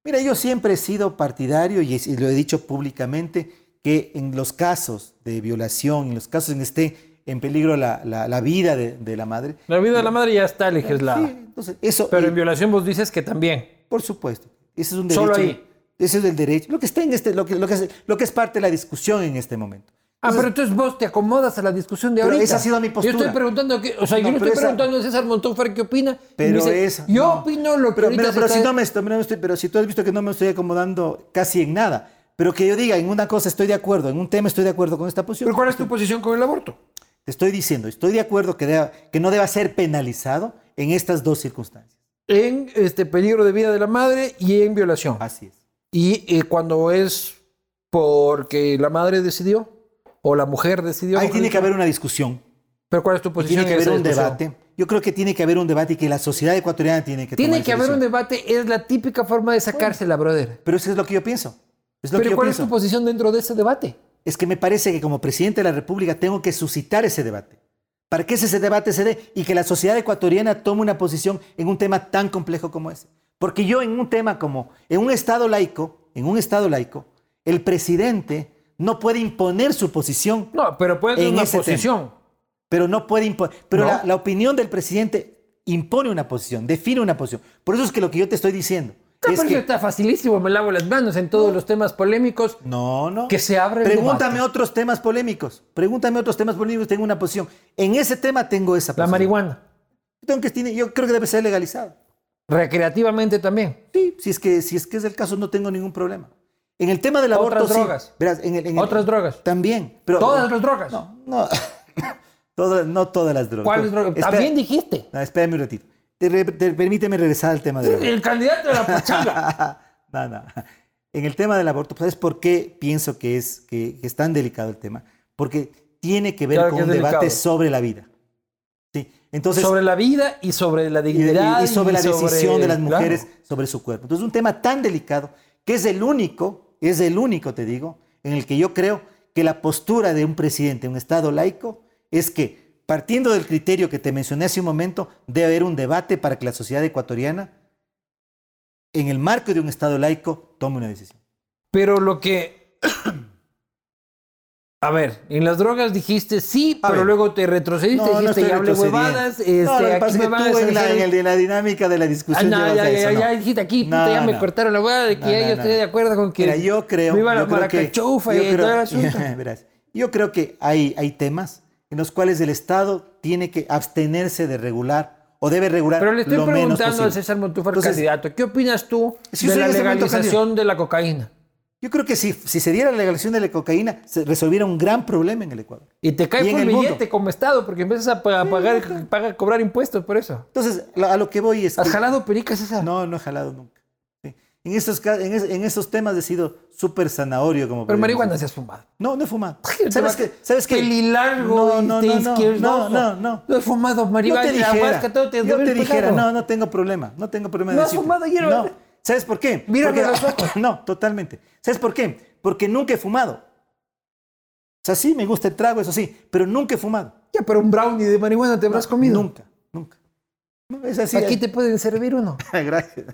Mira, yo siempre he sido partidario y lo he dicho públicamente, que en los casos de violación, en los casos en que esté en peligro la, la- la vida de, de la madre... La vida de la madre ya está legislada. Sí, entonces, eso, Pero en violación vos dices que también. por supuesto. Ese es un derecho. Solo ahí. Ese es el derecho. Lo que está en este, lo que, lo que, es, lo que es parte de la discusión en este momento. Ah, pero entonces vos te acomodas a la discusión de Pero ahorita. esa ha sido mi postura. Yo estoy preguntando, qué, o sea, yo No, pero estoy esa- preguntando a César Montón qué opina. Pero dice, eso. Yo no. opino lo que pero, ahorita pero, se pero está- si no me estoy, no me estoy- pero si tú has visto que no me estoy acomodando casi en nada. Pero que yo diga, en una cosa estoy de acuerdo, en un tema estoy de acuerdo con esta posición. ¿Pero cuál es tu posición con el aborto? Te estoy diciendo, estoy de acuerdo que, deba- que no deba ser penalizado en estas dos circunstancias. En este peligro de vida de la madre y en violación. Así es. Y eh, cuando es porque la madre decidió, o la mujer decidió. Ahí tiene que haber una discusión. Pero ¿cuál es tu posición? Tiene que haber un debate. Yo creo que tiene que haber un debate y que la sociedad ecuatoriana tiene que Tiene tomar que haber un debate, es la típica forma de sacársela, brother. Pero eso es lo que yo pienso. Es lo que Pero yo ¿cuál es tu posición dentro de ese debate? es que me parece que como presidente de la República tengo que suscitar ese debate. Para que ese debate se dé y que la sociedad ecuatoriana tome una posición en un tema tan complejo como ese. Porque yo en un tema como, en un Estado laico, en un Estado laico, el presidente no puede imponer su posición, No, pero puede una posición. pero no puede imponer. Pero No. la, la opinión del presidente impone una posición, define una posición. Por eso es que lo que yo te estoy diciendo No, es pero que... está facilísimo, me lavo las manos en todos los temas polémicos. No, no. Que se abre el Pregúntame debate. otros temas polémicos. Pregúntame otros temas polémicos. Tengo una posición. En ese tema tengo esa La posición. marihuana, Yo, tengo que, yo creo que debe ser legalizado. recreativamente también. Sí, si es que, si es, que es el caso, no tengo ningún problema. En el tema del aborto. Otras sí. drogas. Verás, en el- en el- Otras drogas. También. Pero, Todas las drogas. No, no. <laughs> Todas- no todas las drogas. ¿Cuáles drogas? También dijiste. No, espérame un ratito. Te re- te- permíteme regresar al tema del aborto. El candidato de la pachanga. <laughs> no, no. En el tema del aborto, ¿sabes por qué pienso que es, que, que es tan delicado el tema? Porque tiene que ver Claro con que un es debate delicado. sobre la vida. ¿Sí? Entonces, sobre la vida y sobre la y, de- y- dignidad. y sobre la decisión de las claro. mujeres sobre su cuerpo. Entonces, un tema tan delicado que es el único, es el único, te digo, en el que yo creo que la postura de un presidente, un Estado laico, es que, partiendo del criterio que te mencioné hace un momento, debe haber un debate para que la sociedad ecuatoriana, en el marco de un Estado laico, tome una decisión. Pero lo que. <clears throat> A ver, en las drogas dijiste sí, A pero ver. luego te retrocediste y dijiste estoy ya hablé huevadas. Este, no, aquí es me que a tú en la, en el de la dinámica de la Ah, discusión no, llevas ya, eso, ya, no. ya dijiste aquí, puta, No, ya me no. cortaron la hueá de que No, ya no, yo no. estoy de acuerdo con que. Mira, yo creo. me iba a la yo creo que- yo y todo creo- el <laughs> asunto. verás, yo creo que hay, hay temas en los cuales el Estado tiene que abstenerse de regular o debe regular Pero le estoy lo preguntando al César Montúfar, Entonces, candidato, ¿qué opinas tú Si de la momento legalización de la cocaína? Yo creo que si, si se diera la legalización de la cocaína, se resolviera un gran problema en el Ecuador. Y te cae por el billete mundo. como Estado, porque empiezas a, pa- a pagar, pagar- cobrar impuestos por eso. Entonces, a lo que voy es ¿Has que- jalado perica, César? No, no he jalado nunca. En, estos, ca- en, es- en esos temas he sido súper zanahorio. Como Pero marihuana se has fumado. No, no he fumado. <laughs> ¿Sabes qué? ¿Sabes qué? Pelilargo, No, no, no, no, no, no, no. No he fumado marihuana, te dijera, ayahuasca, todo te yo te dijera, no, no tengo problema, no tengo problema de ¿No has fumado hierba? No. ¿Sabes por qué? Mírame Porque- los ojos. <coughs> No, totalmente. ¿Sabes por qué? Porque nunca he fumado. O sea, sí, me gusta el trago, eso sí, pero nunca he fumado. Ya, pero un brownie de marihuana te habrás comido. Nunca, nunca. Es así. Aquí te pueden servir uno. <laughs> Gracias.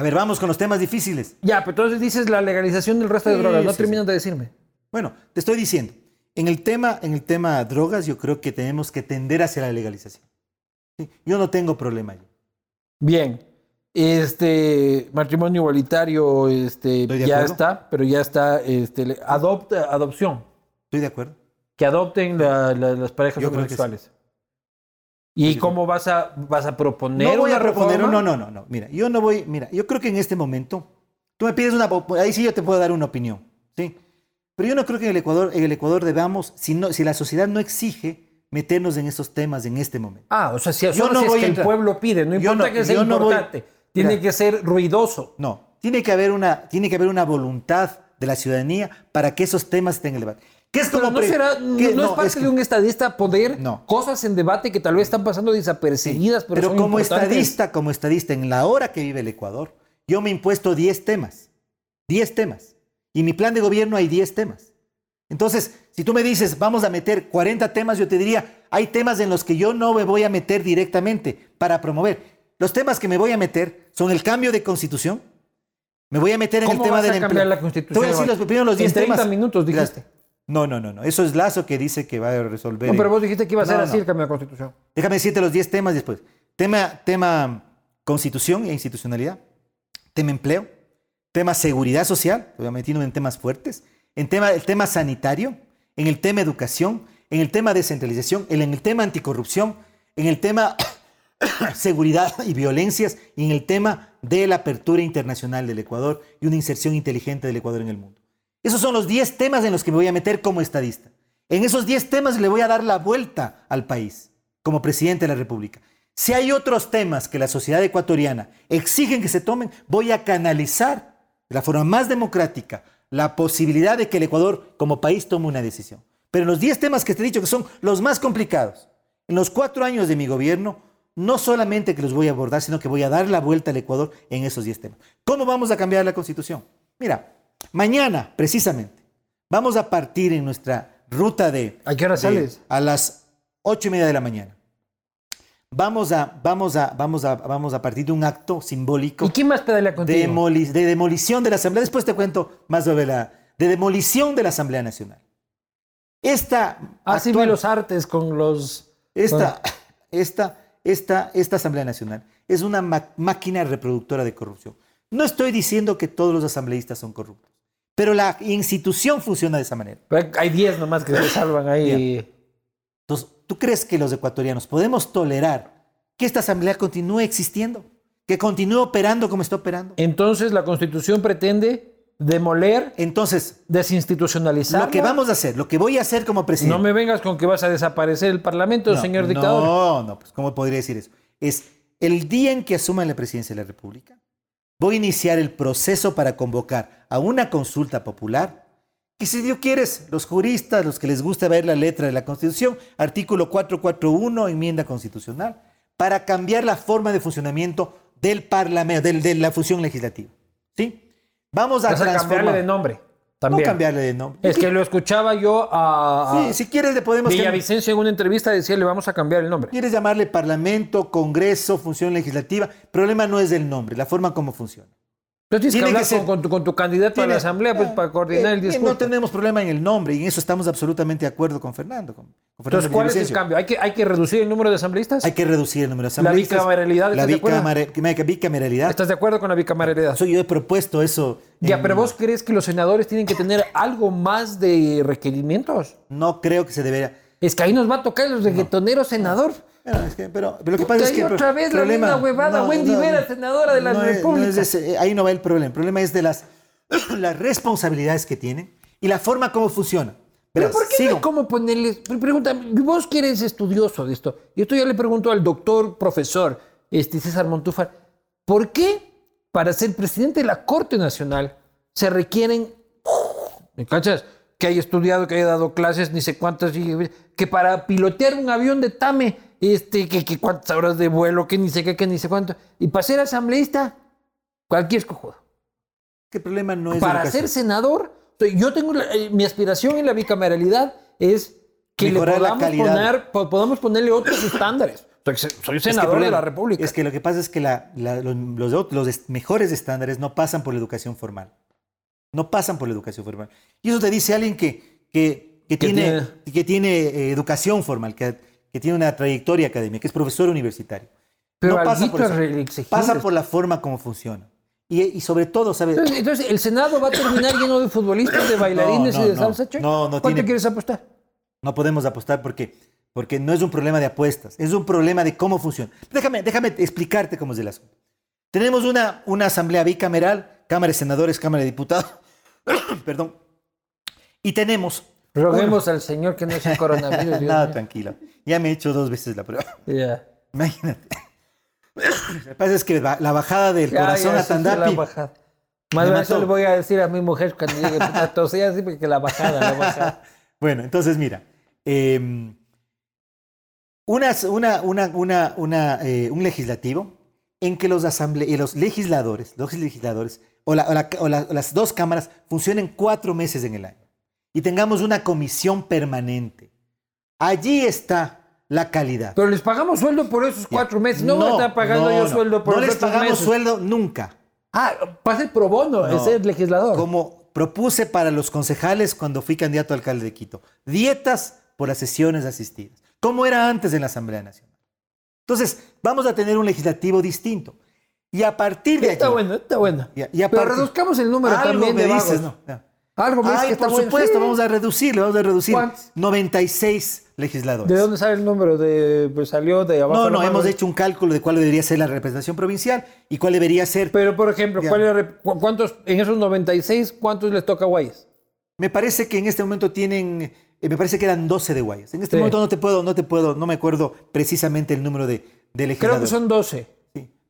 A ver, vamos con los temas difíciles. Ya, pero entonces dices la legalización del resto de Sí, drogas. No sí, terminas de decirme. Bueno, te estoy diciendo, en el tema, en el tema drogas, yo creo que tenemos que tender hacia la legalización. Yo no tengo problema. ahí. Bien. Este matrimonio igualitario este, ya acuerdo. está, pero ya está este, adopta, adopción. Estoy de acuerdo. Que adopten la- la- las parejas Yo homosexuales. ¿Y cómo vas a, vas a proponer No voy una a proponer, reforma? no, no, no, no. Mira, yo no voy, mira, yo creo que en este momento, tú me pides una, ahí sí yo te puedo dar una opinión, ¿sí? Pero yo no creo que en el Ecuador, en el Ecuador debamos, si, no, si la sociedad no exige meternos en esos temas en este momento. Ah, o sea, si, Yo no si es voy que a el pueblo pide, no importa no- que sea yo no voy- importante, tiene Mira. que ser ruidoso. No, tiene que haber una, tiene que haber una voluntad de la ciudadanía para que esos temas estén en el debate. ¿Qué es Pero como no, será, qué- no, es parte que- de un estadista poder No. cosas en debate que tal vez están pasando desapercibidas, pero, Pero son como estadista, como estadista, en la hora que vive el Ecuador, yo me he impuesto 10 temas. 10 temas. Y mi plan de gobierno hay 10 temas. Entonces, si tú me dices, vamos a meter 40 temas, yo te diría, hay temas en los que yo no me voy a meter directamente para promover. Los temas que me voy a meter son el cambio de constitución. Me voy a meter en el ¿Cómo tema vas del a empleo. cambiar la Te constitución? voy a decir los, primero los 10 En 30 temas. minutos dijiste. No, no, no, no. Eso es Lazo que dice que va a resolver. No, pero vos dijiste que iba a ser No, así no. el cambio de constitución. Déjame decirte los 10 temas después. Tema, tema constitución e institucionalidad. Tema empleo. Tema seguridad social. Te voy a metiendo en temas fuertes. En tema, el tema sanitario. En el tema educación. En el tema descentralización. En el tema anticorrupción. En el tema <coughs> seguridad y violencias. Y en el tema de la apertura internacional del Ecuador y una inserción inteligente del Ecuador en el mundo. Esos son los 10 temas en los que me voy a meter como estadista. En esos 10 temas le voy a dar la vuelta al país como presidente de la República. Si hay otros temas que la sociedad ecuatoriana exigen que se tomen, voy a canalizar de la forma más democrática, la posibilidad de que el Ecuador como país tome una decisión. Pero en los 10 temas que te he dicho que son los más complicados, en los cuatro años de mi gobierno, no solamente que los voy a abordar, sino que voy a dar la vuelta al Ecuador en esos 10 temas. ¿Cómo vamos a cambiar la constitución? Mira, mañana, precisamente, vamos a partir en nuestra ruta de... ¿A qué hora de- sales? A las ocho y media de la mañana. Vamos a, vamos a, vamos a, vamos a partir de un acto simbólico ¿Y quién más pedalea contigo? demoli- de demolición de la Asamblea. Después te cuento más sobre la de demolición de la Asamblea Nacional. Esta Así actual- vi los artes con los... esta, <laughs> esta, esta, esta Asamblea Nacional es una máquina reproductora de corrupción. No estoy diciendo que todos los asambleístas son corruptos, pero la institución funciona de esa manera. Pero Hay 10 nomás que se salvan ahí. Entonces, ¿tú crees que los ecuatorianos podemos tolerar que esta Asamblea continúe existiendo? Que continúe operando como está operando. Entonces la constitución pretende demoler, Entonces, desinstitucionalizar. lo que vamos a hacer, lo que voy a hacer como presidente. No me vengas con que vas a desaparecer el parlamento, No, señor dictador. No, no, pues ¿cómo podría decir eso? Es el día en que asuma la presidencia de la República, voy a iniciar el proceso para convocar a una consulta popular. Y si Dios quieres, los juristas, los que les gusta ver la letra de la Constitución, artículo 441, enmienda constitucional, para cambiar la forma de funcionamiento del Parlamento, del- de la función legislativa. ¿Sí? Vamos a Vas a cambiarle de nombre. No También. cambiarle de nombre. Es que lo escuchaba yo a, Sí, si quieres le podemos... Villavicencio en una entrevista decía le vamos a cambiar el nombre. Quieres llamarle Parlamento, Congreso, función legislativa. El problema no es el nombre, la forma como funciona. Entonces tienes que Tiene hablar que ser- con, con tu, con tu candidato a la Tiene- asamblea pues, para coordinar eh, el eh, discurso. No tenemos problema en el nombre y en eso estamos absolutamente de acuerdo con Fernando. con- con Fernando Entonces, ¿cuál es el cambio? ¿Hay que, ¿Hay que reducir el número de asambleístas? Hay que reducir el número de asambleístas. bicameralidad, La acuerdo? bicamare- bicameralidad. ¿Estás de acuerdo con la bicameralidad? Eso yo he propuesto eso. Ya, en- pero vos crees que los senadores tienen que tener algo más de requerimientos. No creo que se debería. Es que ahí nos va a tocar el reggaetonero senador. Pero, es que- pero- pero lo que Puta, pasa es que. otra vez la problema- misma huevada, Wendy Vera, senadora de la no República. no es ese, eh, ahí no va el problema. El problema es de las, <clears throat> las responsabilidades que tienen y la forma como funciona. ¿Pero por qué no hay cómo ponerles? Pregúntame, vos que eres estudioso de esto, y esto ya le pregunto al doctor, profesor este, César Montúfar, ¿por qué para ser presidente de la Corte Nacional se requieren, <sniffs> ¿me cachas? Que haya estudiado, que haya dado clases, ni sé cuántas, que para pilotear un avión de Tame, este, que, que cuántas horas de vuelo, que ni sé qué, que ni sé cuánto, y para ser asambleísta, cualquier escojudo. Que el problema no es Para ser senador, yo tengo la- eh, mi aspiración en la bicameralidad es que le podamos, calidad. poner, po- podamos ponerle otros estándares. Soy Es que senador de la República. Es que lo que pasa es que la- la- los, los los mejores estándares no pasan por la educación formal. No pasan por la educación formal. Y eso te dice alguien que, que, que tiene, que tiene eh, educación formal, que, que tiene una trayectoria académica, que es profesor universitario. Pero no pasa por, eso. pasa por la forma como funciona. Y, y sobre todo, ¿sabes? Entonces, entonces, el Senado va a terminar lleno de futbolistas, de <coughs> bailarines no, y de no. salsa? No, no ¿Cuánto tiene- quieres apostar? No podemos apostar porque, porque no es un problema de apuestas, es un problema de cómo funciona. Déjame, déjame explicarte cómo es el asunto. Tenemos una, una asamblea bicameral, Cámara de Senadores, Cámara de Diputados, <coughs> perdón, y tenemos... Roguemos al Señor que no sea coronavirus. <laughs> Dios Nada, mío. tranquilo. Ya me he hecho dos veces la prueba. <laughs> Ya. Imagínate. Lo que pasa es que la bajada del Ya, corazón ya, a Tandapi... Más bien eso le voy a decir a mi mujer cuando llegue <laughs> puta tosía así porque la bajada, la bajada. Bueno, entonces mira, eh, unas- una, una, una, una, eh, un legislativo en que los, asamble y los legisladores, los legisladores o, la- o la- o la- o las dos cámaras funcionen cuatro meses en el año y tengamos una comisión permanente. Allí está la calidad. Pero les pagamos sueldo por esos cuatro meses. No, estar pagando no, yo sueldo por No les pagamos meses. sueldo nunca. Ah, pasa el pro bono, No. es el legislador. Como propuse para los concejales cuando fui candidato a alcalde de Quito. Dietas por las sesiones asistidas. Como era antes en la Asamblea Nacional. Entonces, vamos a tener un legislativo distinto. Y a partir de Está allí- bueno, está bueno. Y a- y a Pero partir- reduzcamos el número Algo también me de dices, vagos. ¿no? No. Algo dices Ay, que está por supuesto, Sí. vamos a reducirlo, vamos a reducir. ¿Cuántos? 96 legisladores. ¿De dónde sale el número? De, pues salió de abajo. No, no, hemos hecho un cálculo de cuál debería ser la representación provincial y cuál debería ser. Pero, por ejemplo. ¿cuál era- cu- ¿cuántos, en esos 96, cuántos les toca a Guayas? Me parece que en este momento tienen, eh, me parece que eran 12 de Guayas. En este Sí. momento no te puedo, no te puedo, no me acuerdo precisamente el número de, de Creo legisladores. que son 12.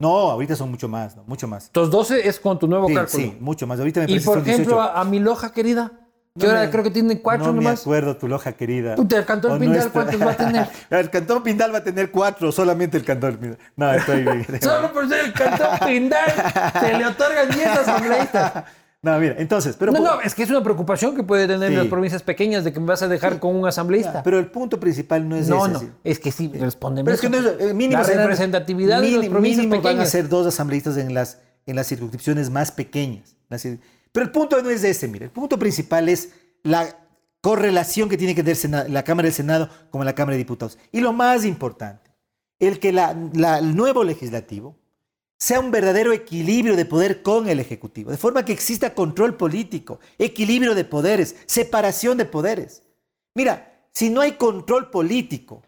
No, ahorita son mucho más, ¿no? mucho más. Entonces 12 es con tu nuevo Sí, cálculo. sí, mucho más. Ahorita me y parece por son ejemplo, 18. a, a mi loja querida, que No ahora me- creo que tiene cuatro no me nomás. acuerdo tu loja querida. Puta, el Cantón O Pindal, nuestra- ¿cuántos va a tener? <laughs> el Cantón Pindal va a tener cuatro, solamente el Cantón Pindal. No, estoy bien. <laughs> Solo por ser el Cantón Pindal se le otorgan 10 asambleístas. <laughs> No, mira, entonces, pero, No, no, es que es una preocupación que puede tener Sí. las provincias pequeñas de que me vas a dejar con un asambleísta. pero el punto principal no es no, ese. no, sí. es que sí, respóndeme. Pero es que no es, eh, mínimo la representatividad de las mínimo- provincias mínimo van a pequeñas. ser dos asambleístas en las, en las circunscripciones más pequeñas. Pero el punto no es ese, mira. El punto principal es la correlación que tiene que tener la Cámara del Senado con la Cámara de Diputados. Y lo más importante, el que la- la- el nuevo legislativo sea un verdadero equilibrio de poder con el Ejecutivo, de forma que exista control político, equilibrio de poderes, separación de poderes. Mira, si no hay control político,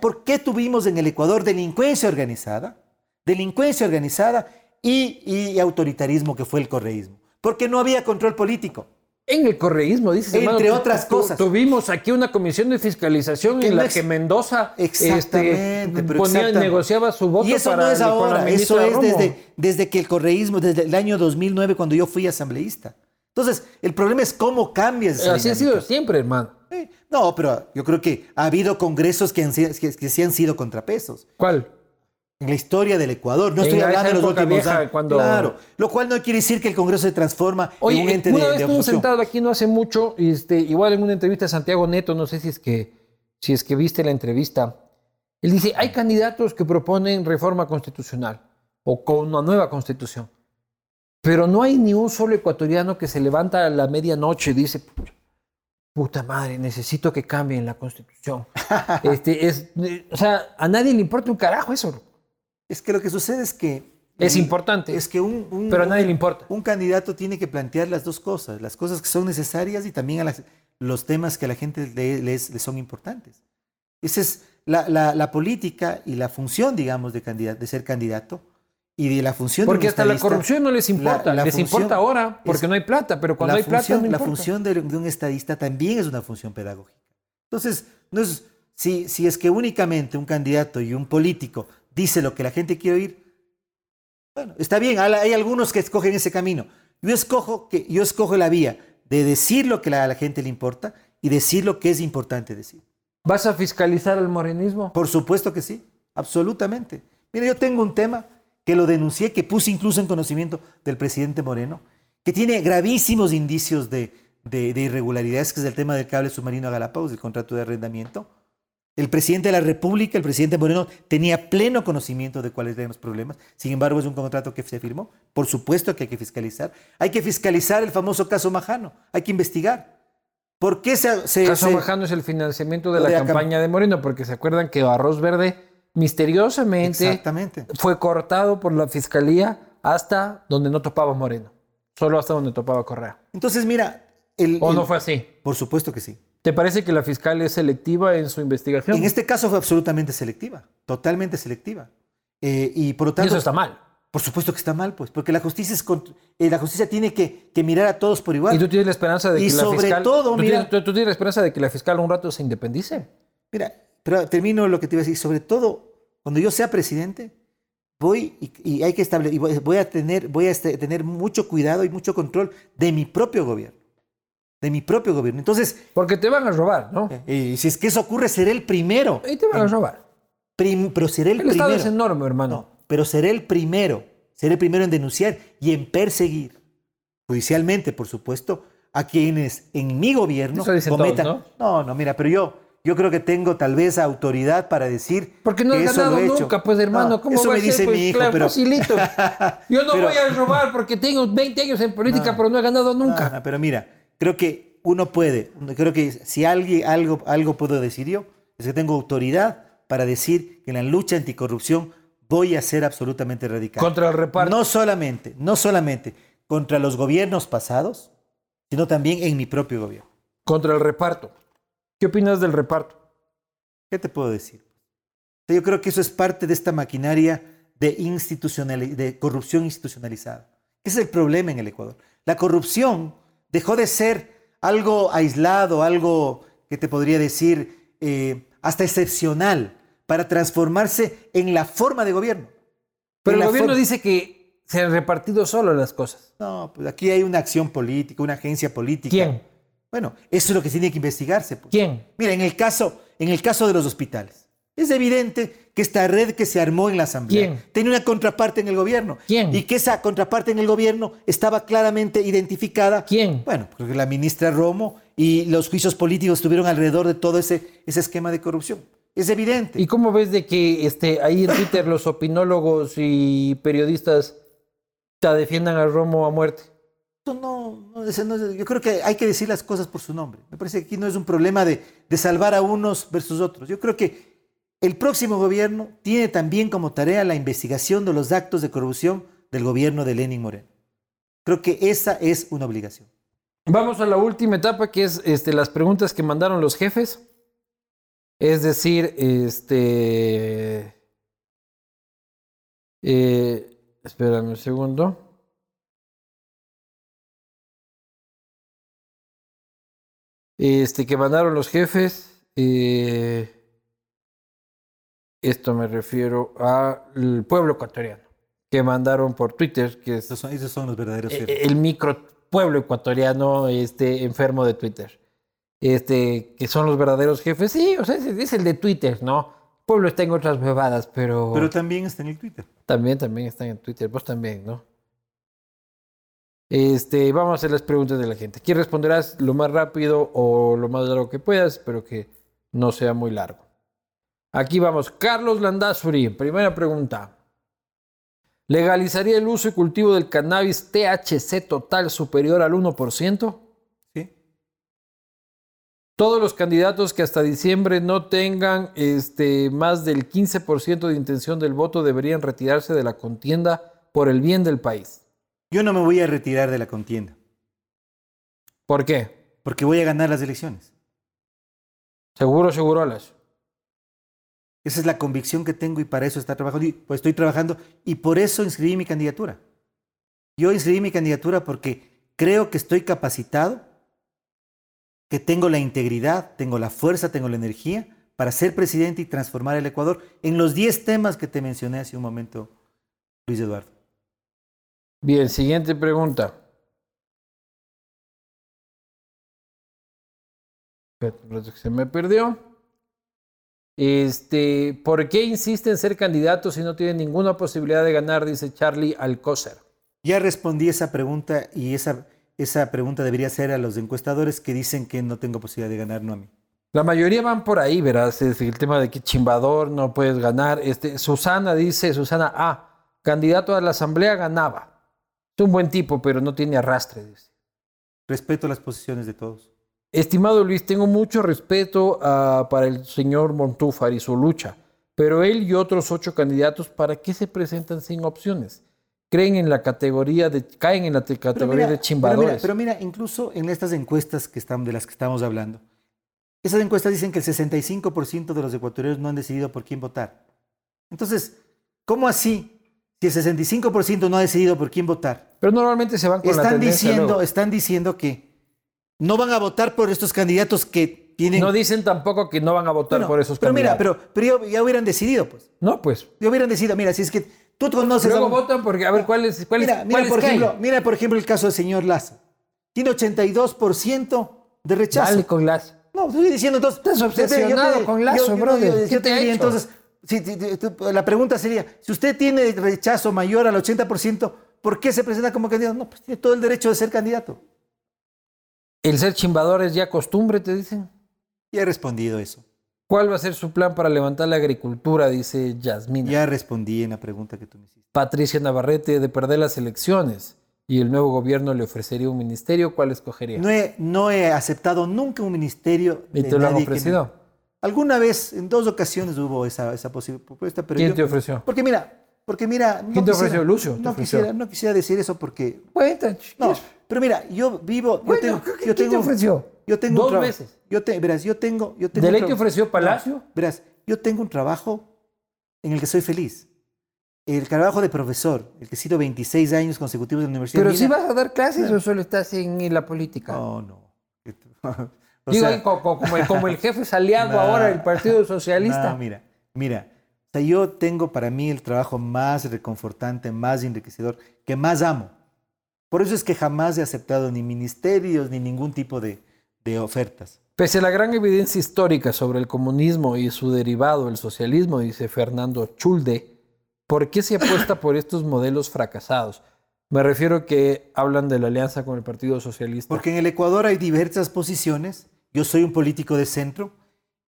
¿por qué tuvimos en el Ecuador delincuencia organizada? Delincuencia organizada y, y autoritarismo que fue el correísmo. Porque no había control político. En el correísmo, dices. Entre hermano, otras tu- cosas. Tuvimos aquí una comisión de fiscalización en no la que Mendoza Exactamente, este, pero ponía- exactamente. negociaba su voto Y eso para no es ahora, eso es desde, desde que el correísmo, desde el año 2009 cuando yo fui asambleísta. Entonces, el problema es cómo cambias esa Así ha sido siempre, hermano. Eh, No, pero yo creo que ha habido congresos que, han sido- que, que sí han sido contrapesos. ¿Cuál? En la historia del Ecuador. No En estoy hablando de los últimos vieja, años. cuando- Claro. Lo cual no quiere decir que el Congreso se transforma Oye, en un ente una de, vez de oposición. sentados aquí no hace mucho, este, igual en una entrevista a Santiago Neto, no sé si es que, si es que viste la entrevista. Él dice, hay candidatos que proponen reforma constitucional o con una nueva constitución, pero no hay ni un solo ecuatoriano que se levanta a la medianoche y dice, puta madre, necesito que cambien la constitución. <laughs> este, es, eh, o sea, a nadie le importa un carajo eso. Es que lo que sucede es que... Es importante, Es que un, un- pero a nadie le importa. un candidato tiene que plantear las dos cosas, las cosas que son necesarias y también a las- los temas que a la gente le, les- le son importantes. Esa es la, la- la política y la función, digamos, de, candidato, de ser candidato y de la función de Porque un hasta la corrupción no les importa. la les importa ahora porque es- no hay plata, pero cuando hay plata no la importa. función de, de un estadista también es una función pedagógica. Entonces, no es, si, si es que únicamente un candidato y un político dice lo que la gente quiere oír, bueno, está bien, hay algunos que escogen ese camino. Yo escojo, que, yo escojo la vía de decir lo que a la gente le importa y decir lo que es importante decir. ¿Vas a fiscalizar al morenismo? Por supuesto que sí, absolutamente. Mira, yo tengo un tema que lo denuncié, que puse incluso en conocimiento del presidente Moreno, que tiene gravísimos indicios de, de- de irregularidades, que es el tema del cable submarino a Galápagos, del contrato de arrendamiento. El presidente de la República, el presidente Moreno, tenía pleno conocimiento de cuáles eran los problemas. Sin embargo, es un contrato que se firmó. Por supuesto que hay que fiscalizar. Hay que fiscalizar el famoso caso Majano. Hay que investigar. ¿Por qué se... se- Caso se- Bajano es el financiamiento de la campaña de Moreno, porque se acuerdan que Arroz Verde misteriosamente Exactamente. fue cortado por la fiscalía hasta donde no topaba Moreno. Solo hasta donde topaba Correa. Entonces, mira... El, ¿O el- no fue así? Por supuesto que sí. ¿Te parece que la fiscal es selectiva en su investigación? En este caso fue absolutamente selectiva, totalmente selectiva. Eh, y por lo y tanto, eso está mal. por supuesto que está mal, pues, porque la justicia, es cont- eh, la justicia tiene que, que mirar a todos por igual. Y tú tienes la esperanza de Y que la fiscal... todo, tú mira- tienes- tú- tú tienes la esperanza de que la fiscal un rato se independice. Mira, pero termino lo que te iba a decir. Sobre todo, cuando yo sea presidente, voy y, y hay que establecer, y voy, voy a tener, voy a este- tener mucho cuidado y mucho control de mi propio gobierno, de mi propio gobierno. Entonces, Porque te van a robar, ¿no? eh, si es que eso ocurre, seré el primero. Y te van a robar. Prim- pero seré el, El Estado primero. es enorme, hermano. No, pero seré el primero, seré el primero en denunciar y en perseguir, judicialmente, por supuesto, a quienes en mi gobierno Eso cometan. todos, ¿no? no, mira, pero yo, yo creo que tengo tal vez autoridad para decir. Porque no lo ganado he hecho. nunca, pues hermano. No, ¿Cómo eso va me a dice Pues, mi hijo, claro, pero. facilito. <laughs> Yo no Pero- voy a robar porque tengo 20 años en política, pero no he ganado nunca. No, pero mira, creo que uno puede, creo que si alguien, algo, algo puedo decir yo, es que tengo autoridad para decir que en la lucha anticorrupción voy a ser absolutamente radical. Contra el reparto. No solamente, no solamente contra los gobiernos pasados, sino también en mi propio gobierno. Contra el reparto. ¿Qué opinas del reparto? ¿Qué te puedo decir? Yo creo que eso es parte de esta maquinaria de, institucionali- de corrupción institucionalizada. Ese es el problema en el Ecuador. La corrupción dejó de ser algo aislado, algo que te podría decir eh, hasta excepcional, para transformarse en la forma de gobierno. Pero en el gobierno forma- dice que se han repartido solo las cosas. No, pues aquí hay una acción política, una agencia política. ¿Quién? Bueno, eso es lo que tiene que investigarse. pues. ¿Quién? Mira, en el caso, en el caso de los hospitales, es evidente que esta red que se armó en la Asamblea ¿Quién? tenía una contraparte en el gobierno. ¿Quién? Y que esa contraparte en el gobierno estaba claramente identificada. ¿Quién? Bueno, porque la ministra Romo y los juicios políticos estuvieron alrededor de todo ese, ese esquema de corrupción. Es evidente. ¿Y cómo ves de que este, ahí en Twitter los opinólogos y periodistas te defiendan a Romo a muerte? No, no, no yo creo que hay que decir las cosas por su nombre. Me parece que aquí no es un problema de, de salvar a unos versus otros. Yo creo que el próximo gobierno tiene también como tarea la investigación de los actos de corrupción del gobierno de Lenin Moreno. Creo que esa es una obligación. Vamos a la última etapa, que es este, las preguntas que mandaron los jefes. Es decir, este. Eh, espérame un segundo. Este, que mandaron los jefes. eh, esto me refiero al pueblo ecuatoriano. Que mandaron por Twitter, que es Esos son, esos son los verdaderos jefes. el micro pueblo ecuatoriano este, enfermo de Twitter. Este, que son los verdaderos jefes. Sí, o sea, es, el de Twitter, ¿no? El pueblo está en otras bebadas, pero, Pero también está en el Twitter. también, también están en Twitter. Vos también, ¿no? Este, vamos a hacer las preguntas de la gente. Aquí responderás lo más rápido o lo más largo que puedas, pero que no sea muy largo. Aquí vamos. Carlos Landazuri, primera pregunta. ¿Legalizaría el uso y cultivo del cannabis THC total superior al 1%? ¿sí? Todos los candidatos que hasta diciembre no tengan este, más del 15% de intención del voto deberían retirarse de la contienda por el bien del país. Yo no me voy a retirar de la contienda, ¿Por qué? porque voy a ganar las elecciones. Seguro, seguro, Alas. Esa es la convicción que tengo y para eso está trabajando. Y, pues estoy trabajando y por eso inscribí mi candidatura. Yo inscribí mi candidatura porque creo que estoy capacitado, que tengo la integridad, tengo la fuerza, tengo la energía para ser presidente y transformar el Ecuador en los 10 temas que te mencioné hace un momento, Luis Eduardo. Bien, siguiente pregunta. Se me perdió. Este, ¿por qué insiste en ser candidato si no tiene ninguna posibilidad de ganar? Dice Charlie Alcócer. Ya respondí esa pregunta y esa, esa pregunta debería ser a los encuestadores que dicen que no tengo posibilidad de ganar, no a mí. La mayoría van por ahí, verás, es el tema de que chimbador no puedes ganar. Este, Susana dice, Susana A, candidato a la asamblea ganaba. Es un buen tipo, pero no tiene arrastre, dice. Respeto las posiciones de todos. Estimado Luis, tengo mucho respeto ah, para el señor Montúfar y su lucha, pero él y otros ocho candidatos, ¿para qué se presentan sin opciones? Creen en la categoría de, caen en la categoría mira, de chimbadores. Pero mira, pero mira, incluso en estas encuestas que están, de las que estamos hablando, esas encuestas dicen que el 65% de los ecuatorianos no han decidido por quién votar. Entonces, ¿cómo así? Si el 65% no ha decidido por quién votar, Pero normalmente se van con la están tendencia diciendo, luego. están diciendo que no van a votar por estos candidatos que tienen. No dicen tampoco que no van a votar Bueno, por esos pero mira, candidatos. pero, pero ya, hubieran decidido, pues. No, pues. Ya hubieran decidido, mira, si es que tú conoces Luego a un- votan porque, a ver, ¿cuál es, cuál es- Mira, mira, cuáles por ejemplo, mira, por ejemplo, el caso del señor Lazo. Tiene 82% de rechazo. Dale con las. No, estoy diciendo entonces. Estás yo te- obsesionado con Lazo, brother. ¿Qué te hecho? entonces, si- la pregunta sería, si usted tiene rechazo mayor al 80%, ¿por qué se presenta como candidato? No, pues tiene todo el derecho de ser candidato. El ser chimbador es ya costumbre, te dicen. Ya he respondido eso. ¿Cuál va a ser su plan para levantar la agricultura? Dice Yasmina. Ya respondí en la pregunta que tú me hiciste. Patricia Navarrete de perder las elecciones y el nuevo gobierno le ofrecería un ministerio, ¿cuál escogería? No he, no he aceptado nunca un ministerio. ¿Y de te lo han me- ofrecido? Alguna vez, en dos ocasiones hubo esa, esa posible propuesta, pero ¿Quién yo- te ofreció? Porque mira, porque mira... no ¿Quién te quisiera- ofreció? Lucio, No quisiera, no quisiera decir eso porque... Cuenta, No, pero mira, yo vivo... Yo Bueno, tengo, ¿qué- yo quién te tengo- ofreció? Yo tengo Dos veces. Yo te, verás, yo tengo... Yo tengo ¿De ley te ofreció Palacio? No, verás, yo tengo un trabajo en el que soy feliz. El trabajo de profesor, el que he sido 26 años consecutivos en la Universidad ¿Pero si Mina. vas a dar clases o solo estás en la política? No, no. <laughs> Digo, sea, ahí co- co- como, el, como el jefe No. <laughs> ahora del Partido Socialista. No, mira, mira. O sea, yo tengo para mí el trabajo más reconfortante, más enriquecedor, que más amo. Por eso es que jamás he aceptado ni ministerios ni ningún tipo de, de ofertas. Pese a la gran evidencia histórica sobre el comunismo y su derivado, el socialismo, dice Fernando Chulde, ¿por qué se apuesta por estos modelos fracasados? Me refiero que hablan de la alianza con el Partido Socialista. Porque en el Ecuador hay diversas posiciones. Yo soy un político de centro.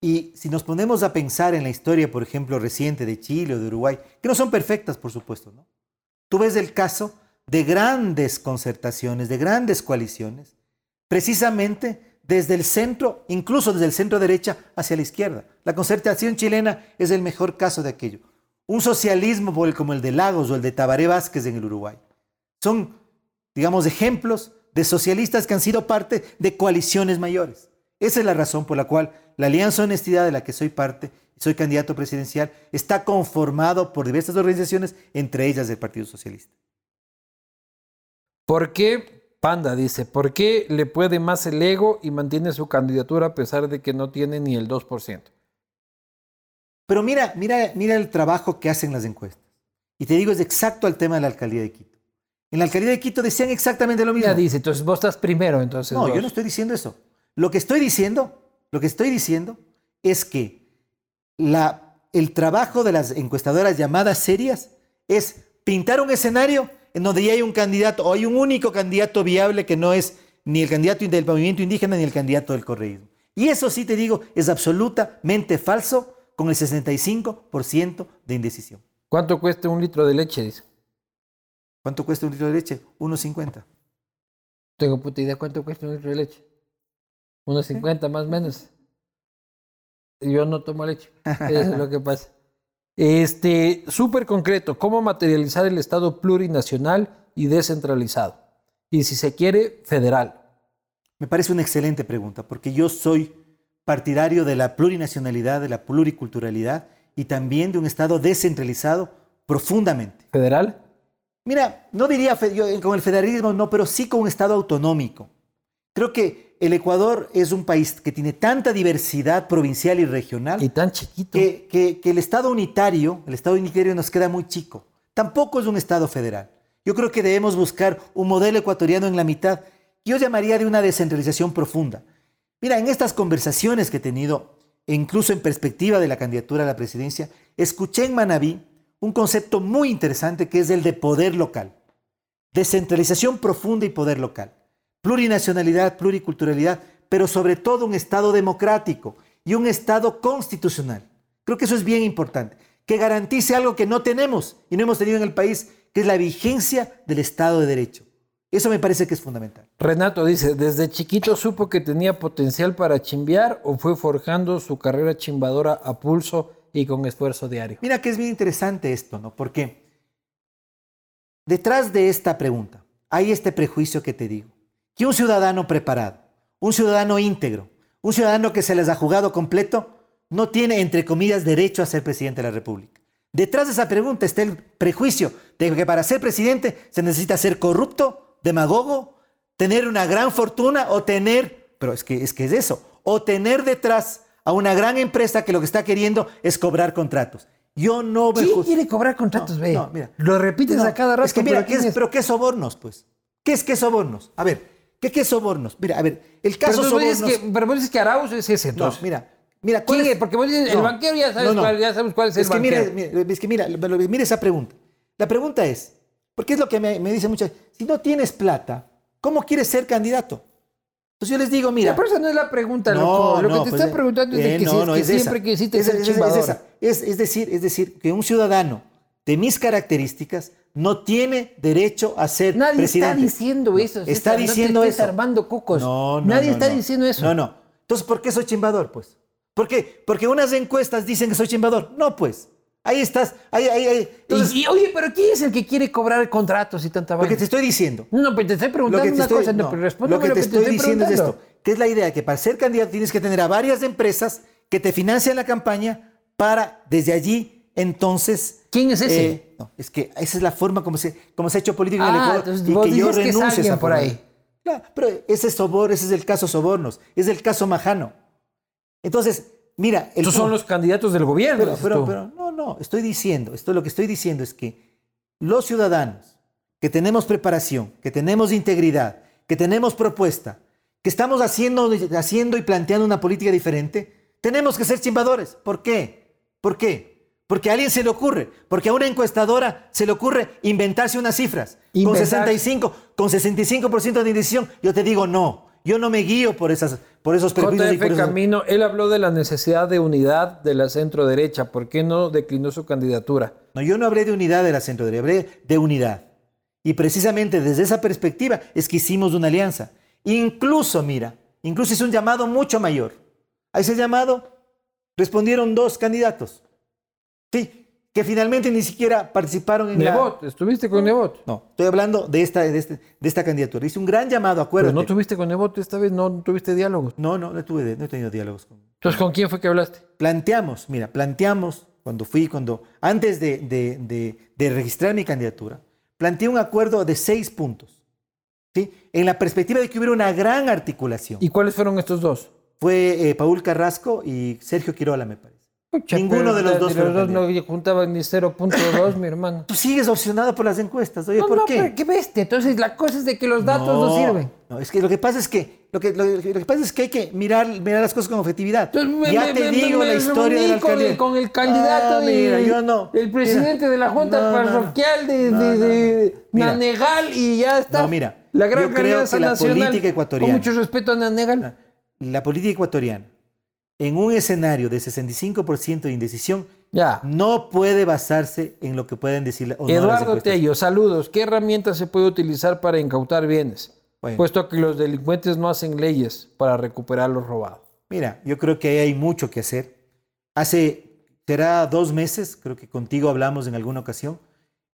Y si nos ponemos a pensar en la historia, por ejemplo, reciente de Chile o de Uruguay, que no son perfectas, por supuesto, ¿no? Tú ves el caso de grandes concertaciones, de grandes coaliciones, precisamente desde el centro, incluso desde el centro derecha hacia la izquierda. La concertación chilena es el mejor caso de aquello. Un socialismo como el de Lagos o el de Tabaré Vázquez en el Uruguay. Son, digamos, ejemplos de socialistas que han sido parte de coaliciones mayores. Esa es la razón por la cual la Alianza Honestidad de la que soy parte, soy candidato presidencial, está conformado por diversas organizaciones, entre ellas el Partido Socialista. ¿Por qué, Panda dice, por qué le puede más el ego y mantiene su candidatura a pesar de que no tiene ni el 2%? Pero mira, mira, mira el trabajo que hacen las encuestas. Y te digo, es exacto al tema de la alcaldía de Quito. En la alcaldía de Quito decían exactamente lo mismo. Ya dice, entonces vos estás primero, entonces. No, yo no estoy diciendo eso. Lo que estoy diciendo, lo que estoy diciendo es que la, el trabajo de las encuestadoras llamadas serias es pintar un escenario en donde ya hay un candidato o hay un único candidato viable que no es ni el candidato del movimiento indígena ni el candidato del correísmo. Y eso sí te digo, es absolutamente falso con el 65% de indecisión. ¿Cuánto cuesta un litro de leche? Dice. ¿Cuánto cuesta un litro de leche? 1.50. Tengo puta idea cuánto cuesta un litro de leche. 1.50 más o menos. Yo no tomo leche. Eso es lo <laughs> que pasa. Este, súper concreto, ¿cómo materializar el Estado plurinacional y descentralizado? Y si se quiere, federal. Me parece una excelente pregunta, porque yo soy partidario de la plurinacionalidad, de la pluriculturalidad y también de un Estado descentralizado profundamente. ¿Federal? Mira, no diría con el federalismo, no, pero sí con un Estado autonómico. Creo que el Ecuador es un país que tiene tanta diversidad provincial y regional. Y tan chiquito. Que, que, el Estado unitario, el Estado unitario nos queda muy chico. Tampoco es un Estado federal. Yo creo que debemos buscar un modelo ecuatoriano en la mitad. Yo llamaría de una descentralización profunda. Mira, en estas conversaciones que he tenido, e incluso en perspectiva de la candidatura a la presidencia, escuché en Manabí un concepto muy interesante que es el de poder local. Descentralización profunda y poder local. Plurinacionalidad, pluriculturalidad, pero sobre todo un Estado democrático y un Estado constitucional. Creo que eso es bien importante, que garantice algo que no tenemos y no hemos tenido en el país, que es la vigencia del Estado de Derecho. Eso me parece que es fundamental. Renato dice, ¿desde chiquito supo que tenía potencial para chimbear o fue forjando su carrera chimbadora a pulso y con esfuerzo diario. Mira que es bien interesante esto, ¿no? Porque detrás de esta pregunta hay este prejuicio que te digo, que un ciudadano preparado, un ciudadano íntegro, un ciudadano que se les ha jugado completo, no tiene, entre comillas, derecho a ser presidente de la República. Detrás de esa pregunta está el prejuicio de que para ser presidente se necesita ser corrupto, demagogo, tener una gran fortuna o tener, pero es que es, que es eso, o tener detrás a una gran empresa que lo que está queriendo es cobrar contratos. Yo no me ¿Quién quiere cobrar contratos, ve? No, mira. Lo repites a cada rato. Es que mira, ¿qué es, pero ¿qué sobornos, pues? ¿Qué es qué sobornos? A ver, ¿qué qué sobornos? Mira, a ver, el caso pero sobornos... Que, pero vos dices que Arauz es ese, entonces. No, mira, mira, ¿cuál es? Porque vos dices, el banquero ya sabes, cuál, ya sabes cuál es, el que banquero. Mira, es que mira, mira esa pregunta. La pregunta es, porque es lo que me, me dice muchas si no tienes plata, ¿cómo quieres ser candidato? Entonces yo les digo, mira. Pero esa no es la pregunta, loco. Lo que te pues, estoy preguntando es de que, no, si, que siempre que hiciste ser chimbador. Es, es, decir, es decir, que un ciudadano de mis características no tiene derecho a ser Nadie presidente. está diciendo eso. Está diciendo eso. armando cocos. No, no, Nadie está diciendo eso. No, no. Entonces, ¿por qué soy chimbador, pues? ¿Por qué? Porque unas encuestas dicen que soy chimbador. No, pues. Ahí estás, ahí, ahí, ahí. y, oye, pero ¿quién es el que quiere cobrar contratos y tanta vaina? Porque te estoy diciendo. No, pues te estoy preguntando una cosa, no, pero Lo que te, estoy, diciendo es esto, que es la idea de que para ser candidato tienes que tener a varias empresas que te financian la campaña para desde allí entonces... ¿Quién es ese? Eh, no, es que esa es la forma como se, como se ha hecho política en el ah, Ecuador y que yo renuncie a por ahí. Claro, pero ese sobor, ese es el caso Sobornos, es el caso Majano. Entonces, mira... Estos son los candidatos del gobierno. Pero, pero, pero no, no, No, estoy diciendo, esto lo que estoy diciendo es que los ciudadanos que tenemos preparación, que tenemos integridad, que tenemos propuesta, que estamos haciendo, haciendo y planteando una política diferente, tenemos que ser chimbadores. ¿Por qué? ¿Por qué? Porque a alguien se le ocurre, porque a una encuestadora se le ocurre inventarse unas cifras. Con 65, con 65% de indecisión, yo te digo no. Yo no me guío por, esas, por esos prejuicios. JF Camino, él habló de la necesidad de unidad de la centro derecha. ¿Por qué no declinó su candidatura? No, yo no hablé de unidad de la centro derecha, hablé de unidad. Y precisamente desde esa perspectiva es que hicimos una alianza. Incluso, mira, incluso hizo un llamado mucho mayor. A ese llamado respondieron dos candidatos. Sí, que finalmente ni siquiera participaron en Nebot, ¿estuviste con Nebot? No, estoy hablando de esta, de, este, de esta candidatura. Hice un gran llamado, acuérdate. Pero no tuviste con Nebot esta vez, no tuviste diálogos. No, no, no, tuve, no he tenido diálogos con Entonces, ¿con quién fue que hablaste? Planteamos, mira, planteamos cuando fui, cuando, antes de, de, de registrar mi candidatura, planteé un acuerdo de seis puntos. ¿sí? En la perspectiva de que hubiera una gran articulación. ¿Y cuáles fueron estos dos? Fue eh, Paul Carrasco y Sergio Quirola, me parece. Ninguno de los dos. De los dos no juntaban ni 0.2, mi hermano. Tú sigues opcionado por las encuestas. Oye, ¿por qué? Pero qué bestia. Entonces la cosa es de que los datos no, sirven. No, es que lo que pasa es que lo que, lo, que pasa es que hay que mirar, mirar las cosas con objetividad. ya te digo la historia con, con el candidato ah, mira, yo no. el presidente de la Junta Parroquial de, de, Nanegal y ya está. No, mira. La gran creo que la política ecuatoriana. Con mucho respeto a Nanegal. La política ecuatoriana en un escenario de 65% de indecisión, ya. no puede basarse en lo que pueden decir o Eduardo Tello, saludos. ¿Qué herramienta se puede utilizar para incautar bienes? Puesto que los delincuentes no hacen leyes para recuperar lo robado. Mira, yo creo que ahí hay mucho que hacer. Hace, será dos meses, creo que contigo hablamos en alguna ocasión.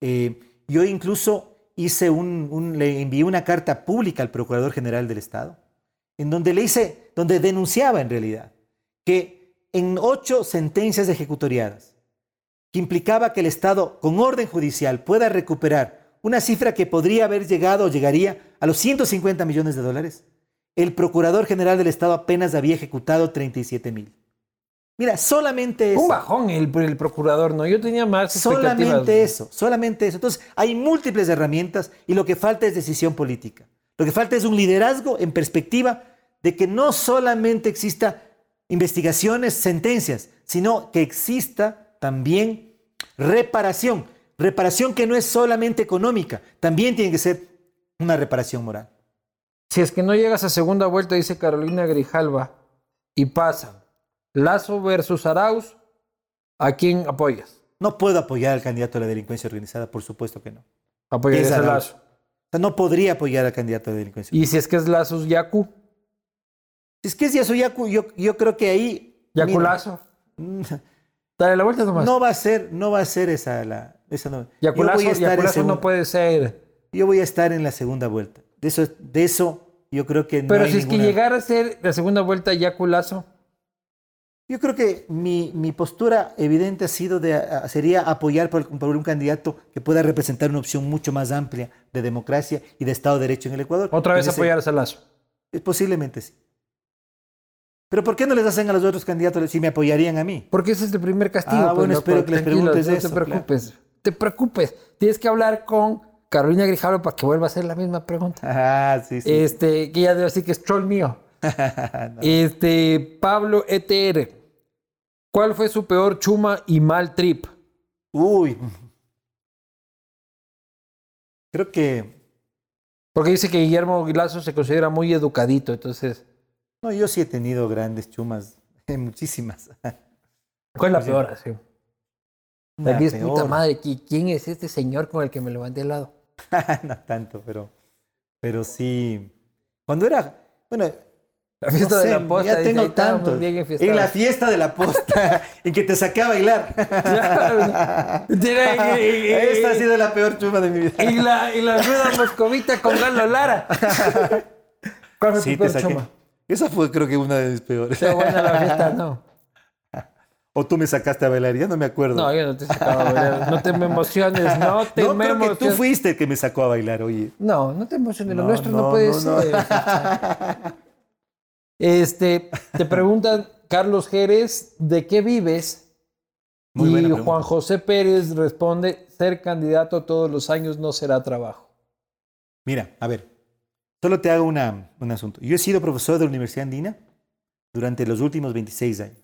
Eh, yo incluso hice un, le envié una carta pública al Procurador General del Estado, en donde le hice, donde denunciaba en realidad que en ocho sentencias ejecutoriadas, que implicaba que el Estado, con orden judicial, pueda recuperar una cifra que podría haber llegado o llegaría a los 150 millones de dólares, el Procurador General del Estado apenas había ejecutado 37 mil. Mira, solamente eso. Un bajón el, el, procurador, ¿no? Yo tenía más Solamente eso, solamente eso. Entonces, hay múltiples herramientas y lo que falta es decisión política. Lo que falta es un liderazgo en perspectiva de que no solamente exista investigaciones, sentencias, sino que exista también reparación. Reparación que no es solamente económica, también tiene que ser una reparación moral. Si es que no llegas a segunda vuelta, dice Carolina Grijalva, y pasa Lazo versus Arauz, ¿a quién apoyas? No puedo apoyar al candidato a la delincuencia organizada, por supuesto que no. ¿Apoyarías a Lazo? O sea, no podría apoyar al candidato a la delincuencia. ¿Y si es que es Lazo Yacu? Es que si eso ya, yo, yo creo que ahí. Yaculazo. <laughs> Dale la vuelta nomás. No va a ser, no va a ser esa la. Esa no. Yaculazo, Yaculazo no puede ser. Yo voy a estar en la segunda vuelta. De eso, de eso yo creo que no Pero si es que llegara a ser la segunda vuelta Yaculazo. Yo creo que mi, mi, postura evidente ha sido de, sería apoyar por, por, un candidato que pueda representar una opción mucho más amplia de democracia y de Estado de Derecho en el Ecuador. ¿Otra vez apoyar a Lazo? Posiblemente sí. Pero ¿por qué no les hacen a los otros candidatos si me apoyarían a mí? Porque ese es el primer castigo. Ah, bueno, espero que les preguntes eso. No te preocupes, te preocupes. Tienes que hablar con Carolina Grijalvo para que vuelva a hacer la misma pregunta. <laughs> Ah, sí, sí. Este, que ya debe decir que es troll mío. <laughs> Este, Pablo ETR. ¿Cuál fue su peor chuma y mal trip? Uy. Creo que. Porque dice que Guillermo Lazo se considera muy educadito, entonces. No, yo sí he tenido grandes chumas, <laughs> muchísimas. ¿Cuál es la peor? Así? La es puta madre, ¿quién es este señor con el que me levanté al lado? <laughs> no tanto, pero, pero sí. Cuando era, bueno, la fiesta de la posta. Ya tengo tanto. En la fiesta de la posta, <laughs> en que te saqué a bailar. Esta ha sido la peor chuma de mi vida. Y la, y la rueda moscovita con Galo Lara. ¿Cuál fue sí, tu peor chuma? Esa fue creo que una de mis peores. Qué buena la fiesta, no. <laughs> O tú me sacaste a bailar, ya no me acuerdo. No, yo no te sacaba a bailar. No te me emociones, no <laughs> te no, me emociones. que tú fuiste el que me sacó a bailar, oye. No, no te emociones, lo nuestro no, puede ser. <laughs> Este, te preguntan, Carlos Jerez, ¿de qué vives? Muy y. Juan José Pérez responde, ser candidato todos los años no será trabajo. Mira, a ver, solo te hago una, un asunto. Yo he sido profesor de la Universidad Andina durante los últimos 26 años.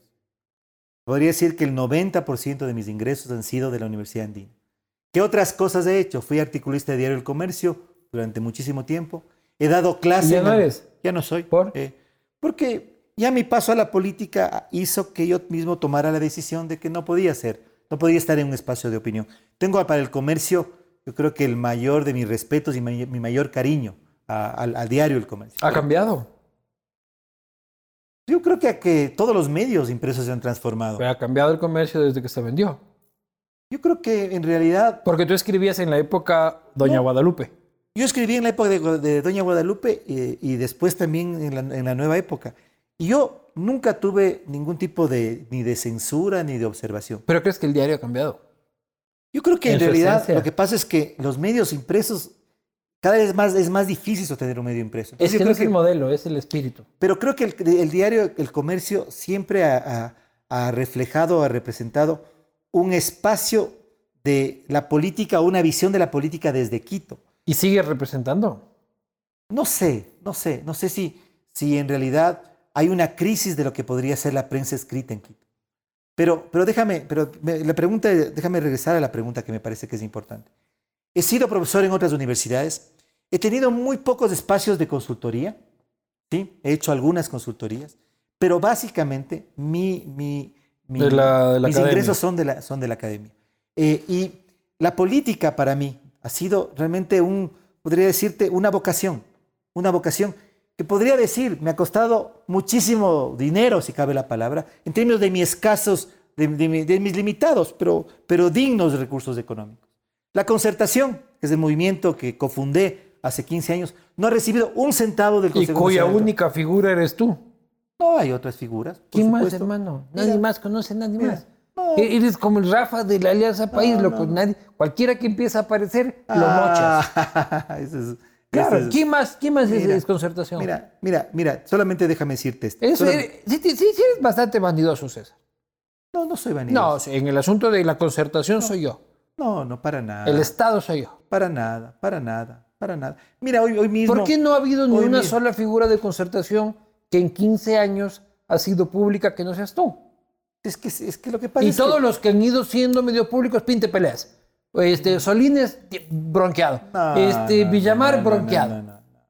Podría decir que el 90% de mis ingresos han sido de la Universidad Andina. ¿Qué otras cosas he hecho? Fui articulista de Diario El Comercio durante muchísimo tiempo. He dado clases. ¿Ya no eres? Ya no soy. ¿Por? Eh, porque ya mi paso a la política hizo que yo mismo tomara la decisión de que no podía ser, no podía estar en un espacio de opinión. Tengo para el comercio, yo creo que el mayor de mis respetos y mi, mi mayor cariño a- al, diario El Comercio. ¿Ha cambiado? Yo creo que, que todos los medios impresos se han transformado. Pero ha cambiado el comercio desde que se vendió. Yo creo que en realidad, Porque tú escribías en la época Doña No. Guadalupe. yo escribí en la época de, de Doña Guadalupe eh, y después también en la, en la nueva época. Y yo nunca tuve ningún tipo de, ni de censura ni de observación. ¿Pero crees que el diario ha cambiado? Yo creo que en, realidad esencia. lo que pasa es que los medios impresos, cada vez más es más difícil sostener un medio impreso. Es Entonces, yo que no creo es el que- modelo, es el espíritu. pero creo que el, el diario El Comercio siempre ha, ha- ha reflejado, ha representado un espacio de la política, una visión de la política desde Quito. ¿Y sigue representando? No sé, no sé, no sé si, si en realidad hay una crisis de lo que podría ser la prensa escrita en Quito. Pero, pero déjame, pero me- la pregunta, déjame regresar a la pregunta que me parece que es importante. He sido profesor en otras universidades, he tenido muy pocos espacios de consultoría, ¿sí? he hecho algunas consultorías, pero básicamente mi, mi, mi- De la- de la mis academia. ingresos son de la, son de la academia. Eh, y la política para mí ha sido realmente un, podría decirte, una vocación, una vocación que podría decir, me ha costado muchísimo dinero, si cabe la palabra, en términos de mis escasos, de, de de mis limitados, pero, pero dignos recursos económicos. La concertación, que es el movimiento que cofundé hace 15 años, no ha recibido un centavo del Y Consejo cuya Nacional Electoral. única figura eres tú. No hay otras figuras. por ¿Quién más, hermano? Nadie Mira, más conoce, nadie mira, más. no. E- Eres como el Rafa de la Alianza País, No, loco. no. Nadie, cualquiera que empiece a aparecer, lo mochas. <laughs> Ah, es- Claro, es- ¿quién más, quién más es, Mira, es concertación? Mira, mira, mira, solamente déjame decirte esto. Eso eres- sí, sí, sí eres bastante bandidoso, César. No, no soy vanidoso. No, en el asunto de la concertación soy yo. No, no, para nada. El Estado soy yo. Para nada, para nada, para nada. Mira, hoy, hoy mismo. ¿Por qué no ha habido ni una mismo- sola figura de concertación que en 15 años ha sido pública que no seas tú? Es que, es que lo que pasa Y es todos que. los que han ido siendo medio públicos, pinte peleas. Este, Solines, bronqueado. No, este, no, Villamar, bronqueado.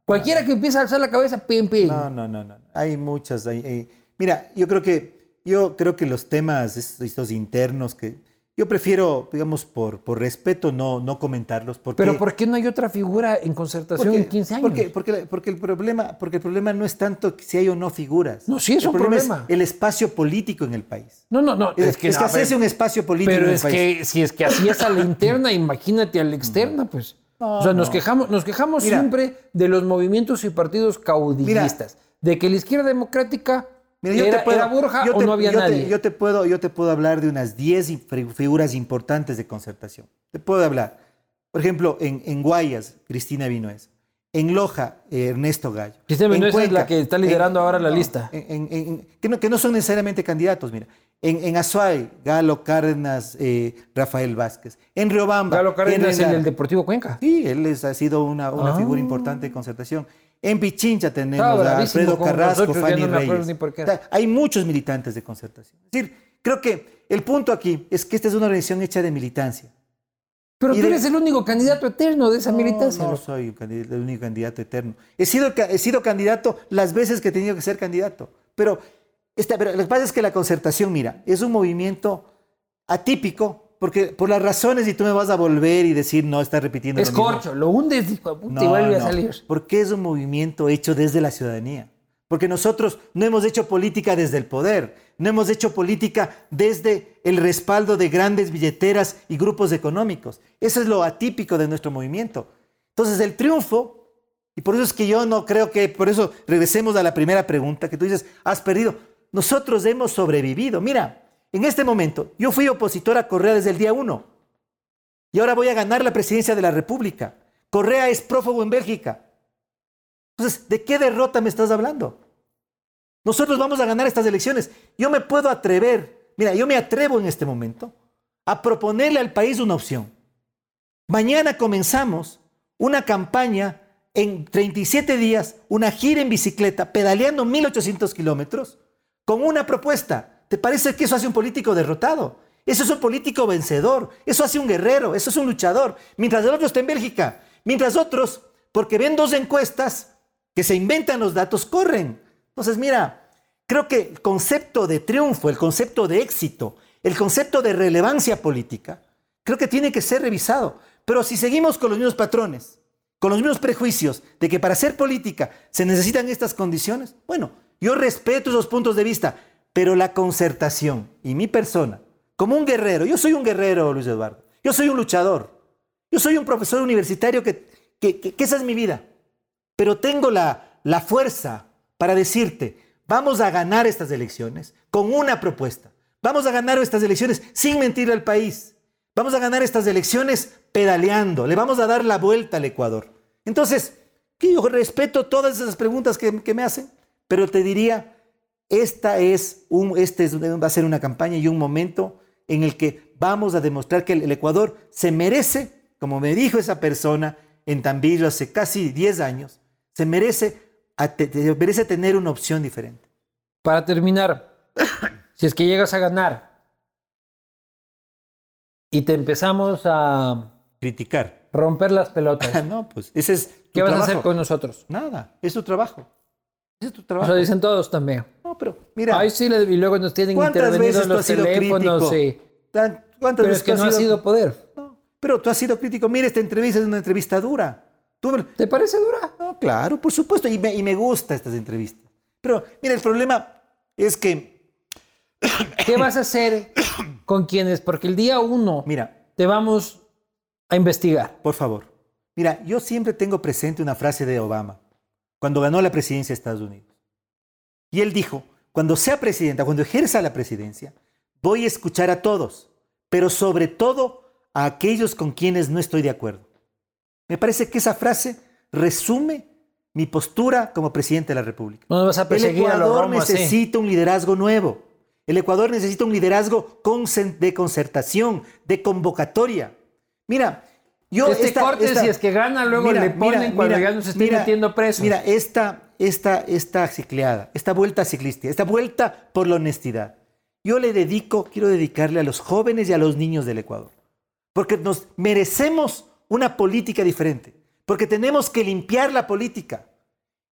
Cualquiera que empiece a alzar la cabeza, pim, pim. No, no, no, no. Hay muchas. hay- hay- Mira, yo creo que yo creo que los temas estos internos que yo prefiero, digamos, por, por respeto no, no comentarlos. Porque, Pero ¿por qué no hay otra figura en concertación porque, en 15 años? Porque, porque, porque el problema, porque el problema no es tanto si hay o no figuras. No, sí es El un problema. el espacio político en el país. No, no, no. Es, Es que, es que hacerse un espacio político Pero en el es país. que si es que así es a la interna, imagínate a la externa, pues. No, o sea, nos no. quejamos, nos quejamos Mira. siempre de los movimientos y partidos caudillistas. de que la izquierda democrática Mira, yo era, te puedo- era Borja yo o te- no había yo te- nadie. yo, te puedo, yo te puedo hablar de unas 10 i- fi- figuras importantes de concertación. Te puedo hablar. Por ejemplo, en, en Guayas, Cristina Vinuesa. En Loja, eh, Ernesto Gallo. Cristina En Vinuesa es la que está liderando ahora la lista. en- que, no, que no son necesariamente candidatos, mira. En, en Azuay, Galo Cárdenas, eh, Rafael Vázquez. En Riobamba. Galo Cárdenas en el. Deportivo Cuenca. Sí, él es- ha sido una, una Ah. figura importante de concertación. En Pichincha tenemos a Alfredo Carrasco, Fanny no Reyes. hay muchos militantes de concertación. Es decir, creo que el punto aquí es que esta es una organización hecha de militancia. Pero Y tú de- eres el único candidato eterno de esa No, militancia. No, soy un el único candidato eterno. He sido, he sido candidato las veces que he tenido que ser candidato. Pero, esta, pero lo que pasa es que la concertación, mira, es un movimiento atípico, porque por las razones, y tú me vas a volver y decir, no, está repitiendo es lo mismo. corcho, lo hundes hijo de puta, y No, vuelve a no, salir. Porque es un movimiento hecho desde la ciudadanía. Porque nosotros no hemos hecho política desde el poder, no hemos hecho política desde el respaldo de grandes billeteras y grupos económicos. Eso es lo atípico de nuestro movimiento. Entonces, el triunfo, y por eso es que yo no creo que, por eso regresemos a la primera pregunta que tú dices, has perdido. Nosotros hemos sobrevivido. Mira, en este momento, yo fui opositor a Correa desde el día uno. Y ahora voy a ganar la presidencia de la República. Correa es prófugo en Bélgica. Entonces, ¿de qué derrota me estás hablando? Nosotros vamos a ganar estas elecciones. Yo me puedo atrever, mira, yo me atrevo en este momento a proponerle al país una opción. Mañana comenzamos una campaña en 37 días, una gira en bicicleta, pedaleando 1800 kilómetros, con una propuesta. ¿Te parece que eso hace un político derrotado? Eso es un político vencedor, eso hace un guerrero, eso es un luchador. Mientras el otro está en Bélgica, mientras otros, porque ven dos encuestas que se inventan los datos, corren. Entonces, mira, creo que el concepto de triunfo, el concepto de éxito, el concepto de relevancia política, creo que tiene que ser revisado. Pero si seguimos con los mismos patrones, con los mismos prejuicios de que para hacer política se necesitan estas condiciones, bueno, yo respeto esos puntos de vista, pero la concertación y mi persona, como un guerrero, yo soy un guerrero, Luis Eduardo, yo soy un luchador, yo soy un profesor universitario que, que, esa es mi vida, pero tengo la, la fuerza para decirte, vamos a ganar estas elecciones con una propuesta. Vamos a ganar estas elecciones sin mentir al país. Vamos a ganar estas elecciones pedaleando. Le vamos a dar la vuelta al Ecuador. Entonces, yo respeto todas esas preguntas que, me hacen, pero te diría, esta es un, este va a ser una campaña y un momento en el que vamos a demostrar que el, Ecuador se merece, como me dijo esa persona en Tambillo hace casi 10 años, se merece, se merece tener una opción diferente. Para terminar, <coughs> si es que llegas a ganar y te empezamos a criticar, romper las <laughs> pelotas. no, pues ese es. ¿Qué vas a hacer con nosotros? Nada, es tu trabajo. Es tu trabajo. Lo dicen todos también. Pero mira. Ay, sí, y luego nos tienen intervenido los teléfonos. Sí. ¿Cuántas pero veces es que no ha sido poder. No, pero tú has sido crítico. Mira, esta entrevista es una entrevista dura. ¿Te parece dura? No, claro, por supuesto. Y me, y me gustan estas entrevistas. Pero mira, el problema es que <coughs> ¿Qué vas a hacer con quienes? Porque el día uno Mira, te vamos a investigar. Por favor. Mira, yo siempre tengo presente una frase de Obama cuando ganó la presidencia de Estados Unidos. Y él dijo, cuando sea presidenta, cuando ejerza la presidencia, voy a escuchar a todos, pero sobre todo a aquellos con quienes no estoy de acuerdo. Me parece que esa frase resume mi postura como presidente de la República. No vas a perseguir El Ecuador a necesita un liderazgo nuevo. El Ecuador necesita un liderazgo de concertación, de convocatoria. Mira, yo... Este esta, corte, si es que gana, luego le ponen cuando ya nos estén metiendo presos. Mira, esta, esta, esta cicleada, esta vuelta ciclística, esta vuelta por la honestidad, yo le dedico, quiero dedicarle a los jóvenes y a los niños del Ecuador. Porque nos merecemos una política diferente. Porque tenemos que limpiar la política.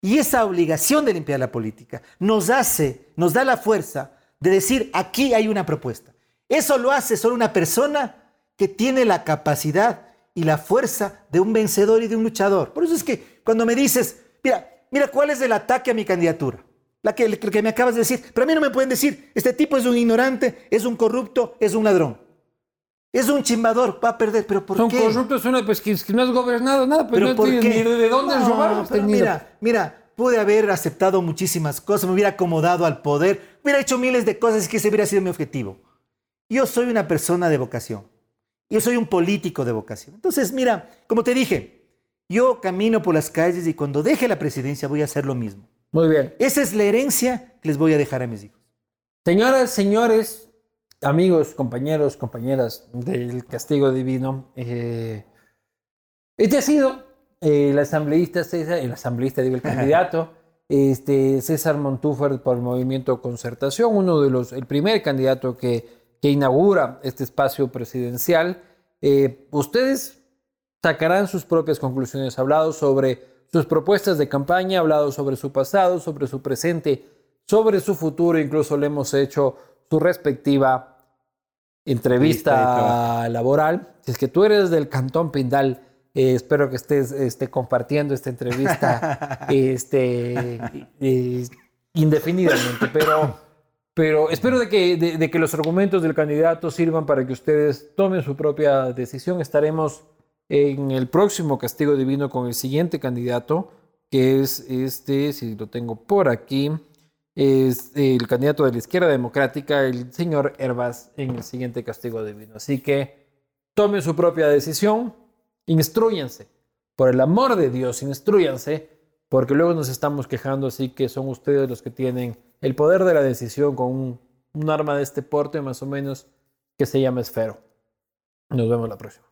Y esa obligación de limpiar la política nos hace, nos da la fuerza de decir, aquí hay una propuesta. Eso lo hace solo una persona que tiene la capacidad y la fuerza de un vencedor y de un luchador. Por eso es que cuando me dices, mira, mira cuál es el ataque a mi candidatura, la que, que me acabas de decir, pero a mí no me pueden decir, este tipo es un ignorante, es un corrupto, es un ladrón. Es un chimbador, va a perder, pero ¿por qué? Son corruptos, pues, que, no has gobernado nada, pues pero no ¿por qué? ni de dónde robar. mira, mira, pude haber aceptado muchísimas cosas, me hubiera acomodado al poder, hubiera hecho miles de cosas que ese hubiera sido mi objetivo. Yo soy una persona de vocación. Yo soy un político de vocación. Entonces, mira, como te dije, yo camino por las calles y cuando deje la presidencia voy a hacer lo mismo. Muy bien. Esa es la herencia que les voy a dejar a mis hijos. Señoras, señores, amigos, compañeros, compañeras del castigo divino, eh, este ha sido el asambleísta César, el asambleísta, digo, el candidato, este, César Montúfar por el Movimiento Concertación, uno de los, el primer candidato que, que inaugura este espacio presidencial. Eh, ustedes sacarán sus propias conclusiones, hablado sobre sus propuestas de campaña, hablado sobre su pasado, sobre su presente, sobre su futuro, incluso le hemos hecho su respectiva entrevista laboral. Si es que tú eres del Cantón Pindal, eh, espero que estés este, compartiendo esta entrevista <laughs> este, eh, indefinidamente, pero, pero espero de que, de, que los argumentos del candidato sirvan para que ustedes tomen su propia decisión. Estaremos en el próximo castigo divino con el siguiente candidato, que es este, si lo tengo por aquí, es el candidato de la izquierda democrática, el señor Herbas, en el siguiente castigo divino. Así que tomen su propia decisión Instruyanse. Por el amor de Dios, instruyanse, porque luego nos estamos quejando así que son ustedes los que tienen el poder de la decisión con un, arma de este porte más o menos que se llama esfero. Nos vemos la próxima.